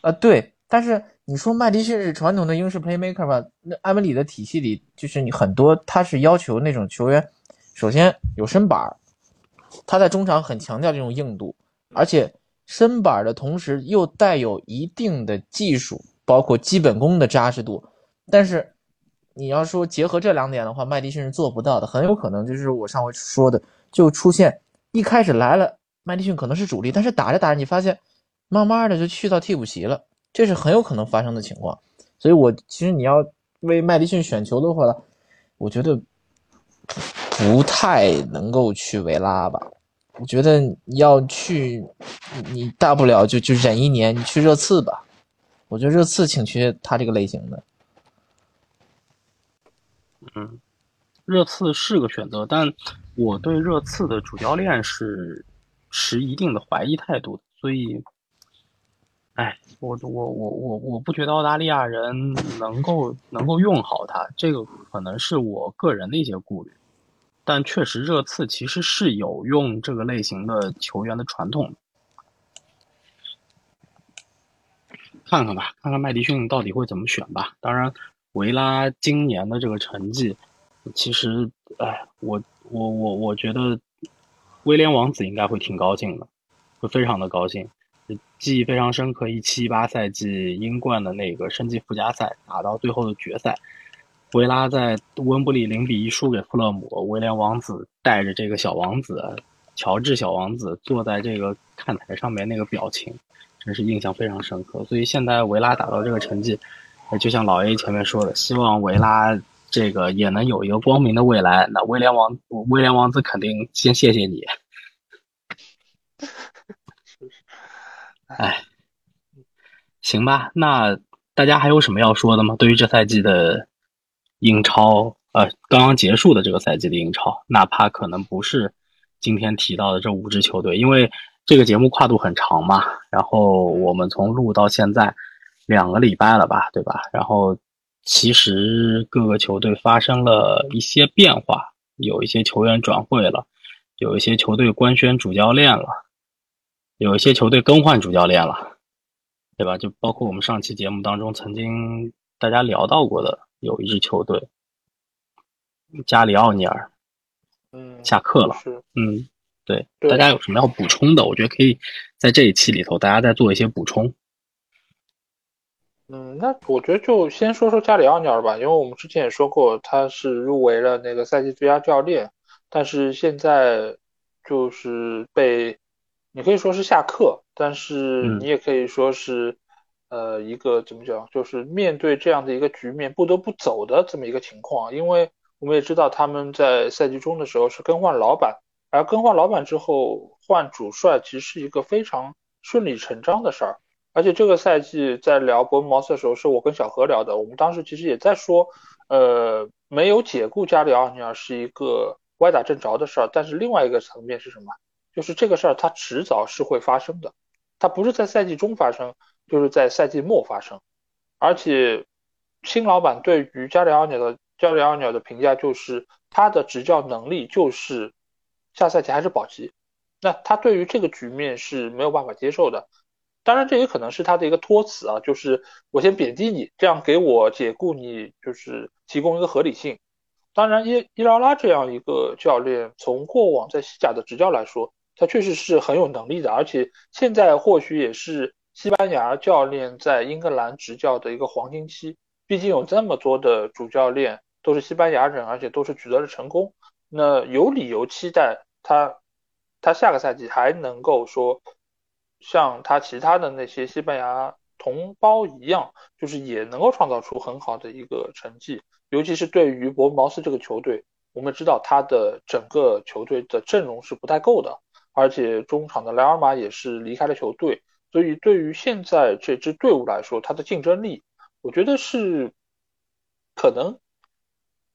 啊，对，但是。你说麦迪逊是传统的英式 playmaker 吧？那埃梅里的体系里，就是你很多他是要求那种球员，首先有身板他在中场很强调这种硬度，而且身板的同时又带有一定的技术，包括基本功的扎实度。但是你要说结合这两点的话，麦迪逊是做不到的，很有可能就是我上回说的，就出现一开始来了，麦迪逊可能是主力，但是打着打着你发现，慢慢的就去到替补席了。这是很有可能发生的情况，所以我其实你要为麦迪逊选球的话，我觉得不太能够去维拉吧。我觉得要去，你大不了就就忍一年，你去热刺吧。我觉得热刺挺缺他这个类型的。嗯，热刺是个选择，但我对热刺的主教练是持一定的怀疑态度，所以。哎，我我我我我不觉得澳大利亚人能够能够用好他，这个可能是我个人的一些顾虑。但确实，热刺其实是有用这个类型的球员的传统。看看吧，看看麦迪逊到底会怎么选吧。当然，维拉今年的这个成绩，其实，哎，我我我我觉得威廉王子应该会挺高兴的，会非常的高兴。记忆非常深刻，一七一八赛季英冠的那个升级附加赛打到最后的决赛，维拉在温布利零比一输给富勒姆，威廉王子带着这个小王子，乔治小王子坐在这个看台上面那个表情，真是印象非常深刻。所以现在维拉打到这个成绩，就像老 A 前面说的，希望维拉这个也能有一个光明的未来。那威廉王威廉王子肯定先谢谢你。哎，行吧，那大家还有什么要说的吗？对于这赛季的英超，呃，刚刚结束的这个赛季的英超，哪怕可能不是今天提到的这五支球队，因为这个节目跨度很长嘛，然后我们从录到现在两个礼拜了吧，对吧？然后其实各个球队发生了一些变化，有一些球员转会了，有一些球队官宣主教练了。有一些球队更换主教练了，对吧？就包括我们上期节目当中曾经大家聊到过的，有一支球队加里奥尼尔，嗯，下课了。嗯，对，大家有什么要补充的？我觉得可以在这一期里头，大家再做一些补充。嗯，那我觉得就先说说加里奥尼尔吧，因为我们之前也说过，他是入围了那个赛季最佳教练，但是现在就是被。你可以说是下课，但是你也可以说是，呃，一个怎么讲，就是面对这样的一个局面不得不走的这么一个情况。因为我们也知道他们在赛季中的时候是更换老板，而更换老板之后换主帅其实是一个非常顺理成章的事儿。而且这个赛季在聊伯恩茅斯的时候，是我跟小何聊的，我们当时其实也在说，呃，没有解雇加里奥尼尔是一个歪打正着的事儿，但是另外一个层面是什么？就是这个事儿，它迟早是会发生的，它不是在赛季中发生，就是在赛季末发生。而且，新老板对于加里奥尼尔的加里奥尼尔的评价就是，他的执教能力就是下赛季还是保级。那他对于这个局面是没有办法接受的。当然，这也可能是他的一个托词啊，就是我先贬低你，这样给我解雇你，就是提供一个合理性。当然，伊伊劳拉这样一个教练，从过往在西甲的执教来说，他确实是很有能力的，而且现在或许也是西班牙教练在英格兰执教的一个黄金期。毕竟有这么多的主教练都是西班牙人，而且都是取得了成功，那有理由期待他，他下个赛季还能够说像他其他的那些西班牙同胞一样，就是也能够创造出很好的一个成绩。尤其是对于伯恩茅斯这个球队，我们知道他的整个球队的阵容是不太够的，而且中场的莱尔马也是离开了球队，所以对于现在这支队伍来说，它的竞争力，我觉得是可能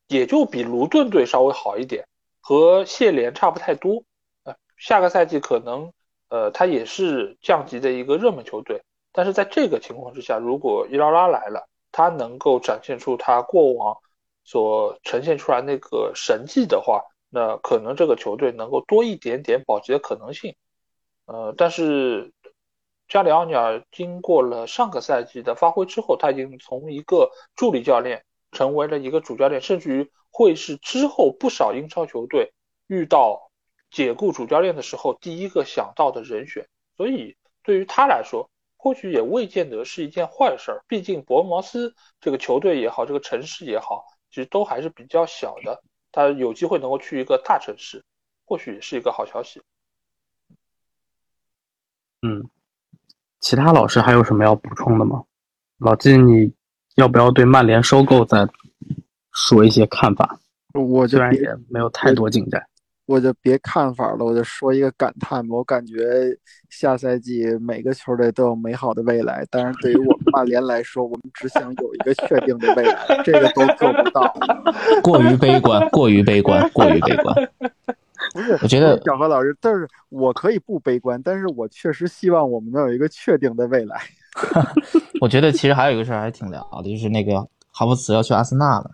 也就比卢顿队稍微好一点，和谢联差不太多。呃，下个赛季可能。呃，他也是降级的一个热门球队，但是在这个情况之下，如果伊劳拉来了，他能够展现出他过往所呈现出来那个神迹的话，那可能这个球队能够多一点点保级的可能性。呃，但是加里奥尼尔经过了上个赛季的发挥之后，他已经从一个助理教练成为了一个主教练，甚至于会是之后不少英超球队遇到。解雇主教练的时候，第一个想到的人选，所以对于他来说，或许也未见得是一件坏事儿。毕竟伯恩茅斯这个球队也好，这个城市也好，其实都还是比较小的。他有机会能够去一个大城市，或许也是一个好消息。嗯，其他老师还有什么要补充的吗？老季，你要不要对曼联收购再说一些看法？我虽然也没有太多进展。我就别看法了，我就说一个感叹吧。我感觉下赛季每个球队都有美好的未来，但是对于我们曼联来说，我们只想有一个确定的未来，这个都做不到。过于悲观，过于悲观，过于悲观。不是，我觉得小何老师，但是我可以不悲观，但是我确实希望我们能有一个确定的未来。我觉得其实还有一个事儿还挺聊的，就是那个哈弗茨要去阿森纳了。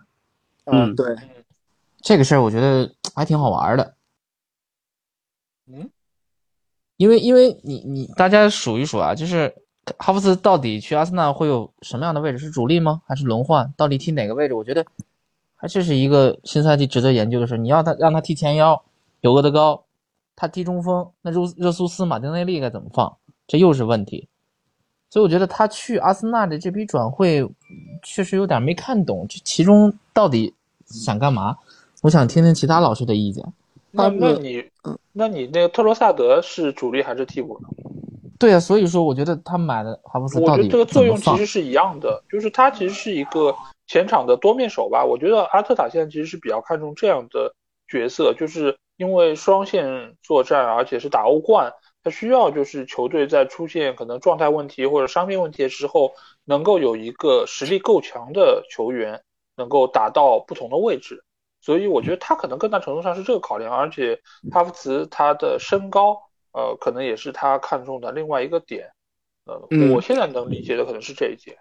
嗯，对，这个事儿我觉得还挺好玩的。嗯，因为因为你你大家数一数啊，就是哈弗茨到底去阿森纳会有什么样的位置？是主力吗？还是轮换？到底踢哪个位置？我觉得还这是一个新赛季值得研究的事。你要他让他踢前腰，有厄德高，他踢中锋，那热热苏斯、马丁内利该怎么放？这又是问题。所以我觉得他去阿森纳的这批转会确实有点没看懂，这其中到底想干嘛？我想听听其他老师的意见。那那你，那你那个特罗萨德是主力还是替补呢？对啊，所以说我觉得他买的哈弗斯，我觉得这个作用其实是一样的，就是他其实是一个前场的多面手吧。我觉得阿特塔现在其实是比较看重这样的角色，就是因为双线作战，而且是打欧冠，他需要就是球队在出现可能状态问题或者伤病问题的时候，能够有一个实力够强的球员能够打到不同的位置。所以我觉得他可能更大程度上是这个考量，而且哈弗茨他的身高，呃，可能也是他看中的另外一个点。呃，我现在能理解的可能是这一点。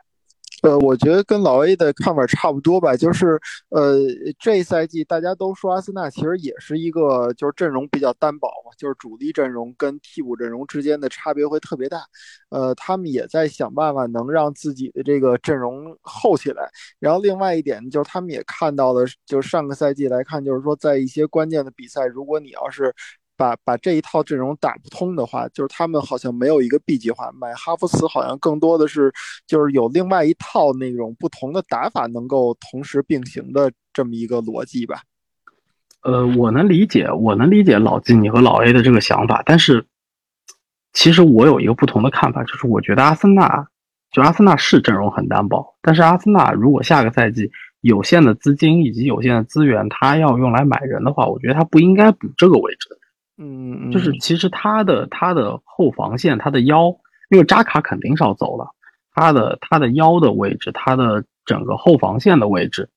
呃，我觉得跟老 A 的看法差不多吧，就是呃，这赛季大家都说阿森纳其实也是一个就是阵容比较单薄嘛，就是主力阵容跟替补阵容之间的差别会特别大。呃，他们也在想办法能让自己的这个阵容厚起来。然后另外一点就是他们也看到了，就是上个赛季来看，就是说在一些关键的比赛，如果你要是把把这一套阵容打不通的话，就是他们好像没有一个 B 计划。买哈弗茨好像更多的是，就是有另外一套那种不同的打法能够同时并行的这么一个逻辑吧。呃，我能理解，我能理解老季你和老 A 的这个想法，但是其实我有一个不同的看法，就是我觉得阿森纳，就阿森纳是阵容很单薄，但是阿森纳如果下个赛季有限的资金以及有限的资源，他要用来买人的话，我觉得他不应该补这个位置。嗯，就是其实他的他的后防线，他的腰，因为扎卡肯定是要走了，他的他的腰的位置，他的整个后防线的位置，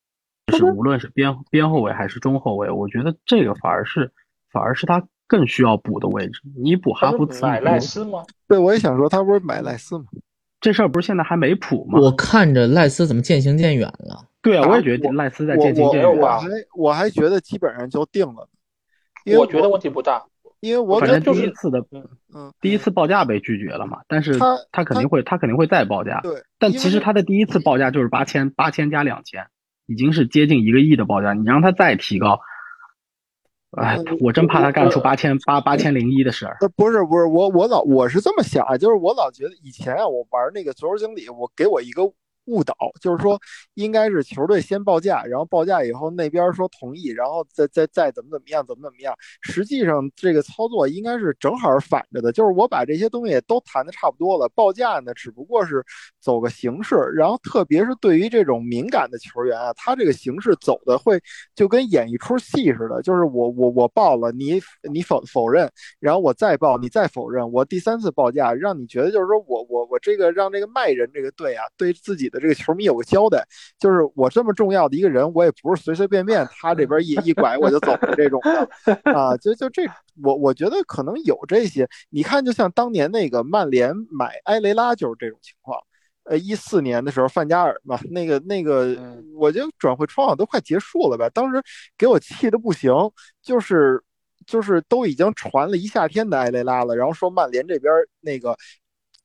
就是无论是边边后卫还是中后卫，我觉得这个反而是反而是他更需要补的位置。你补哈弗茨买赖斯吗？对，我也想说，他不是买赖斯吗？这事儿不是现在还没谱吗？我看着赖斯怎么渐行渐远了。对啊，我也觉得赖斯在渐行渐远。我还我还觉得基本上就定了，因为我觉得问题不大。因为我反正第一次的，嗯，第一次报价被拒绝了嘛，但是他他肯定会他肯定会再报价，对，但其实他的第一次报价就是八千八千加两千，已经是接近一个亿的报价，你让他再提高，哎，我真怕他干出八千八八千零一的事儿。呃，不是不是，我我老我是这么想啊，就是我老觉得以前啊，我玩那个足球经理，我给我一个误导，就是说应该是球队先报价，然后报价以后那边说同意，然后再再再怎么怎么样，怎么怎么样。实际上这个操作应该是正好反着的，就是我把这些东西都谈的差不多了，报价呢只不过是走个形式，然后特别是对于这种敏感的球员啊，他这个形式走的会就跟演一出戏似的，就是我我我报了，你你否否认，然后我再报，你再否认，我第三次报价，让你觉得就是说我我我这个让这个卖人这个队啊，对自己。的这个球迷有个交代，就是我这么重要的一个人，我也不是随随便便他这边一 一拐我就走的这种的啊，就就这，我我觉得可能有这些。你看，就像当年那个曼联买埃雷拉就是这种情况。呃，一四年的时候范加尔嘛，那个那个，我觉得转会窗口都快结束了吧，当时给我气的不行，就是就是都已经传了一夏天的埃雷拉了，然后说曼联这边那个。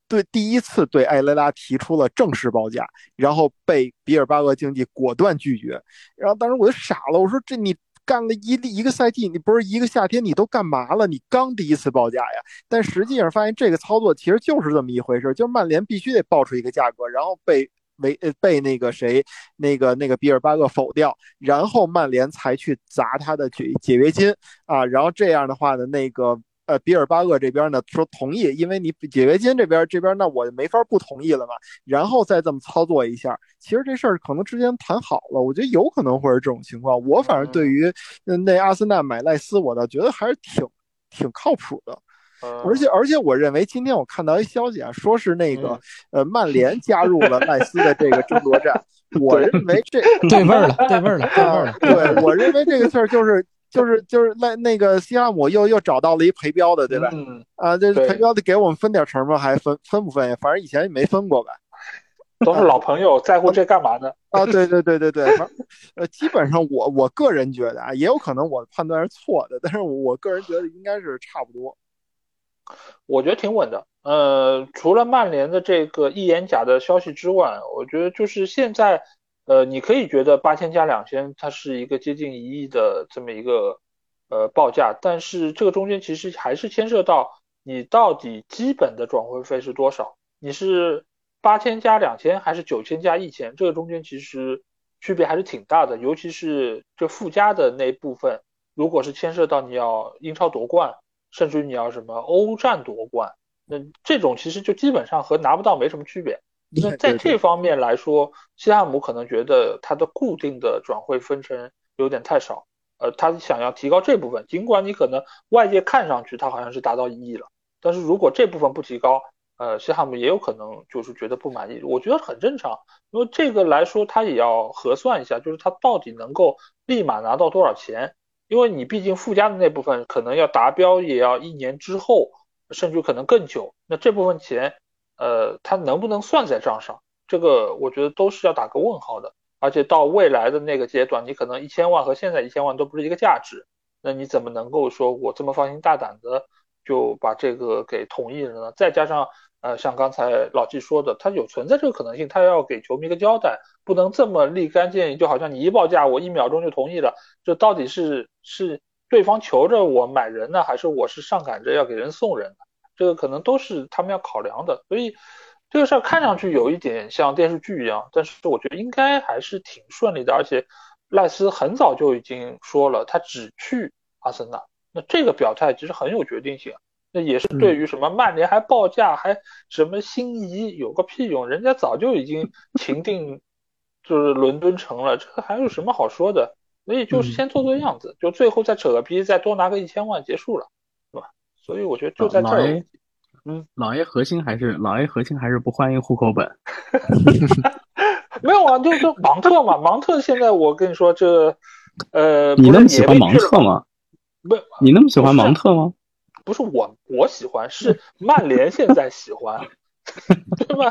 对，第一次对埃雷拉提出了正式报价，然后被比尔巴鄂竞技果断拒绝。然后当时我就傻了，我说：“这你干了一一个赛季，你不是一个夏天，你都干嘛了？你刚第一次报价呀？”但实际上发现这个操作其实就是这么一回事，就是曼联必须得报出一个价格，然后被为呃被那个谁那个那个比尔巴鄂否掉，然后曼联才去砸他的解解约金啊。然后这样的话呢，那个。呃，比尔巴鄂这边呢说同意，因为你解约金这边这边，那我就没法不同意了嘛。然后再这么操作一下，其实这事儿可能之前谈好了，我觉得有可能会是这种情况。我反正对于那阿森纳买赖斯，我倒觉得还是挺挺靠谱的。而且而且，我认为今天我看到一消息啊，说是那个呃曼联加入了赖斯的这个争夺战。我认为这对味儿了，对味儿了，对味儿了。对我认为这个事儿就是。就是就是那那个西汉姆又又找到了一陪标的，对吧？嗯啊，这陪标的给我们分点成吗？还分分不分呀？反正以前也没分过吧。都是老朋友，在乎这干嘛呢？啊，对对对对对，呃，基本上我我个人觉得啊，也有可能我的判断是错的，但是我个人觉得应该是差不多。我觉得挺稳的。呃，除了曼联的这个一眼假的消息之外，我觉得就是现在。呃，你可以觉得八千加两千，它是一个接近一亿的这么一个呃报价，但是这个中间其实还是牵涉到你到底基本的转会费是多少，你是八千加两千还是九千加一千，这个中间其实区别还是挺大的，尤其是这附加的那部分，如果是牵涉到你要英超夺冠，甚至于你要什么欧战夺冠，那这种其实就基本上和拿不到没什么区别。那在这方面来说，西汉姆可能觉得他的固定的转会分成有点太少，呃，他想要提高这部分。尽管你可能外界看上去他好像是达到一亿了，但是如果这部分不提高，呃，西汉姆也有可能就是觉得不满意。我觉得很正常，因为这个来说他也要核算一下，就是他到底能够立马拿到多少钱，因为你毕竟附加的那部分可能要达标也要一年之后，甚至可能更久。那这部分钱。呃，它能不能算在账上？这个我觉得都是要打个问号的。而且到未来的那个阶段，你可能一千万和现在一千万都不是一个价值，那你怎么能够说我这么放心大胆的就把这个给同意了呢？再加上呃，像刚才老季说的，他有存在这个可能性，他要给球迷一个交代，不能这么立竿见影，就好像你一报价我一秒钟就同意了，这到底是是对方求着我买人呢，还是我是上赶着要给人送人呢？这个可能都是他们要考量的，所以这个事儿看上去有一点像电视剧一样，但是我觉得应该还是挺顺利的。而且赖斯很早就已经说了，他只去阿森纳，那这个表态其实很有决定性。那也是对于什么曼联还报价还什么心仪有个屁用，人家早就已经情定就是伦敦城了，这个还有什么好说的？所以就是先做做样子，就最后再扯个皮，再多拿个一千万结束了。所以我觉得就在这儿，嗯，老爷核心还是老爷核心还是不欢迎户口本。没有啊，就就芒特嘛，芒特现在我跟你说这，呃，你那么喜欢芒特吗？不，你那么喜欢芒特吗？不是我，我喜欢是曼联现在喜欢，对吧？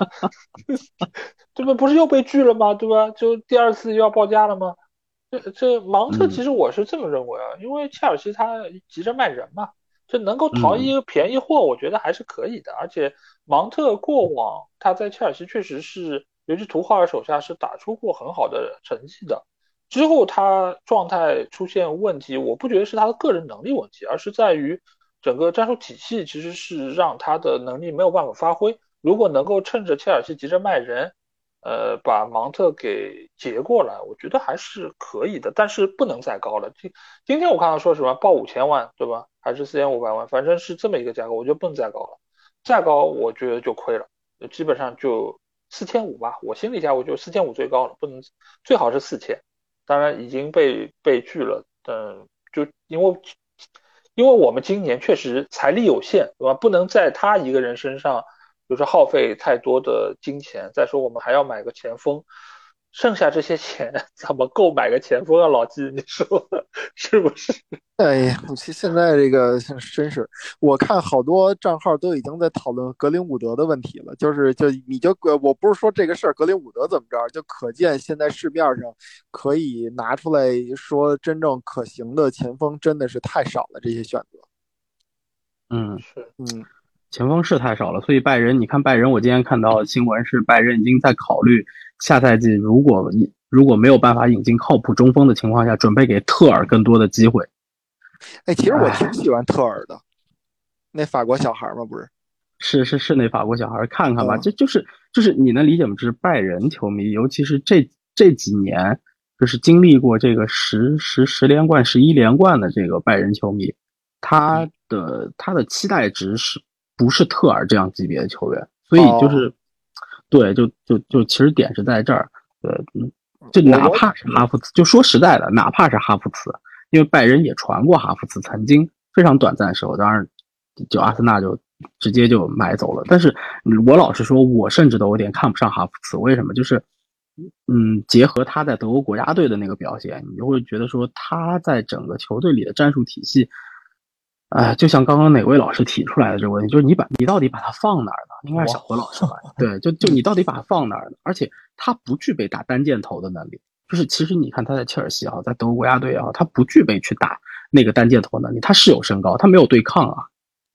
对吧不是又被拒了吗？对吧？就第二次又要报价了吗？这这芒特其实我是这么认为啊，因为切尔西他急着卖人嘛。这能够淘一个便宜货，我觉得还是可以的。而且芒特过往他在切尔西确实是，尤其图赫尔手下是打出过很好的成绩的。之后他状态出现问题，我不觉得是他的个人能力问题，而是在于整个战术体系其实是让他的能力没有办法发挥。如果能够趁着切尔西急着卖人，呃，把芒特给截过来，我觉得还是可以的，但是不能再高了。今今天我看到说什么报五千万，对吧？还是四千五百万，反正是这么一个价格，我觉得不能再高了，再高我觉得就亏了，基本上就四千五吧。我心里价我就四千五最高了，不能最好是四千，当然已经被被拒了。嗯，就因为因为我们今年确实财力有限，对吧？不能在他一个人身上就是耗费太多的金钱。再说我们还要买个前锋。剩下这些钱怎么购买个前锋啊，老季，你说是不是？哎呀，现现在这个真是，我看好多账号都已经在讨论格林伍德的问题了。就是，就你就我不是说这个事儿，格林伍德怎么着，就可见现在市面上可以拿出来说真正可行的前锋真的是太少了，这些选择。嗯，是，嗯，前锋是太少了，所以拜仁，你看拜仁，我今天看到新闻是拜仁已经在考虑。下赛季如果你如果没有办法引进靠谱中锋的情况下，准备给特尔更多的机会。哎，其实我挺喜欢特尔的，那法国小孩嘛，不是？是是是，那法国小孩，看看吧，这就是就是你能理解吗？就是拜仁球迷，尤其是这这几年，就是经历过这个十十十连冠、十一连冠的这个拜仁球迷，他的他的期待值是不是特尔这样级别的球员？所以就是。对，就就就其实点是在这儿，对，嗯，就哪怕是哈弗茨，就说实在的，哪怕是哈弗茨，因为拜仁也传过哈弗茨，曾经非常短暂的时候，当然就阿森纳就直接就买走了。但是我老实说，我甚至都有点看不上哈弗茨，为什么？就是，嗯，结合他在德国国家队的那个表现，你就会觉得说他在整个球队里的战术体系。哎，就像刚刚哪位老师提出来的这个问题，就是你把你到底把它放哪儿呢？应该是小何老师吧？对，就就你到底把它放哪儿呢？而且他不具备打单箭头的能力，就是其实你看他在切尔西也好，在德国国家队也好，他不具备去打那个单箭头能力。他是有身高，他没有对抗啊，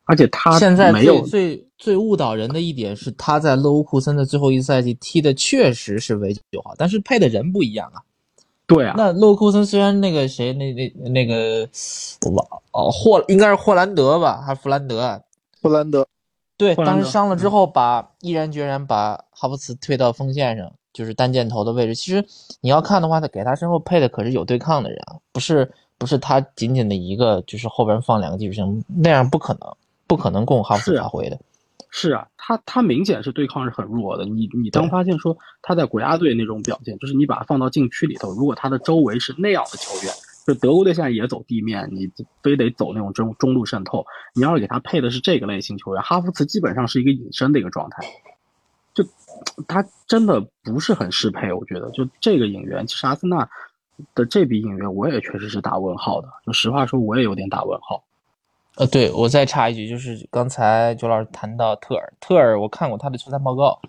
而且他现在最最最误导人的一点是，他在勒沃库森的最后一赛季踢的确实是为九号，但是配的人不一样啊。对啊，那洛库森虽然那个谁那那那个，我忘哦霍应该是霍兰德吧，还是弗兰德？弗兰德，对，当时伤了之后，把毅然决然把哈弗茨推到锋线上，就是单箭头的位置。其实你要看的话，他给他身后配的可是有对抗的人啊，不是不是他仅仅的一个，就是后边放两个技术型，那样不可能，不可能供哈弗茨发挥的。是啊，他他明显是对抗是很弱的。你你当发现说他在国家队那种表现，就是你把他放到禁区里头，如果他的周围是那样的球员，就德国队现在也走地面，你非得走那种中中路渗透。你要是给他配的是这个类型球员，哈弗茨基本上是一个隐身的一个状态，就他真的不是很适配。我觉得就这个引援，其实阿森纳的这笔引援我也确实是打问号的。就实话说，我也有点打问号。呃，对我再插一句，就是刚才周老师谈到特尔，特尔我看过他的球探报告，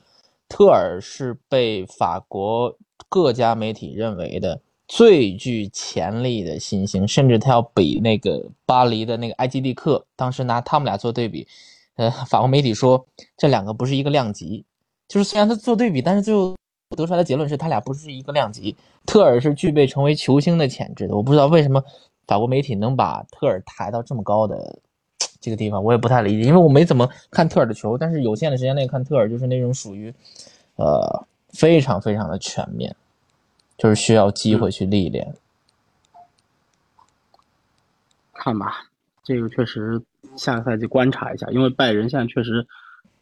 特尔是被法国各家媒体认为的最具潜力的新星，甚至他要比那个巴黎的那个埃基蒂克，当时拿他们俩做对比，呃，法国媒体说这两个不是一个量级，就是虽然他做对比，但是最后得出来的结论是他俩不是一个量级，特尔是具备成为球星的潜质的，我不知道为什么。法国媒体能把特尔抬到这么高的 这个地方，我也不太理解，因为我没怎么看特尔的球，但是有限的时间内看特尔就是那种属于，呃，非常非常的全面，就是需要机会去历练。看吧，这个确实下个赛季观察一下，因为拜仁现在确实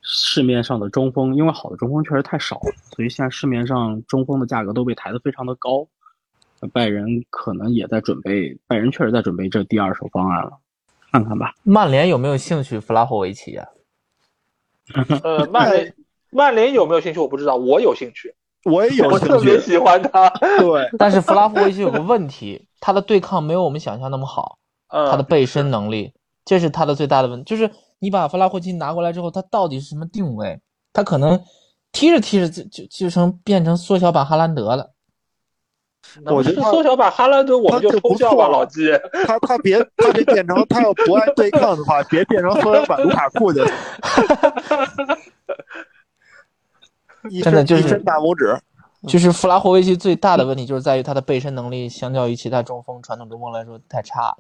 市面上的中锋，因为好的中锋确实太少了，所以现在市面上中锋的价格都被抬得非常的高。拜仁可能也在准备，拜仁确实在准备这第二手方案了，看看吧。曼联有没有兴趣弗拉霍维奇啊？呃，曼联曼联有没有兴趣我不知道，我有兴趣，我也有，我特别喜欢他。对，但是弗拉霍维奇有个问题，他的对抗没有我们想象那么好，他的背身能力，这是他的最大的问题。就是你把弗拉霍维奇拿过来之后，他到底是什么定位？他可能踢着踢着就就就成变成缩小版哈兰德了。我觉得 缩小版哈兰德，我们就偷笑吧，老季。他他别他别变成他要不爱对抗的话，别变成缩小版卢卡库去。真的就是大拇指。就是弗拉霍维奇最大的问题，就是在于他的背身能力，相较于其他中锋、传统中锋来说太差了。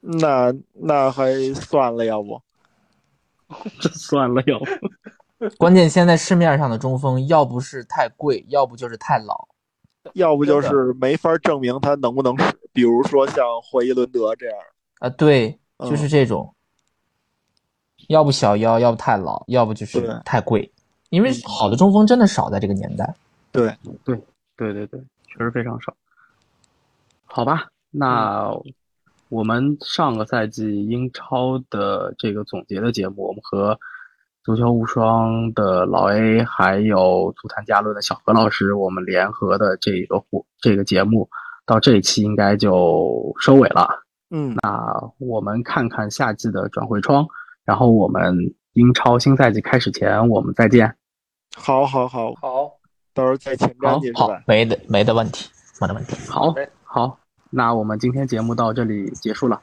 那那还算了，要不？这算了，要不？关键现在市面上的中锋，要不是太贵，要不就是太老。要不就是没法证明他能不能使，比如说像霍伊伦德这样。啊，对，嗯就是这种，要不小腰，要不太老，要不就是太贵。因为好的中锋真的少在这个年代。对对，对对对，确实非常少。好吧，那我们上个赛季英超的这个总结的节目，我们和足球无双的老 A 还有足坛加论的小何老师，我们联合的这个活这个节目，到这一期应该就收尾了。嗯，那我们看看夏季的转会窗，然后我们英超新赛季开始前我们再见。好好好，好，到时候再前瞻去是好，？没的没的问题，没的问题。好好，那我们今天节目到这里结束了，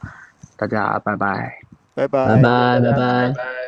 大家拜拜。拜拜拜拜拜拜拜。拜。